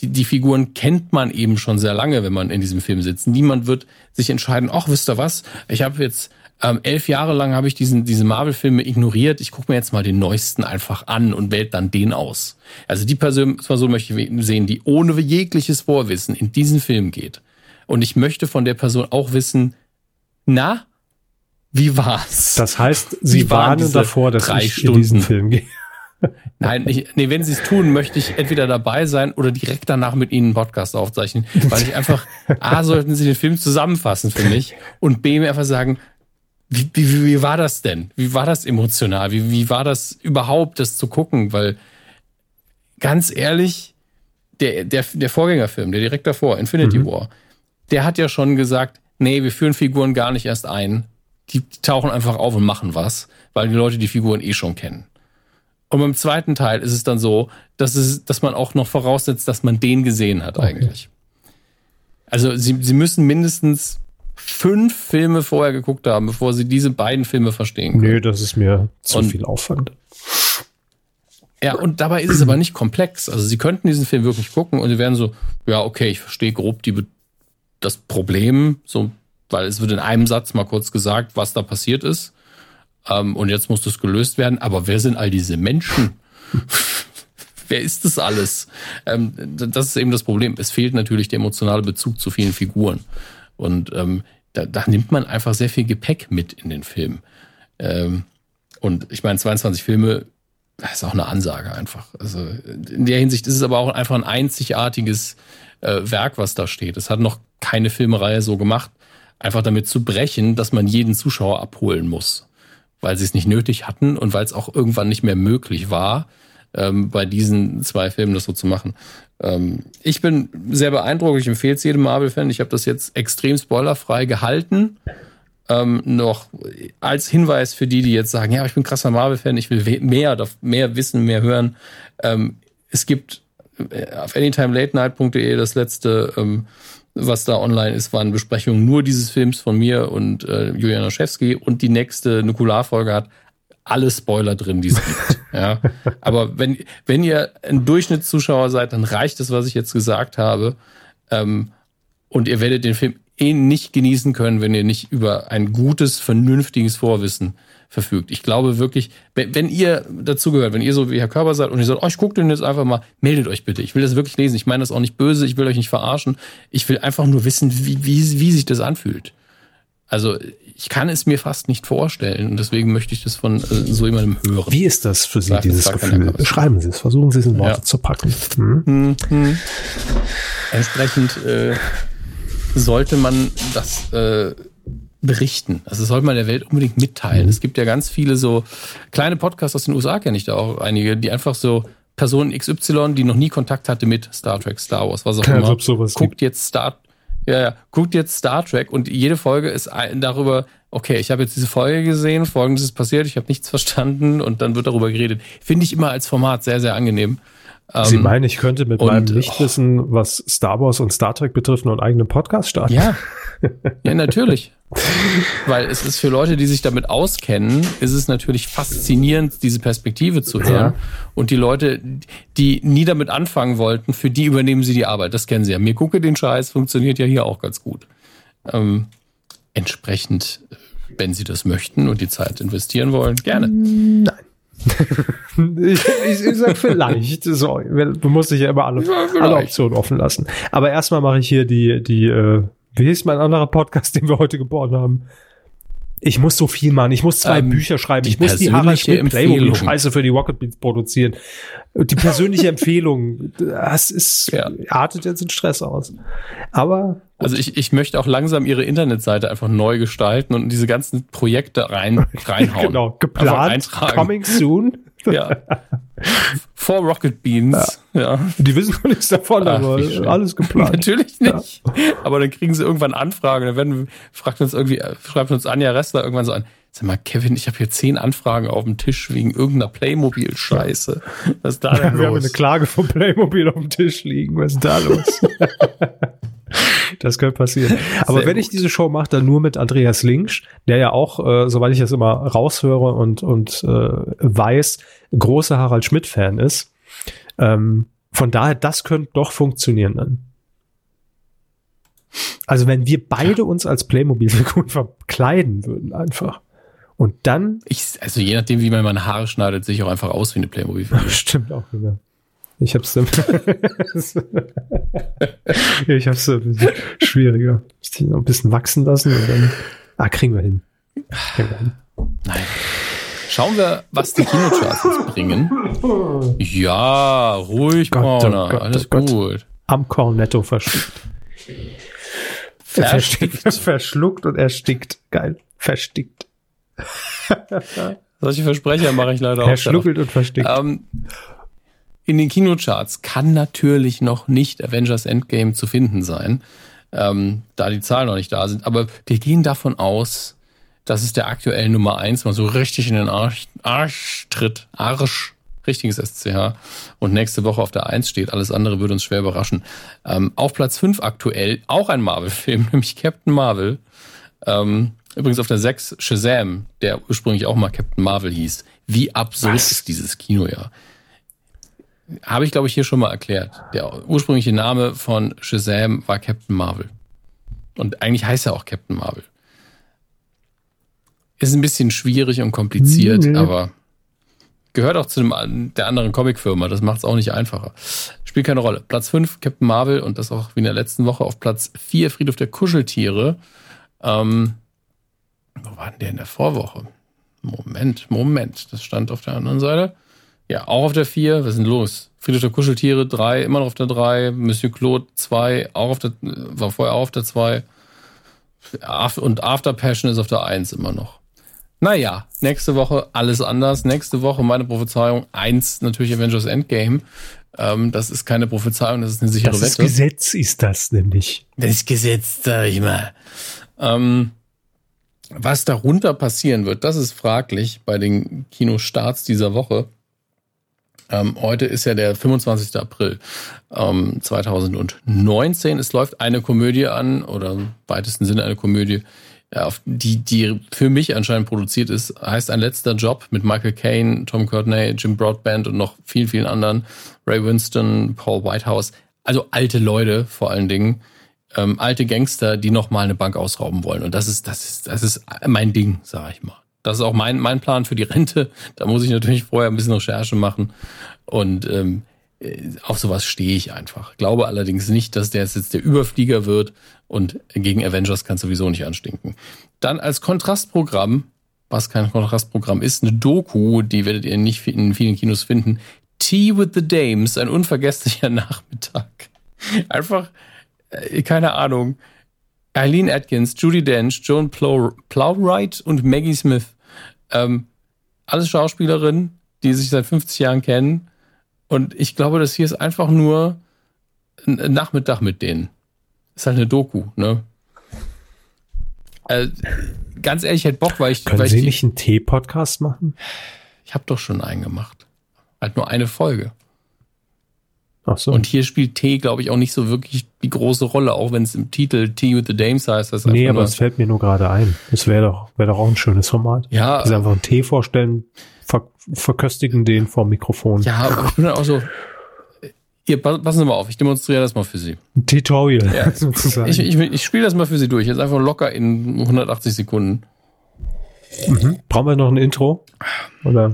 die, die Figuren kennt man eben schon sehr lange, wenn man in diesem Film sitzt. Niemand wird sich entscheiden, ach, wisst ihr was, ich habe jetzt ähm, elf Jahre lang habe ich diesen, diese Marvel-Filme ignoriert. Ich gucke mir jetzt mal den neuesten einfach an und wählt dann den aus. Also die Person, so möchte ich sehen, die ohne jegliches Vorwissen in diesen Film geht und ich möchte von der Person auch wissen, na, wie war's? Das heißt, Sie warnen davor, dass ich Stunden? in diesen Film gehe. Nein, ich, nee, wenn Sie es tun, möchte ich entweder dabei sein oder direkt danach mit Ihnen einen Podcast aufzeichnen, weil ich einfach, A, sollten Sie den Film zusammenfassen für mich und B, mir einfach sagen, wie, wie, wie war das denn? Wie war das emotional? Wie, wie war das überhaupt, das zu gucken? Weil ganz ehrlich, der, der, der Vorgängerfilm, der direkt davor, Infinity mhm. War, der hat ja schon gesagt, nee, wir führen Figuren gar nicht erst ein. Die, die tauchen einfach auf und machen was, weil die Leute die Figuren eh schon kennen. Und beim zweiten Teil ist es dann so, dass, es, dass man auch noch voraussetzt, dass man den gesehen hat okay. eigentlich. Also sie, sie müssen mindestens fünf Filme vorher geguckt haben, bevor sie diese beiden Filme verstehen können. Nee, das ist mir zu und, viel Aufwand. Ja, und dabei ist es aber nicht komplex. Also sie könnten diesen Film wirklich gucken und sie wären so, ja, okay, ich verstehe grob die, das Problem, so, weil es wird in einem Satz mal kurz gesagt, was da passiert ist. Ähm, und jetzt muss das gelöst werden. Aber wer sind all diese Menschen? wer ist das alles? Ähm, das ist eben das Problem. Es fehlt natürlich der emotionale Bezug zu vielen Figuren. Und ähm, da, da nimmt man einfach sehr viel Gepäck mit in den Film. Ähm, und ich meine, 22 Filme, das ist auch eine Ansage einfach. Also in der Hinsicht ist es aber auch einfach ein einzigartiges äh, Werk, was da steht. Es hat noch keine Filmreihe so gemacht, einfach damit zu brechen, dass man jeden Zuschauer abholen muss, weil sie es nicht nötig hatten und weil es auch irgendwann nicht mehr möglich war, ähm, bei diesen zwei Filmen das so zu machen. Ähm, ich bin sehr beeindruckt, ich empfehle es jedem Marvel-Fan. Ich habe das jetzt extrem spoilerfrei gehalten. Ähm, noch als Hinweis für die, die jetzt sagen, ja, ich bin krasser Marvel-Fan, ich will mehr, mehr wissen, mehr hören. Ähm, es gibt auf anytimelate-night.de das letzte, ähm, was da online ist, waren Besprechungen nur dieses Films von mir und äh, Julian Oschewski und die nächste Nukularfolge hat alle Spoiler drin, die es gibt. ja. Aber wenn, wenn ihr ein Durchschnittszuschauer seid, dann reicht es, was ich jetzt gesagt habe. Ähm, und ihr werdet den Film eh nicht genießen können, wenn ihr nicht über ein gutes, vernünftiges Vorwissen verfügt. Ich glaube wirklich, wenn, wenn ihr dazugehört, wenn ihr so wie Herr Körber seid und ihr sagt, oh, ich gucke den jetzt einfach mal, meldet euch bitte. Ich will das wirklich lesen. Ich meine das auch nicht böse, ich will euch nicht verarschen. Ich will einfach nur wissen, wie, wie, wie sich das anfühlt. Also ich kann es mir fast nicht vorstellen und deswegen möchte ich das von äh, so jemandem hören. Wie ist das für Sie, dieses Gefühl? Beschreiben Sie es, versuchen Sie es in Worte ja. zu packen. Hm? Hm, hm. Entsprechend äh, sollte man das äh, berichten. Also das sollte man der Welt unbedingt mitteilen. Mhm. Es gibt ja ganz viele so kleine Podcasts aus den USA, kenne ich da auch einige, die einfach so Person XY, die noch nie Kontakt hatte mit Star Trek, Star Wars, was auch Keine immer, guckt gibt. jetzt Star ja, ja, guckt jetzt Star Trek und jede Folge ist darüber, okay, ich habe jetzt diese Folge gesehen, folgendes ist passiert, ich habe nichts verstanden und dann wird darüber geredet. Finde ich immer als Format sehr, sehr angenehm. Sie ähm, meinen, ich könnte mit und, meinem Nichtwissen, oh. was Star Wars und Star Trek betrifft, nur einen eigenen Podcast starten? Ja, ja natürlich. Weil es ist für Leute, die sich damit auskennen, ist es natürlich faszinierend, diese Perspektive zu hören. Ja. Und die Leute, die nie damit anfangen wollten, für die übernehmen sie die Arbeit. Das kennen sie ja. Mir gucke den Scheiß, funktioniert ja hier auch ganz gut. Ähm, entsprechend, wenn sie das möchten und die Zeit investieren wollen, gerne. Nein ich, ich, ich sag vielleicht. So, du musst dich ja immer alle, ja, alle Optionen offen lassen. Aber erstmal mache ich hier die, die, äh, wie ist mein anderer Podcast, den wir heute geboren haben? Ich muss so viel machen. Ich muss zwei ähm, Bücher schreiben. Ich muss die Harald Schmidt Playmobil Scheiße für die Rocket Beats produzieren. Die persönliche Empfehlung, das ist, ja. artet jetzt in Stress aus. Aber. Also ich, ich möchte auch langsam ihre Internetseite einfach neu gestalten und diese ganzen Projekte rein, reinhauen. genau. Geplant. Coming soon. Ja. Vor Rocket Beans. Ja. ja. Die wissen noch nichts davon, Ach, aber alles geplant. Natürlich nicht. Ja. Aber dann kriegen sie irgendwann Anfragen. Dann werden, fragt uns irgendwie, schreibt uns Anja Ressler irgendwann so an. Sag mal, Kevin, ich habe hier zehn Anfragen auf dem Tisch wegen irgendeiner Playmobil-Scheiße. Was ist da denn los? Wir haben eine Klage von Playmobil auf dem Tisch liegen. Was ist da los? das könnte passieren. Aber Sehr wenn gut. ich diese Show mache, dann nur mit Andreas Linksch, der ja auch, äh, soweit ich das immer raushöre und, und äh, weiß, großer Harald Schmidt-Fan ist. Ähm, von daher, das könnte doch funktionieren dann. Also wenn wir beide uns als Playmobil-Figuren verkleiden würden, einfach. Und dann. Ich, also je nachdem, wie man meine Haare schneidet, sehe ich auch einfach aus wie eine Playmobil-Figur. Stimmt auch wieder. Ich hab's dann. ich hab's ein bisschen schwieriger. Ich noch ein bisschen wachsen lassen und dann. Ah, kriegen wir hin. Kriegen wir hin. Nein. Schauen wir, was die Kinocharts jetzt bringen. Ja, ruhig, Gott, Corner. Oh Gott, Alles oh Gott. gut. Am Cornetto verschluckt. Verstickt. Verschluckt und erstickt. Geil. Verstickt. Solche Versprecher mache ich leider auch. Verschluckelt und verstickt. Ähm, in den Kinocharts kann natürlich noch nicht Avengers Endgame zu finden sein, ähm, da die Zahlen noch nicht da sind. Aber wir gehen davon aus, dass es der aktuell Nummer eins mal so richtig in den Arsch, Arsch tritt. Arsch, richtiges SCH. Und nächste Woche auf der Eins steht. Alles andere würde uns schwer überraschen. Ähm, auf Platz fünf aktuell auch ein Marvel-Film, nämlich Captain Marvel. Ähm, übrigens auf der sechs Shazam, der ursprünglich auch mal Captain Marvel hieß. Wie absurd Was? ist dieses Kinojahr? Habe ich, glaube ich, hier schon mal erklärt. Der ursprüngliche Name von Shazam war Captain Marvel. Und eigentlich heißt er auch Captain Marvel. Ist ein bisschen schwierig und kompliziert, mhm. aber gehört auch zu dem, der anderen Comicfirma. Das macht es auch nicht einfacher. Spielt keine Rolle. Platz 5, Captain Marvel und das auch wie in der letzten Woche auf Platz 4, Friedhof der Kuscheltiere. Ähm, wo war denn der in der Vorwoche? Moment, Moment. Das stand auf der anderen Seite. Ja, auch auf der 4. Was ist denn los? Friedrich der Kuscheltiere 3, immer noch auf der 3. Monsieur Claude 2, auch auf der, war vorher auch auf der 2. Und After Passion ist auf der 1 immer noch. Naja, nächste Woche alles anders. Nächste Woche meine Prophezeiung 1, natürlich Avengers Endgame. Ähm, das ist keine Prophezeiung, das ist eine sichere das Wette. Das Gesetz ist das nämlich. Das Gesetz, sag ich mal. Ähm, was darunter passieren wird, das ist fraglich bei den Kinostarts dieser Woche. Ähm, heute ist ja der 25. April ähm, 2019. Es läuft eine Komödie an, oder im weitesten Sinne eine Komödie, die, die für mich anscheinend produziert ist, heißt ein letzter Job mit Michael Caine, Tom Courtney, Jim Broadband und noch vielen, vielen anderen, Ray Winston, Paul Whitehouse, also alte Leute vor allen Dingen, ähm, alte Gangster, die noch mal eine Bank ausrauben wollen. Und das ist, das ist, das ist mein Ding, sag ich mal. Das ist auch mein, mein Plan für die Rente. Da muss ich natürlich vorher ein bisschen Recherche machen. Und ähm, äh, auf sowas stehe ich einfach. Glaube allerdings nicht, dass der jetzt der Überflieger wird und gegen Avengers kann sowieso nicht anstinken. Dann als Kontrastprogramm, was kein Kontrastprogramm ist, eine Doku, die werdet ihr nicht in vielen Kinos finden. Tea with the Dames, ein unvergesslicher Nachmittag. Einfach, äh, keine Ahnung. Eileen Atkins, Judy Dench, Joan Plowright und Maggie Smith. Ähm, alles Schauspielerinnen, die sich seit 50 Jahren kennen und ich glaube, das hier ist einfach nur ein Nachmittag mit denen. Ist halt eine Doku, ne? Also, ganz ehrlich, ich hätte Bock, weil ich. Können weil Sie ich nicht einen Tee-Podcast machen? Ich habe doch schon einen gemacht. Halt nur eine Folge. Ach so. Und hier spielt Tee, glaube ich, auch nicht so wirklich die große Rolle, auch wenn es im Titel Tea with the Dames heißt. Das nee, aber es fällt mir nur gerade ein. Das wäre doch, wäre doch auch ein schönes Format. Ja. Sie einfach einen Tee vorstellen, ver verköstigen den vor Mikrofon. Ja, aber ich bin dann auch so, ihr, passen Sie mal auf, ich demonstriere das mal für Sie. Ein Tutorial, ja. sozusagen. Ich, ich, ich spiele das mal für Sie durch, jetzt einfach locker in 180 Sekunden. Mhm. Brauchen wir noch ein Intro? Oder?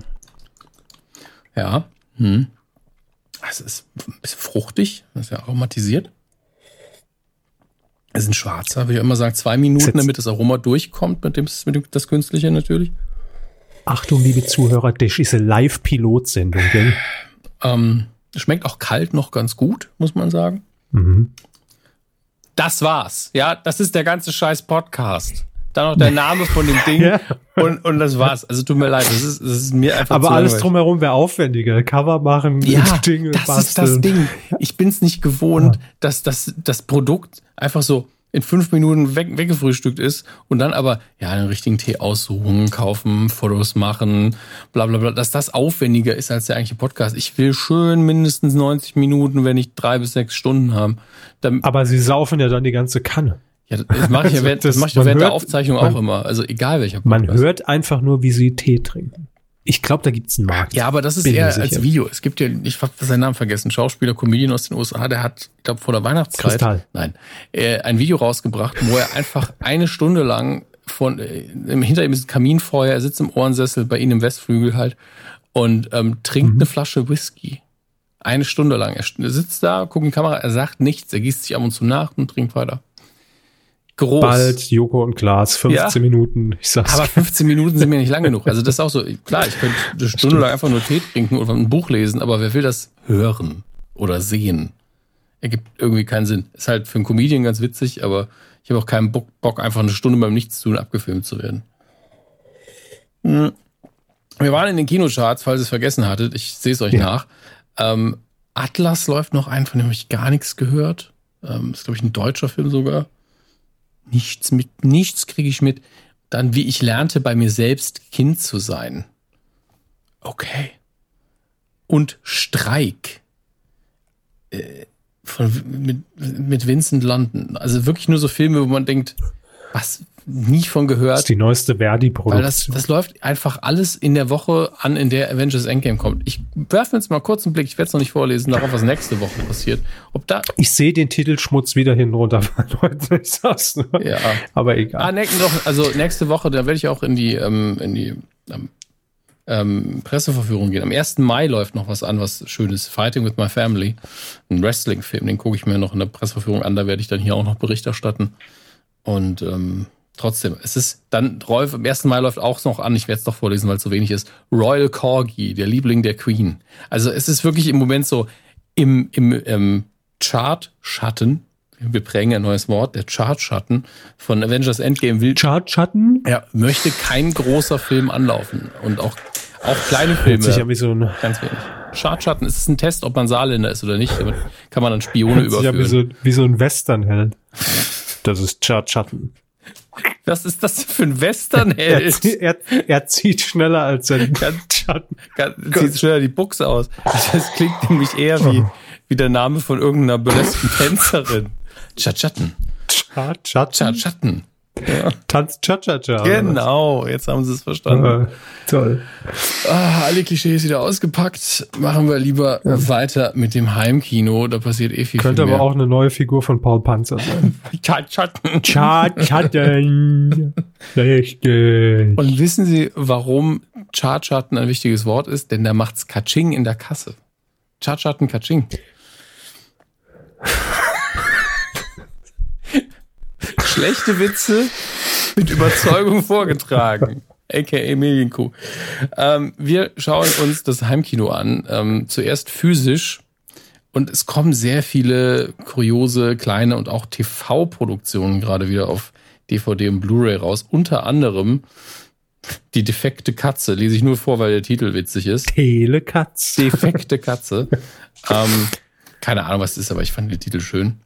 Ja. Hm. Es ist ein bisschen fruchtig, das ist ja aromatisiert. Es ist ein schwarzer, würde ich immer sagen, zwei Minuten, damit das Aroma durchkommt, mit dem, mit dem das Künstliche natürlich. Achtung, liebe Zuhörer, das ist eine Live-Pilot-Sendung, gell? Ähm, schmeckt auch kalt noch ganz gut, muss man sagen. Mhm. Das war's. Ja, das ist der ganze scheiß Podcast. Dann noch der Name von dem Ding ja. und, und das war's. Also tut mir leid, das ist, das ist mir einfach Aber alles drumherum wäre aufwendiger. Cover machen, ja, Dinge das basteln. ist das Ding. Ich bin's nicht gewohnt, ja. dass das, das Produkt einfach so in fünf Minuten weg, weggefrühstückt ist und dann aber ja einen richtigen Tee aussuchen, kaufen, Fotos machen, bla bla bla, dass das aufwendiger ist als der eigentliche Podcast. Ich will schön mindestens 90 Minuten, wenn nicht drei bis sechs Stunden haben. Aber sie saufen ja dann die ganze Kanne. Ja, das mache ich ja während, das, das mach ich während hört, der Aufzeichnung man, auch immer. Also egal welcher Podcast. Man hört einfach nur, wie sie Tee trinken. Ich glaube, da gibt's einen Markt. Ja, aber das ist Bin eher als Video. Es gibt ja, ich habe seinen Namen vergessen, Schauspieler, Comedian aus den USA, der hat, ich glaube, vor der Weihnachtszeit, Kristall. nein, äh, ein Video rausgebracht, wo er einfach eine Stunde lang von äh, hinter ihm ist ein Kaminfeuer, er sitzt im Ohrensessel bei ihnen im Westflügel halt und ähm, trinkt mhm. eine Flasche Whisky. Eine Stunde lang. Er sitzt da, guckt in die Kamera, er sagt nichts, er gießt sich ab und zu nach und trinkt weiter groß. Bald Joko und Glas, 15 ja. Minuten. Ich sag's. Aber 15 Minuten sind mir nicht lang genug. Also das ist auch so, klar, ich könnte eine Stunde lang einfach nur Tee trinken oder ein Buch lesen, aber wer will das hören oder sehen? Ergibt irgendwie keinen Sinn. Ist halt für einen Comedian ganz witzig, aber ich habe auch keinen Bock, Bock, einfach eine Stunde beim Nichtstun abgefilmt zu werden. Hm. Wir waren in den Kinocharts, falls ihr es vergessen hattet. Ich sehe es euch ja. nach. Ähm, Atlas läuft noch ein, von dem habe ich gar nichts gehört. Ähm, ist, glaube ich, ein deutscher Film sogar. Nichts mit, nichts kriege ich mit. Dann, wie ich lernte, bei mir selbst Kind zu sein. Okay. Und Streik. Äh, von, mit, mit Vincent London. Also wirklich nur so Filme, wo man denkt, was, nie von gehört. Das ist die neueste Verdi-Produktion. Weil das, das läuft einfach alles in der Woche an, in der Avengers Endgame kommt. Ich werfe jetzt mal kurz einen Blick, ich werde es noch nicht vorlesen, darauf, was nächste Woche passiert. Ob da ich sehe den Titelschmutz wieder hin runter, Leute, ich sag's nur. Ja. Aber egal. Ah, ne, doch, also nächste Woche, da werde ich auch in die, ähm, in die ähm, ähm, Presseverführung gehen. Am 1. Mai läuft noch was an, was schönes. Fighting with My Family. Ein Wrestling-Film, den gucke ich mir noch in der Presseverführung an, da werde ich dann hier auch noch Bericht erstatten. Und ähm, trotzdem, es ist dann, Rolf, im ersten Mal läuft auch noch an, ich werde es doch vorlesen, weil es so wenig ist, Royal Corgi, der Liebling der Queen. Also es ist wirklich im Moment so im, im, im Chart-Schatten, wir prägen ein neues Wort, der Chart-Schatten von Avengers Endgame will. Chart-Schatten? Ja, möchte kein großer Film anlaufen und auch, auch kleine Filme. Sicher wie so ein ganz wenig. Chartschatten, ist es ein Test, ob man Saarländer ist oder nicht. Damit kann man dann Spione überführen. Ja, wie so, wie so ein Westernheld. Das ist Chartschatten. Was ist das für ein Westernheld? er, er, er, zieht schneller als ein Chatschatten. Zieht schneller die Buchse aus. Das klingt nämlich eher wie, oh. wie der Name von irgendeiner burlesken Tänzerin. Chatschatten. Chatschatten. Chatschatten. Ja. Tanz Cha-Cha-Cha. Genau, jetzt haben sie es verstanden. Äh, toll. Ah, alle Klischees wieder ausgepackt. Machen wir lieber ja. weiter mit dem Heimkino. Da passiert eh viel, Könnte viel aber auch eine neue Figur von Paul Panzer sein. Cha-Chatten. Cha-Chatten. Richtig. Und wissen Sie, warum Cha-Chatten ein wichtiges Wort ist? Denn da macht's Kaching in der Kasse. Cha-Chatten Kaching. Schlechte Witze mit Überzeugung vorgetragen. AKA Medienkuh. Ähm, wir schauen uns das Heimkino an. Ähm, zuerst physisch. Und es kommen sehr viele kuriose, kleine und auch TV-Produktionen gerade wieder auf DVD und Blu-ray raus. Unter anderem die defekte Katze. Lese ich nur vor, weil der Titel witzig ist. Telekatz. Defekte Katze. ähm, keine Ahnung, was das ist, aber ich fand den Titel schön.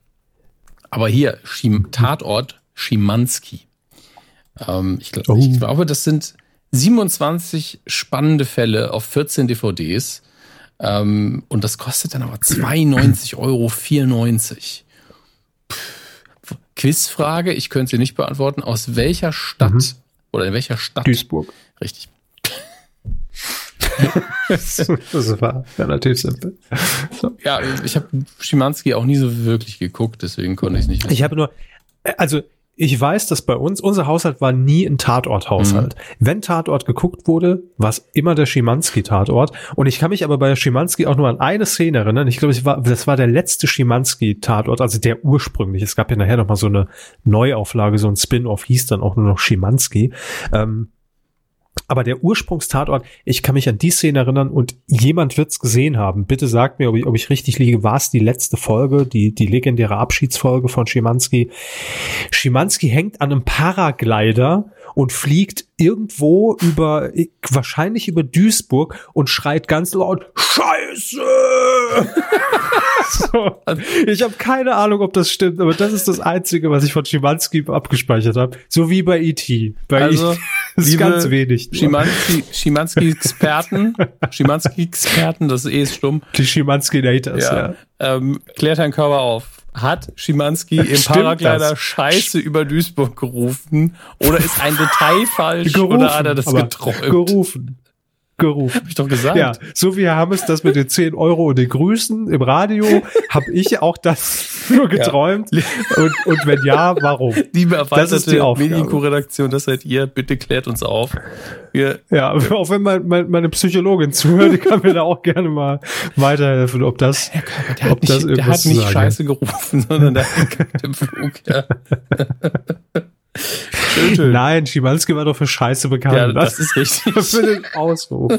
Aber hier, Schim Tatort Schimanski. Ähm, ich, glaub, oh. ich glaube, das sind 27 spannende Fälle auf 14 DVDs. Ähm, und das kostet dann aber 92,94 Euro. Quizfrage, ich könnte sie nicht beantworten. Aus welcher Stadt mhm. oder in welcher Stadt? Duisburg. Richtig. das war relativ simpel. So. Ja, ich habe Schimanski auch nie so wirklich geguckt, deswegen konnte ich es nicht. Wissen. Ich habe nur, also ich weiß, dass bei uns, unser Haushalt war nie ein Tatorthaushalt. Mhm. Wenn Tatort geguckt wurde, war es immer der Schimanski-Tatort. Und ich kann mich aber bei Schimanski auch nur an eine Szene erinnern. Ich glaube, war, das war der letzte Schimanski-Tatort, also der ursprünglich. Es gab ja nachher noch mal so eine Neuauflage, so ein Spin-off, hieß dann auch nur noch Schimanski. Ähm, aber der Ursprungstatort, ich kann mich an die Szene erinnern und jemand wird's gesehen haben. Bitte sagt mir, ob ich, ob ich richtig liege. War es die letzte Folge, die, die legendäre Abschiedsfolge von Schimanski? Schimanski hängt an einem Paraglider und fliegt irgendwo über, wahrscheinlich über Duisburg und schreit ganz laut, Scheiße! so. Ich habe keine Ahnung, ob das stimmt, aber das ist das Einzige, was ich von Schimanski abgespeichert habe. So wie bei E.T. Bei also, e das ist ganz wenig. Schimanski, Schimanski-Experten, Schimanski-Experten, das E ist stumm. Die Schimanski-Daters, ja. ja. Ähm, klärt deinen Körper auf hat Schimanski im Paraglider Scheiße über Duisburg gerufen? Oder ist ein Detail falsch? Gerufen, oder hat er das geträumt? Gerufen gerufen. Hab ich doch gesagt. Ja, so wie Herr Hammes das mit den 10 Euro und den Grüßen im Radio, habe ich auch das nur geträumt. Ja. Und, und wenn ja, warum? Liebe erweiterte Medienco-Redaktion, das seid ihr. Bitte klärt uns auf. Wir ja, auch wenn mein, mein, meine Psychologin zuhört, die kann mir da auch gerne mal weiterhelfen, ob das, der ob hat das nicht, der hat nicht Scheiße gerufen, sondern der hat im Flug, ja. Schön, Nein, Schimanski war doch für Scheiße bekannt. Ja, das ist richtig. für den Ausruf.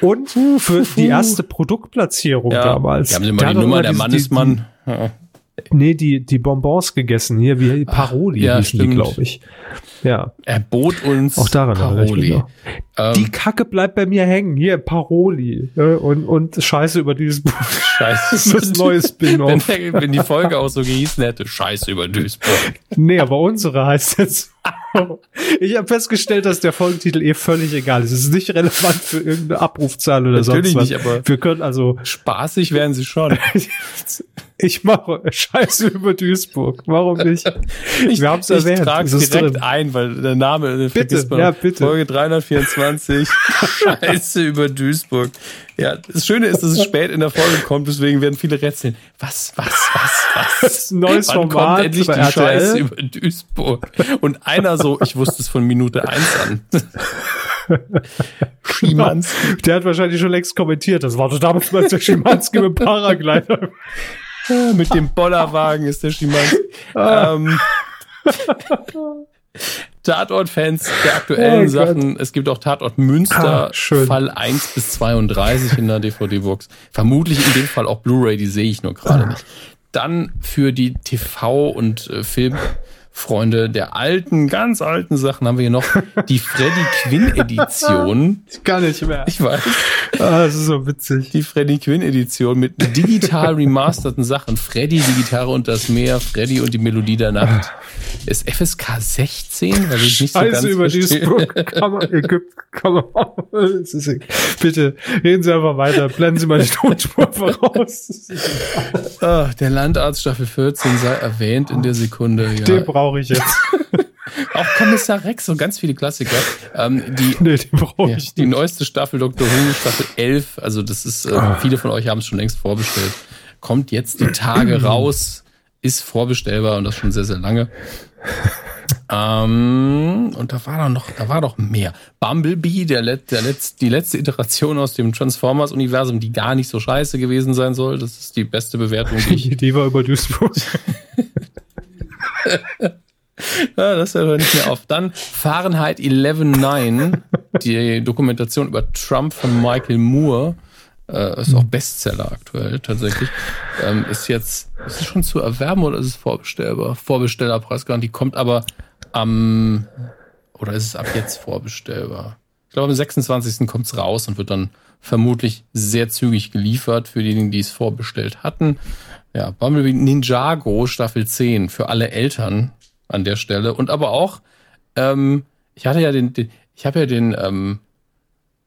Und für die erste Produktplatzierung ja, damals. Die haben Sie mal die Nummer, der Mann ist Mann. Ja. Nee, die, die Bonbons gegessen hier, wie Paroli ja, hießen die, glaube ich. Ja. Er bot uns auch daran Paroli. Ähm, die Kacke bleibt bei mir hängen. Hier, Paroli. Und, und Scheiße über dieses Buch. Scheiße. das neue Spin-off. Wenn, wenn, die Folge auch so gehießen hätte, Scheiße über Duisburg. Nee, aber unsere heißt jetzt ich habe festgestellt, dass der Folgentitel eh völlig egal ist. Es ist nicht relevant für irgendeine Abrufzahl oder Natürlich sonst was. nicht, aber wir können also spaßig werden sie schon. ich mache Scheiße über Duisburg. Warum nicht? Ich, wir haben es erwähnt. Ich trage direkt drin. ein, weil der Name bitte, man. Ja, bitte. Folge 324 Scheiße über Duisburg. Ja, das Schöne ist, dass es spät in der Folge kommt, deswegen werden viele rätseln. Was, was, was, was? Neues Wann Format kommt endlich die RTL? Scheiße über Duisburg. Und einer so, ich wusste es von Minute eins an. Schimanski. Der hat wahrscheinlich schon längst kommentiert. Das war doch damals mal der Schimanski mit Paraglider. Mit dem Bollerwagen ist der Schimanski. Ah. Ähm, Tatort-Fans der aktuellen oh Sachen. Es gibt auch Tatort Münster, ah, Fall 1 bis 32 in der DVD-Box. Vermutlich in dem Fall auch Blu-ray, die sehe ich nur gerade ah. nicht. Dann für die TV- und äh, Film- Freunde der alten, ganz alten Sachen haben wir hier noch die Freddy Quinn Edition. Kann nicht mehr. Ich weiß. Ah, das ist so witzig. Die Freddy Quinn Edition mit digital remasterten Sachen. Freddy, die Gitarre und das Meer, Freddy und die Melodie der Nacht. Ist FSK 16? Weil ich nicht so ganz über dieses man, Ägypten, kann man, bitte, reden Sie einfach weiter. Blenden Sie mal die Tonspur voraus. Ah, der Landarzt Staffel 14 sei erwähnt in der Sekunde. Ja. Den brauche ich jetzt. Auch Kommissar Rex und ganz viele Klassiker. Ähm, die, nee, brauche ja, ich Die neueste Staffel Dr. Who, Staffel 11, also das ist, äh, ah. viele von euch haben es schon längst vorbestellt. Kommt jetzt die Tage raus, ist vorbestellbar und das schon sehr, sehr lange. ähm, und da war doch noch, da war doch mehr. Bumblebee, der, Let, der Letz, die letzte Iteration aus dem Transformers-Universum, die gar nicht so scheiße gewesen sein soll. Das ist die beste Bewertung, die ich. die war über Duisburg. ja, das hört nicht mehr auf. Dann Fahrenheit 11.9, die Dokumentation über Trump von Michael Moore. Äh, ist auch Bestseller aktuell tatsächlich. Ähm, ist jetzt, ist es schon zu erwerben oder ist es vorbestellbar? Vorbestellerpreisgarantie kommt aber am, oder ist es ab jetzt vorbestellbar? Ich glaube, am 26. kommt es raus und wird dann vermutlich sehr zügig geliefert für diejenigen, die es vorbestellt hatten. Ja, Bumblebee Ninjago Staffel 10 für alle Eltern an der Stelle. Und aber auch, ähm, ich hatte ja den, den ich habe ja den ähm,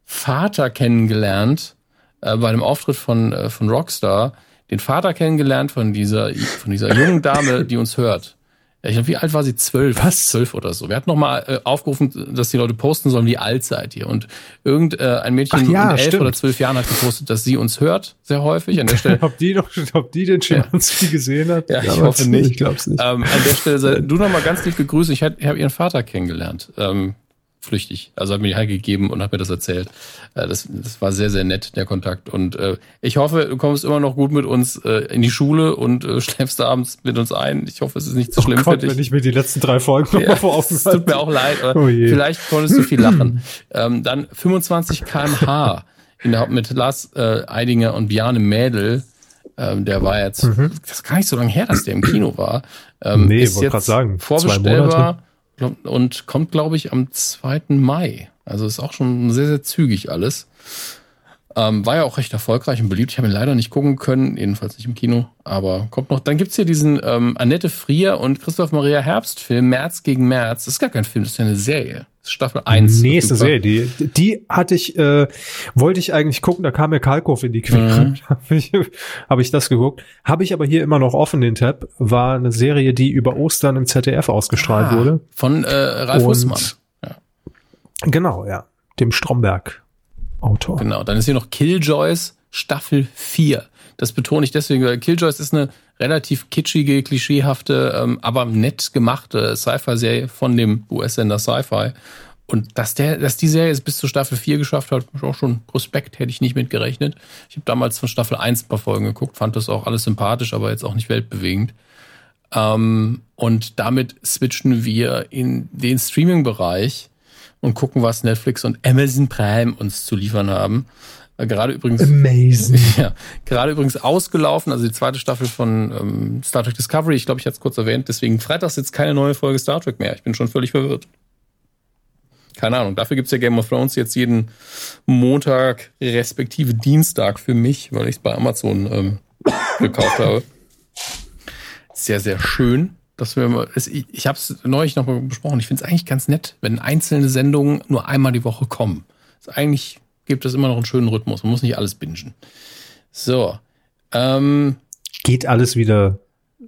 Vater kennengelernt äh, bei dem Auftritt von, äh, von Rockstar, den Vater kennengelernt von dieser, von dieser jungen Dame, die uns hört. Ich glaube, wie alt war sie? Zwölf. Was? Zwölf oder so. Wir hatten nochmal äh, aufgerufen, dass die Leute posten sollen, wie alt seid ihr. Und irgendein äh, Mädchen ja, mit elf stimmt. oder zwölf Jahren hat gepostet, dass sie uns hört, sehr häufig. An der Stelle. ob die noch, ob die den Schimanski ja. gesehen hat? Ja, ich hoffe nicht. Ich glaub's nicht. Ähm, an der Stelle sei du nochmal ganz lieb gegrüßt. Ich, ich habe ihren Vater kennengelernt. Ähm, flüchtig. Also hat mir die Hand gegeben und hat mir das erzählt. Äh, das, das war sehr, sehr nett, der Kontakt. Und äh, ich hoffe, du kommst immer noch gut mit uns äh, in die Schule und äh, schläfst abends mit uns ein. Ich hoffe, es ist nicht zu so schlimm Gott, für dich. wenn ich mir die letzten drei Folgen ja, vor Augen Es tut mir auch leid, oh vielleicht konntest du viel lachen. ähm, dann 25 kmh in der, mit Lars äh, Eidinger und Bjarne Mädel. Ähm, der war jetzt, mhm. das ist gar nicht so lange her, dass der im Kino war. Ähm, nee, wollte gerade sagen. Vorbestellbar und kommt, glaube ich, am 2. Mai. Also ist auch schon sehr, sehr zügig alles. Ähm, war ja auch recht erfolgreich und beliebt. Ich habe ihn leider nicht gucken können, jedenfalls nicht im Kino, aber kommt noch. Dann gibt's hier diesen ähm, Annette Frier und Christoph Maria Herbst Film, März gegen März. Das ist gar kein Film, das ist ja eine Serie. Staffel 1. Nächste Serie. Die, die hatte ich, äh, wollte ich eigentlich gucken, da kam mir Kalkow in die Quere. Mhm. Habe ich, hab ich das geguckt. Habe ich aber hier immer noch offen, den Tab. War eine Serie, die über Ostern im ZDF ausgestrahlt ah, wurde. Von äh, Ralf Hussmann. Ja. Genau, ja. Dem Stromberg. Autor. Genau, dann ist hier noch Killjoys Staffel 4. Das betone ich deswegen, weil Killjoys ist eine relativ kitschige, klischeehafte, ähm, aber nett gemachte Sci-Fi-Serie von dem US-Sender Sci-Fi. Und dass der, dass die Serie es bis zur Staffel 4 geschafft hat, auch schon Respekt, hätte ich nicht mit gerechnet. Ich habe damals von Staffel 1 ein paar Folgen geguckt, fand das auch alles sympathisch, aber jetzt auch nicht weltbewegend. Ähm, und damit switchen wir in den Streaming-Bereich und gucken, was Netflix und Amazon Prime uns zu liefern haben. Äh, gerade übrigens. Amazing. Ja, gerade übrigens ausgelaufen, also die zweite Staffel von ähm, Star Trek Discovery. Ich glaube, ich hatte es kurz erwähnt. Deswegen freitags jetzt keine neue Folge Star Trek mehr. Ich bin schon völlig verwirrt. Keine Ahnung. Dafür gibt's ja Game of Thrones jetzt jeden Montag respektive Dienstag für mich, weil ich es bei Amazon ähm, gekauft habe. Sehr, sehr schön dass wir mal, ich, ich habe es neulich noch mal besprochen. Ich finde es eigentlich ganz nett, wenn einzelne Sendungen nur einmal die Woche kommen. Das eigentlich gibt es immer noch einen schönen Rhythmus. Man muss nicht alles bingen. So. Ähm, Geht alles wieder,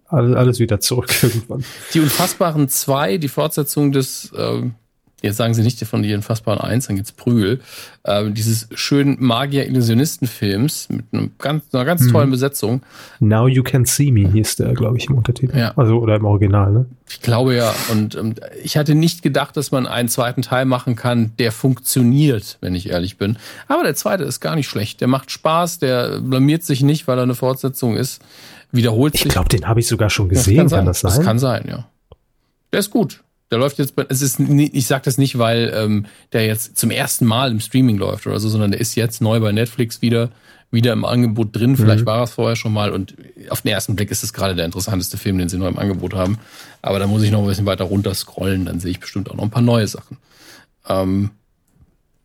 alles, alles wieder zurück irgendwann. Die Unfassbaren zwei, die Fortsetzung des ähm, jetzt sagen sie nicht von den Fassbaren 1, dann gibt's Prügel, äh, dieses schönen Magier-Illusionisten-Films mit einem ganz, einer ganz mhm. tollen Besetzung. Now You Can See Me hieß der, glaube ich, im Untertitel. Ja. Also, oder im Original, ne? Ich glaube ja. Und ähm, ich hatte nicht gedacht, dass man einen zweiten Teil machen kann, der funktioniert, wenn ich ehrlich bin. Aber der zweite ist gar nicht schlecht. Der macht Spaß, der blamiert sich nicht, weil er eine Fortsetzung ist. Wiederholt ich sich. Ich glaube, den habe ich sogar schon gesehen. Das kann, kann das sein? Das kann sein, ja. Der ist gut. Der läuft jetzt, es ist, ich sage das nicht, weil ähm, der jetzt zum ersten Mal im Streaming läuft oder so, sondern der ist jetzt neu bei Netflix wieder wieder im Angebot drin. Vielleicht mhm. war es vorher schon mal und auf den ersten Blick ist es gerade der interessanteste Film, den sie noch im Angebot haben. Aber da muss ich noch ein bisschen weiter runter scrollen, dann sehe ich bestimmt auch noch ein paar neue Sachen. Ähm,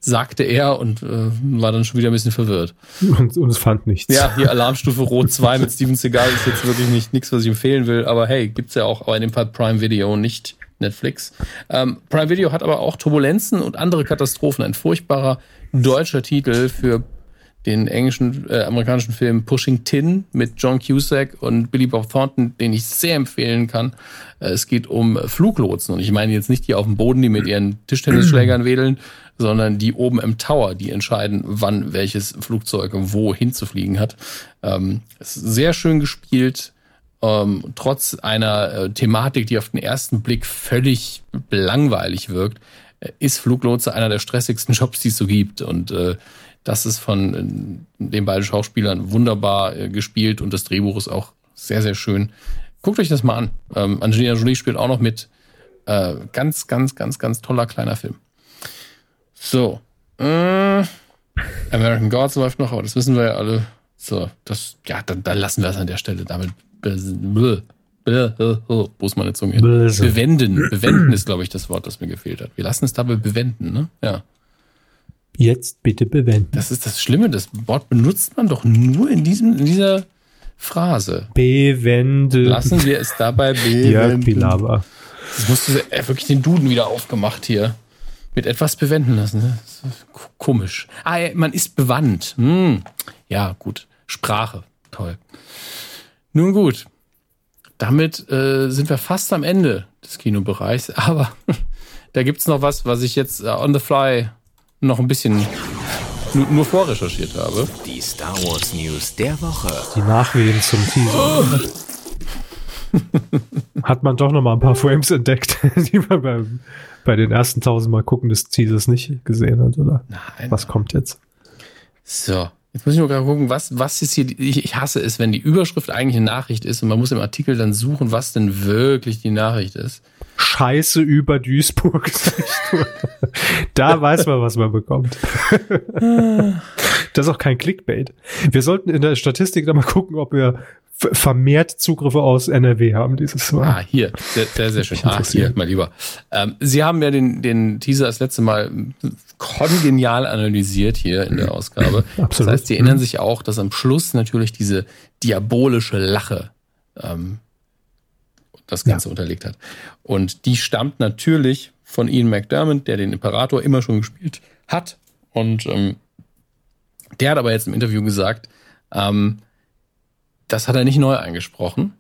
sagte er und äh, war dann schon wieder ein bisschen verwirrt. Und, und es fand nichts. Ja, hier Alarmstufe Rot 2 mit Steven Seagal ist jetzt wirklich nicht nichts, was ich empfehlen will, aber hey, gibt's ja auch, aber in dem Fall Prime Video, nicht Netflix. Ähm, Prime Video hat aber auch Turbulenzen und andere Katastrophen. Ein furchtbarer deutscher Titel für den englischen, äh, amerikanischen Film Pushing Tin mit John Cusack und Billy Bob Thornton, den ich sehr empfehlen kann. Äh, es geht um Fluglotsen und ich meine jetzt nicht die auf dem Boden, die mit ihren Tischtennisschlägern wedeln, sondern die oben im Tower, die entscheiden, wann welches Flugzeug wo hinzufliegen hat. Ähm, sehr schön gespielt, ähm, trotz einer äh, Thematik, die auf den ersten Blick völlig langweilig wirkt, äh, ist Fluglotse einer der stressigsten Jobs, die es so gibt. Und äh, das ist von äh, den beiden Schauspielern wunderbar äh, gespielt und das Drehbuch ist auch sehr, sehr schön. Guckt euch das mal an. Ähm, Angelina Jolie spielt auch noch mit. Äh, ganz, ganz, ganz, ganz toller kleiner Film. So. American Gods läuft noch, aber das wissen wir ja alle. So, das, ja, dann, dann lassen wir es an der Stelle. Damit wo ist meine Zunge hin? Bewenden. Bewenden ist, glaube ich, das Wort, das mir gefehlt hat. Wir lassen es dabei bewenden, ne? Ja. Jetzt bitte bewenden. Das ist das Schlimme. Das Wort benutzt man doch nur in diesem, in dieser Phrase. Bewenden. Lassen wir es dabei bewenden. Ja, Pilawa. Das musst du äh, wirklich den Duden wieder aufgemacht hier. Mit etwas bewenden lassen. Ne? Komisch. Ah, man ist bewandt. Hm. Ja, gut. Sprache. Toll. Nun gut, damit äh, sind wir fast am Ende des Kinobereichs, aber da gibt's noch was, was ich jetzt uh, on the fly noch ein bisschen nur, nur vorrecherchiert habe. Die Star Wars News der Woche. Die Nachwehen zum Teaser. Oh. Hat man doch noch mal ein paar Frames entdeckt, die man bei, bei den ersten tausend Mal gucken des Teasers nicht gesehen hat, oder? Nein. Was kommt jetzt? So, Jetzt muss ich nur gerade gucken, was, was ist hier, ich, ich hasse es, wenn die Überschrift eigentlich eine Nachricht ist und man muss im Artikel dann suchen, was denn wirklich die Nachricht ist. Scheiße über Duisburg. da weiß man, was man bekommt. das ist auch kein Clickbait. Wir sollten in der Statistik da mal gucken, ob wir vermehrt Zugriffe aus NRW haben dieses Mal. Ah, hier, sehr, sehr, sehr schön. Ah, hier, mein Lieber. Ähm, Sie haben ja den, den Teaser das letzte Mal kongenial analysiert hier in der Ausgabe. Absolut. Das heißt, Sie erinnern sich auch, dass am Schluss natürlich diese diabolische Lache ähm, das Ganze ja. unterlegt hat. Und die stammt natürlich von Ian McDermott, der den Imperator immer schon gespielt hat. Und ähm, der hat aber jetzt im Interview gesagt, ähm, das hat er nicht neu eingesprochen.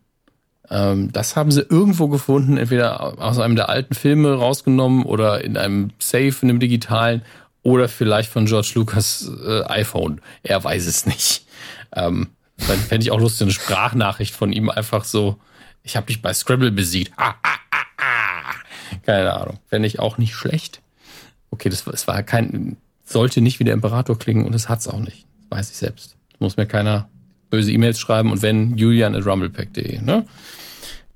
Ähm, das haben sie irgendwo gefunden, entweder aus einem der alten Filme rausgenommen oder in einem Safe, in einem digitalen oder vielleicht von George Lucas äh, iPhone. Er weiß es nicht. Ähm, dann fände ich auch lustig, eine Sprachnachricht von ihm einfach so, ich habe dich bei Scrabble besiegt. Ah, ah, ah, ah. Keine Ahnung. Fände ich auch nicht schlecht. Okay, das, das war kein, sollte nicht wie der Imperator klingen und es hat's auch nicht. Das weiß ich selbst. Muss mir keiner böse E-Mails schreiben und wenn, julian at rumblepack.de. Ne?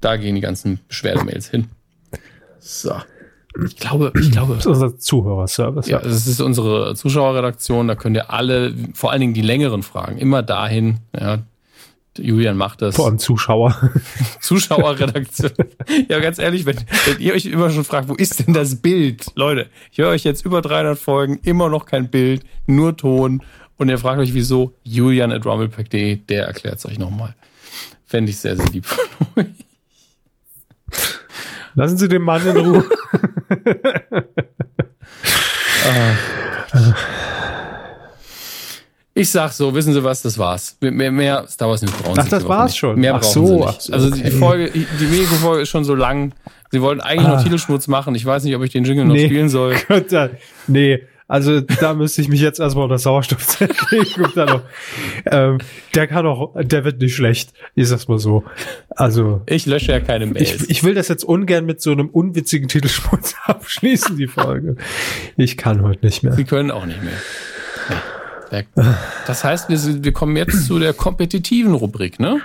Da gehen die ganzen Beschwerdemails hin. So. Ich glaube, ich glaube. Das ist unser Zuhörerservice. Ja, das ist unsere Zuschauerredaktion. Da könnt ihr alle, vor allen Dingen die längeren Fragen, immer dahin. Ja, Julian macht das. Vor allem Zuschauer. Zuschauerredaktion. ja, ganz ehrlich, wenn, wenn ihr euch immer schon fragt, wo ist denn das Bild? Leute, ich höre euch jetzt über 300 Folgen, immer noch kein Bild, nur Ton und ihr fragt euch, wieso, Julian at rumblepack.de, der erklärt es euch nochmal. Fände ich sehr, sehr lieb von euch. Lassen Sie den Mann in Ruhe. Ich sag so, wissen Sie was, das war's. Mehr, mehr Star Wars News brauchen Ach, das war's nicht. schon. Mehr ach brauchen so, Sie nicht. So, also okay. die Folge, die Medienfolge ist schon so lang. Sie wollten eigentlich ah. noch Titelschmutz machen. Ich weiß nicht, ob ich den Jingle noch nee. spielen soll. nee, also da müsste ich mich jetzt erstmal unter Sauerstoff legen. noch, ähm, der kann auch, der wird nicht schlecht. Ich sag's mal so. Also. Ich lösche ja keine Mails. Ich, ich will das jetzt ungern mit so einem unwitzigen Titelschmutz abschließen, die Folge. Ich kann heute nicht mehr. Sie können auch nicht mehr. Das heißt, wir, sind, wir kommen jetzt zu der kompetitiven Rubrik, ne?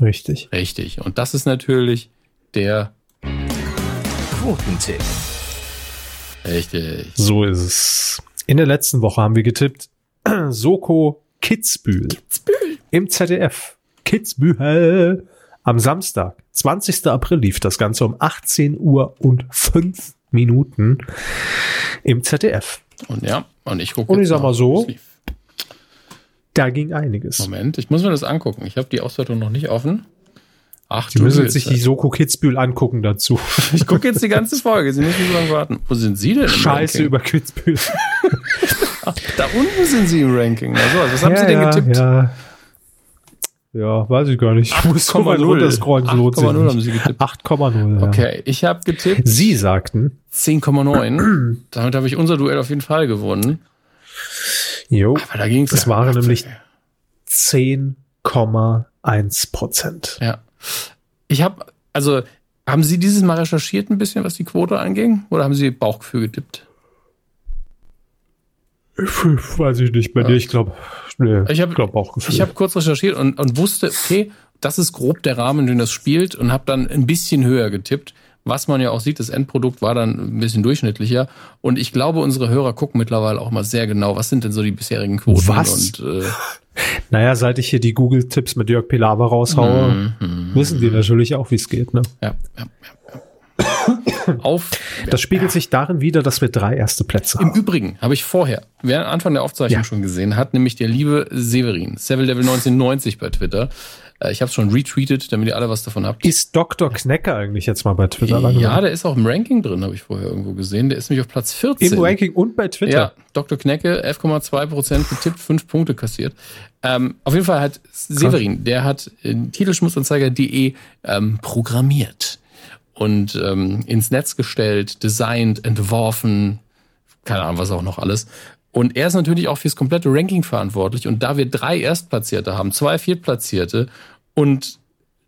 Richtig. Richtig. Und das ist natürlich der Quotentipp. Richtig. So ist es. In der letzten Woche haben wir getippt, Soko Kitzbühel. Kitzbühel. Im ZDF. Kitzbühel. Am Samstag, 20. April lief das Ganze um 18 Uhr und 5 Minuten im ZDF. Und ja, und ich gucke. Und ich sag mal so, da ging einiges. Moment, ich muss mir das angucken. Ich habe die Auswertung noch nicht offen. Ach, Sie müssen sich die Soko Kitzbühel angucken dazu. Ich gucke jetzt die ganze Folge. Sie müssen so lange warten. Wo sind Sie denn? Scheiße über Kitzbühel. Da unten sind Sie im Ranking. Also, was haben ja, Sie denn getippt? Ja. ja, weiß ich gar nicht. Ich muss weit runterscrollen. 8,0 haben Sie getippt. 8,0. Ja. Okay, ich habe getippt. Sie sagten 10,9. Damit habe ich unser Duell auf jeden Fall gewonnen. Jo. Aber da ging es. Es waren nämlich 10,1 Prozent. Ja. Ich habe, also, haben Sie dieses Mal recherchiert ein bisschen, was die Quote anging? Oder haben Sie Bauchgefühl getippt? Weiß ich nicht bei ja. dir, ich glaube, nee, ich habe glaub Bauchgefühl. Ich habe kurz recherchiert und, und wusste, okay, das ist grob der Rahmen, in dem das spielt und habe dann ein bisschen höher getippt. Was man ja auch sieht, das Endprodukt war dann ein bisschen durchschnittlicher. Und ich glaube, unsere Hörer gucken mittlerweile auch mal sehr genau, was sind denn so die bisherigen Quoten. Was? Und, äh, naja, seit ich hier die Google-Tipps mit Jörg Pilawa raushaue, mm, mm, wissen die natürlich auch, wie es geht. Ne? Ja, ja, ja. Auf, das spiegelt sich darin wieder, dass wir drei erste Plätze haben. Im Übrigen habe ich vorher, wer Anfang der Aufzeichnung ja. schon gesehen hat, nämlich der liebe Severin, Seville Devil 1990 bei Twitter, äh, ich habe es schon retweetet, damit ihr alle was davon habt. Ist Dr. Knecker eigentlich jetzt mal bei Twitter? Ja, der ist auch im Ranking drin, habe ich vorher irgendwo gesehen. Der ist nämlich auf Platz 14. Im Ranking und bei Twitter? Ja, Dr. Knecke, 11,2 Prozent getippt, 5 Punkte kassiert. Ähm, auf jeden Fall hat Severin, der hat Titelschmussanzeiger.de ähm, programmiert und ähm, ins Netz gestellt, designt, entworfen, keine Ahnung, was auch noch alles. Und er ist natürlich auch fürs komplette Ranking verantwortlich. Und da wir drei Erstplatzierte haben, zwei Viertplatzierte und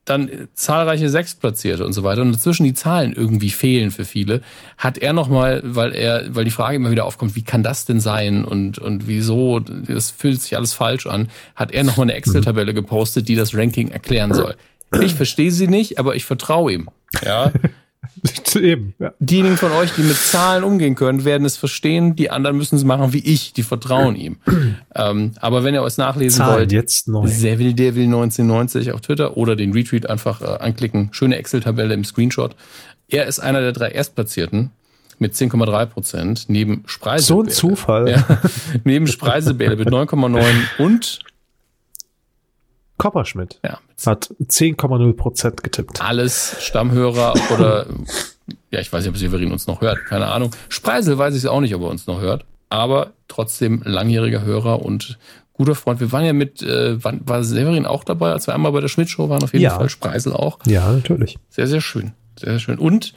dann zahlreiche Sechstplatzierte und so weiter und dazwischen die Zahlen irgendwie fehlen für viele, hat er nochmal, weil er, weil die Frage immer wieder aufkommt, wie kann das denn sein und, und wieso, das fühlt sich alles falsch an, hat er nochmal eine Excel-Tabelle gepostet, die das Ranking erklären soll. Ich verstehe sie nicht, aber ich vertraue ihm. Ja. Eben, ja. Diejenigen von euch, die mit Zahlen umgehen können, werden es verstehen. Die anderen müssen es machen wie ich. Die vertrauen ihm. ähm, aber wenn ihr euch nachlesen Zahlen wollt, jetzt neu. Seville Devil 1990 auf Twitter oder den Retweet einfach äh, anklicken. Schöne Excel-Tabelle im Screenshot. Er ist einer der drei Erstplatzierten mit 10,3 Prozent neben Spreisebälle. So ein Zufall. Ja, neben Spreisebälle mit 9,9 und Kopperschmidt ja, hat 10,0 Prozent getippt. Alles Stammhörer oder ja, ich weiß nicht, ob Severin uns noch hört, keine Ahnung. Spreisel weiß ich auch nicht, ob er uns noch hört, aber trotzdem langjähriger Hörer und guter Freund. Wir waren ja mit, äh, war, war Severin auch dabei, als wir einmal bei der Schmidt-Show waren, auf jeden ja. Fall. Spreisel auch. Ja, natürlich. Sehr, sehr schön. Sehr, sehr schön. Und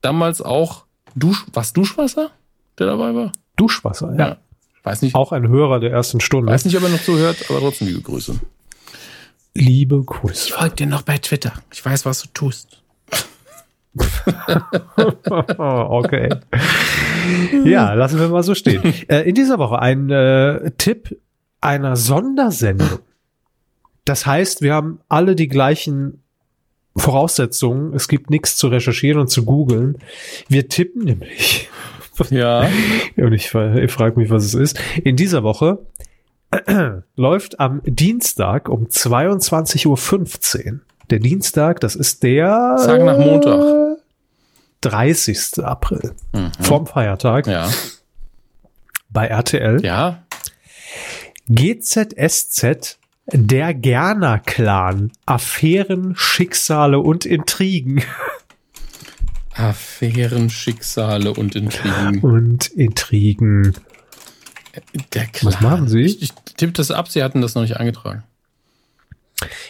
damals auch Dusch, was Duschwasser, der dabei war? Duschwasser, ja. ja. Weiß nicht. Auch ein Hörer der ersten Stunde. Weiß nicht, ob er noch zuhört, aber trotzdem liebe Grüße. Liebe Grüße. Ich folge dir noch bei Twitter. Ich weiß, was du tust. okay. Ja, lassen wir mal so stehen. Äh, in dieser Woche ein äh, Tipp einer Sondersendung. Das heißt, wir haben alle die gleichen Voraussetzungen. Es gibt nichts zu recherchieren und zu googeln. Wir tippen nämlich. Ja. Und ich, ich frage mich, was es ist. In dieser Woche läuft am Dienstag um 22.15 Uhr. Der Dienstag, das ist der Tag nach Montag. 30. April. Mhm. Vorm Feiertag. Ja. Bei RTL. Ja. GZSZ der Gerner Clan. Affären, Schicksale und Intrigen. Affären, Schicksale und Intrigen. Und Intrigen. Der Clan. Was machen Sie? Ich, ich tippe das ab, Sie hatten das noch nicht eingetragen.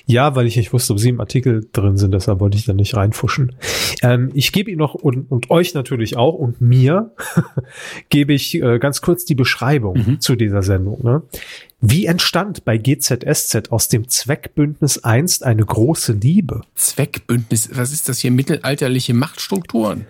Ja, weil ich nicht wusste, ob Sie im Artikel drin sind, deshalb wollte ich da nicht reinfuschen. Ähm, ich gebe Ihnen noch und, und euch natürlich auch und mir gebe ich äh, ganz kurz die Beschreibung mhm. zu dieser Sendung. Ne? Wie entstand bei GZSZ aus dem Zweckbündnis einst eine große Liebe? Zweckbündnis, was ist das hier? Mittelalterliche Machtstrukturen?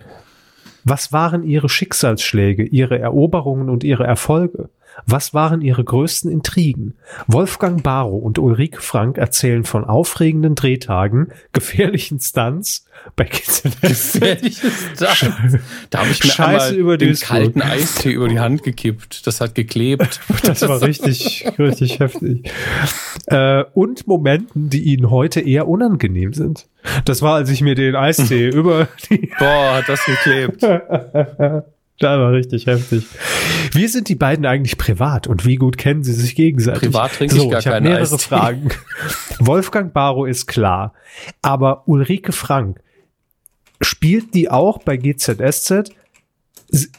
Was waren ihre Schicksalsschläge, ihre Eroberungen und ihre Erfolge? Was waren ihre größten Intrigen? Wolfgang Barrow und Ulrike Frank erzählen von aufregenden Drehtagen, gefährlichen Stunts bei Gefährlichen Stunts. Da habe ich mir Scheiße einmal über den kalten Eistee über die Hand gekippt. Das hat geklebt. Das war richtig, richtig heftig. Äh, und Momenten, die ihnen heute eher unangenehm sind. Das war, als ich mir den Eistee über die... Boah, hat das geklebt. Das war richtig heftig. Wie sind die beiden eigentlich privat und wie gut kennen sie sich gegenseitig? Privat trinke so, ich gar ich keine mehrere Eistee. Fragen. Wolfgang Barrow ist klar, aber Ulrike Frank spielt die auch bei GZSZ?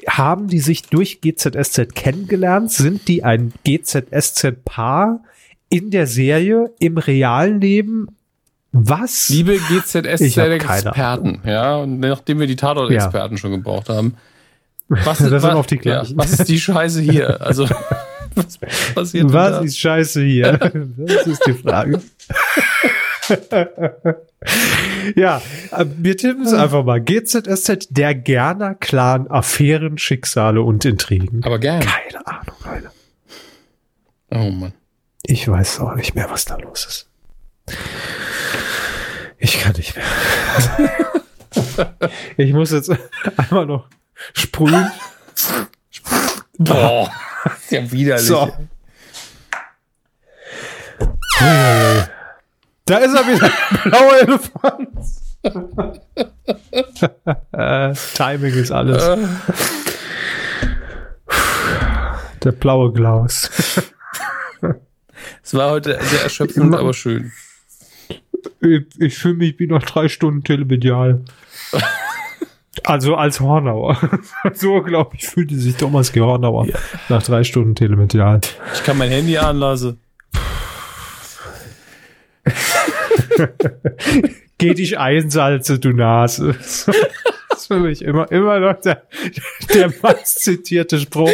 Haben die sich durch GZSZ kennengelernt? Sind die ein GZSZ-Paar in der Serie, im realen Leben? Was? Liebe GZSZ-Experten, ja, und nachdem wir die Tatort-Experten ja. schon gebraucht haben, was, das was, sind auf die. Ja, was ist die Scheiße hier? Also, was passiert Was ist Scheiße hier? Das ist die Frage. ja, äh, wir tippen es einfach mal. GZSZ, der Gerner Clan, Affären, Schicksale und Intrigen. Aber gern. Keine Ahnung, Leute. Oh Mann. Ich weiß auch nicht mehr, was da los ist. Ich kann nicht mehr. ich muss jetzt einmal noch sprühen. Boah, ist ja widerlich. So. Da ist er wieder, blauer Elefant. Timing ist alles. Der blaue Klaus. Es war heute sehr erschöpfend, aber schön. Ich, ich fühle mich wie noch drei Stunden telemedial. Also als Hornauer. so, glaube ich, fühlte sich Thomas G. Hornauer ja. nach drei Stunden Telemedial. Ich kann mein Handy anlassen. Geh dich einsalze, du Nase. das ist für mich immer, immer noch der, der meist zitierte Spruch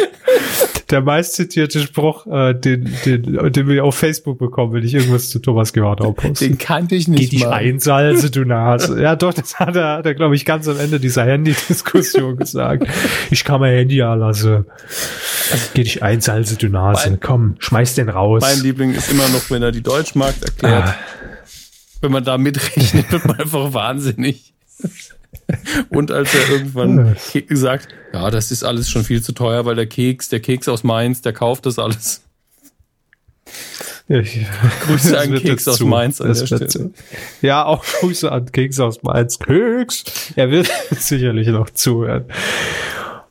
der meistzitierte Spruch, äh, den, den, den wir auf Facebook bekommen, wenn ich irgendwas zu Thomas Gewardau poste. Den kannte ich nicht Geh dich einsalze, du Nase. Ja, doch, das hat er, hat er glaube ich, ganz am Ende dieser Handy-Diskussion gesagt. Ich kann mein Handy anlassen. Geh dich einsalze, du Nase. Mein, Komm, schmeiß den raus. Mein Liebling ist immer noch, wenn er die Deutschmarkt erklärt. Ah. Wenn man da mitrechnet, wird man einfach wahnsinnig. Und als er irgendwann gesagt, ja, das ist alles schon viel zu teuer, weil der Keks, der Keks aus Mainz, der kauft das alles. Ich, Grüße an Keks aus Mainz an der Stelle. Ja, auch Grüße an Keks aus Mainz. Keks! Er wird sicherlich noch zuhören.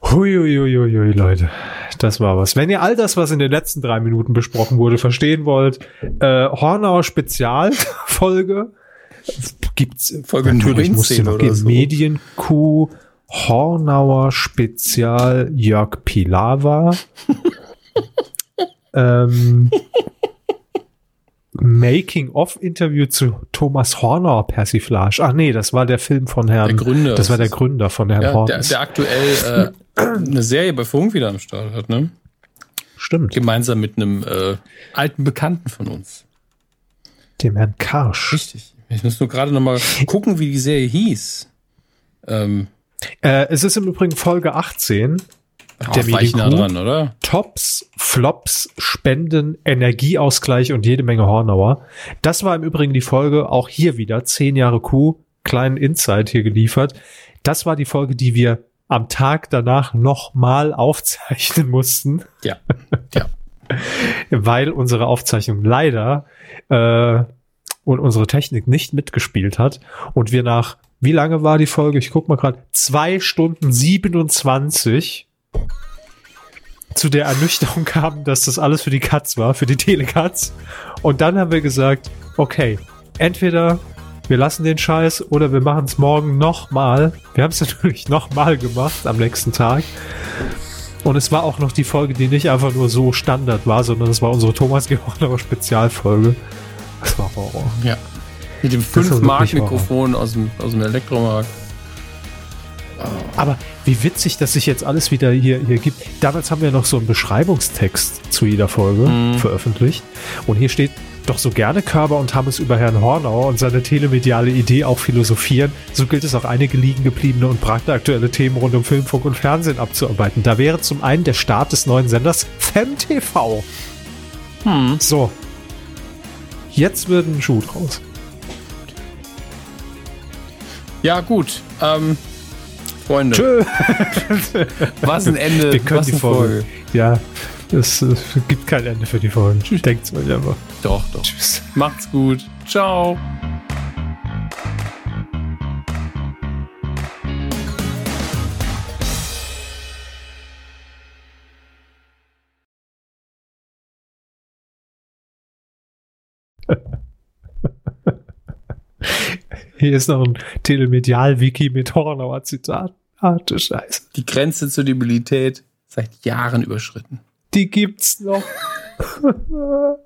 Huiuiuiui, Leute. Das war was. Wenn ihr all das, was in den letzten drei Minuten besprochen wurde, verstehen wollt, äh, Hornauer Spezialfolge gibt's Folge natürlich muss noch geben. So. Medienkuh, Hornauer Spezial, Jörg Pilawa. ähm, Making-of-Interview zu Thomas Hornauer Persiflage. Ach nee, das war der Film von Herrn. Der Gründer. Das war der Gründer von Herrn ja, Hornauer. Der, der aktuell äh, eine Serie bei Funk wieder am Start hat, ne? Stimmt. Gemeinsam mit einem äh, alten Bekannten von uns. Dem Herrn Karsch. Richtig. Ich muss nur gerade noch mal gucken, wie die Serie hieß. Ähm, äh, es ist im Übrigen Folge 18. Oh, der war ich nah dran, oder? Tops, Flops, Spenden, Energieausgleich und jede Menge Hornauer. Das war im Übrigen die Folge, auch hier wieder, 10 Jahre Kuh, kleinen Insight hier geliefert. Das war die Folge, die wir am Tag danach nochmal aufzeichnen mussten. Ja, ja. Weil unsere Aufzeichnung leider äh, und unsere Technik nicht mitgespielt hat und wir nach, wie lange war die Folge? Ich guck mal gerade, zwei Stunden 27 zu der Ernüchterung kamen, dass das alles für die Katz war, für die Telekatz. Und dann haben wir gesagt, okay, entweder wir lassen den Scheiß oder wir machen es morgen nochmal. Wir haben es natürlich nochmal gemacht am nächsten Tag. Und es war auch noch die Folge, die nicht einfach nur so Standard war, sondern es war unsere Thomas Gehorner Spezialfolge. Das war Horror. Ja. Mit dem 5-Mark-Mikrofon aus dem, aus dem Elektromarkt. Aber wie witzig, dass sich jetzt alles wieder hier, hier gibt. Damals haben wir noch so einen Beschreibungstext zu jeder Folge mhm. veröffentlicht. Und hier steht Doch so gerne Körber und Hammes über Herrn Hornauer und seine telemediale Idee auch philosophieren, so gilt es auch einige liegen gebliebene und brandaktuelle Themen rund um Filmfunk und Fernsehen abzuarbeiten. Da wäre zum einen der Start des neuen Senders FemTV. Hm. So. Jetzt wird ein Schuh draus. Ja, gut. Ähm, Freunde. Tschö. Was ein Ende. Wir können die Folge. Folge. Ja, es, es, gibt kein Ende für die Folgen. Denkt's euch einfach. Doch, doch. Tschüss. Macht's gut. Ciao. Hier ist noch ein Telemedial-Wiki mit Hornauer Zitat. Harte Scheiße. Die Grenze zur Debilität seit Jahren überschritten. Die gibt's noch.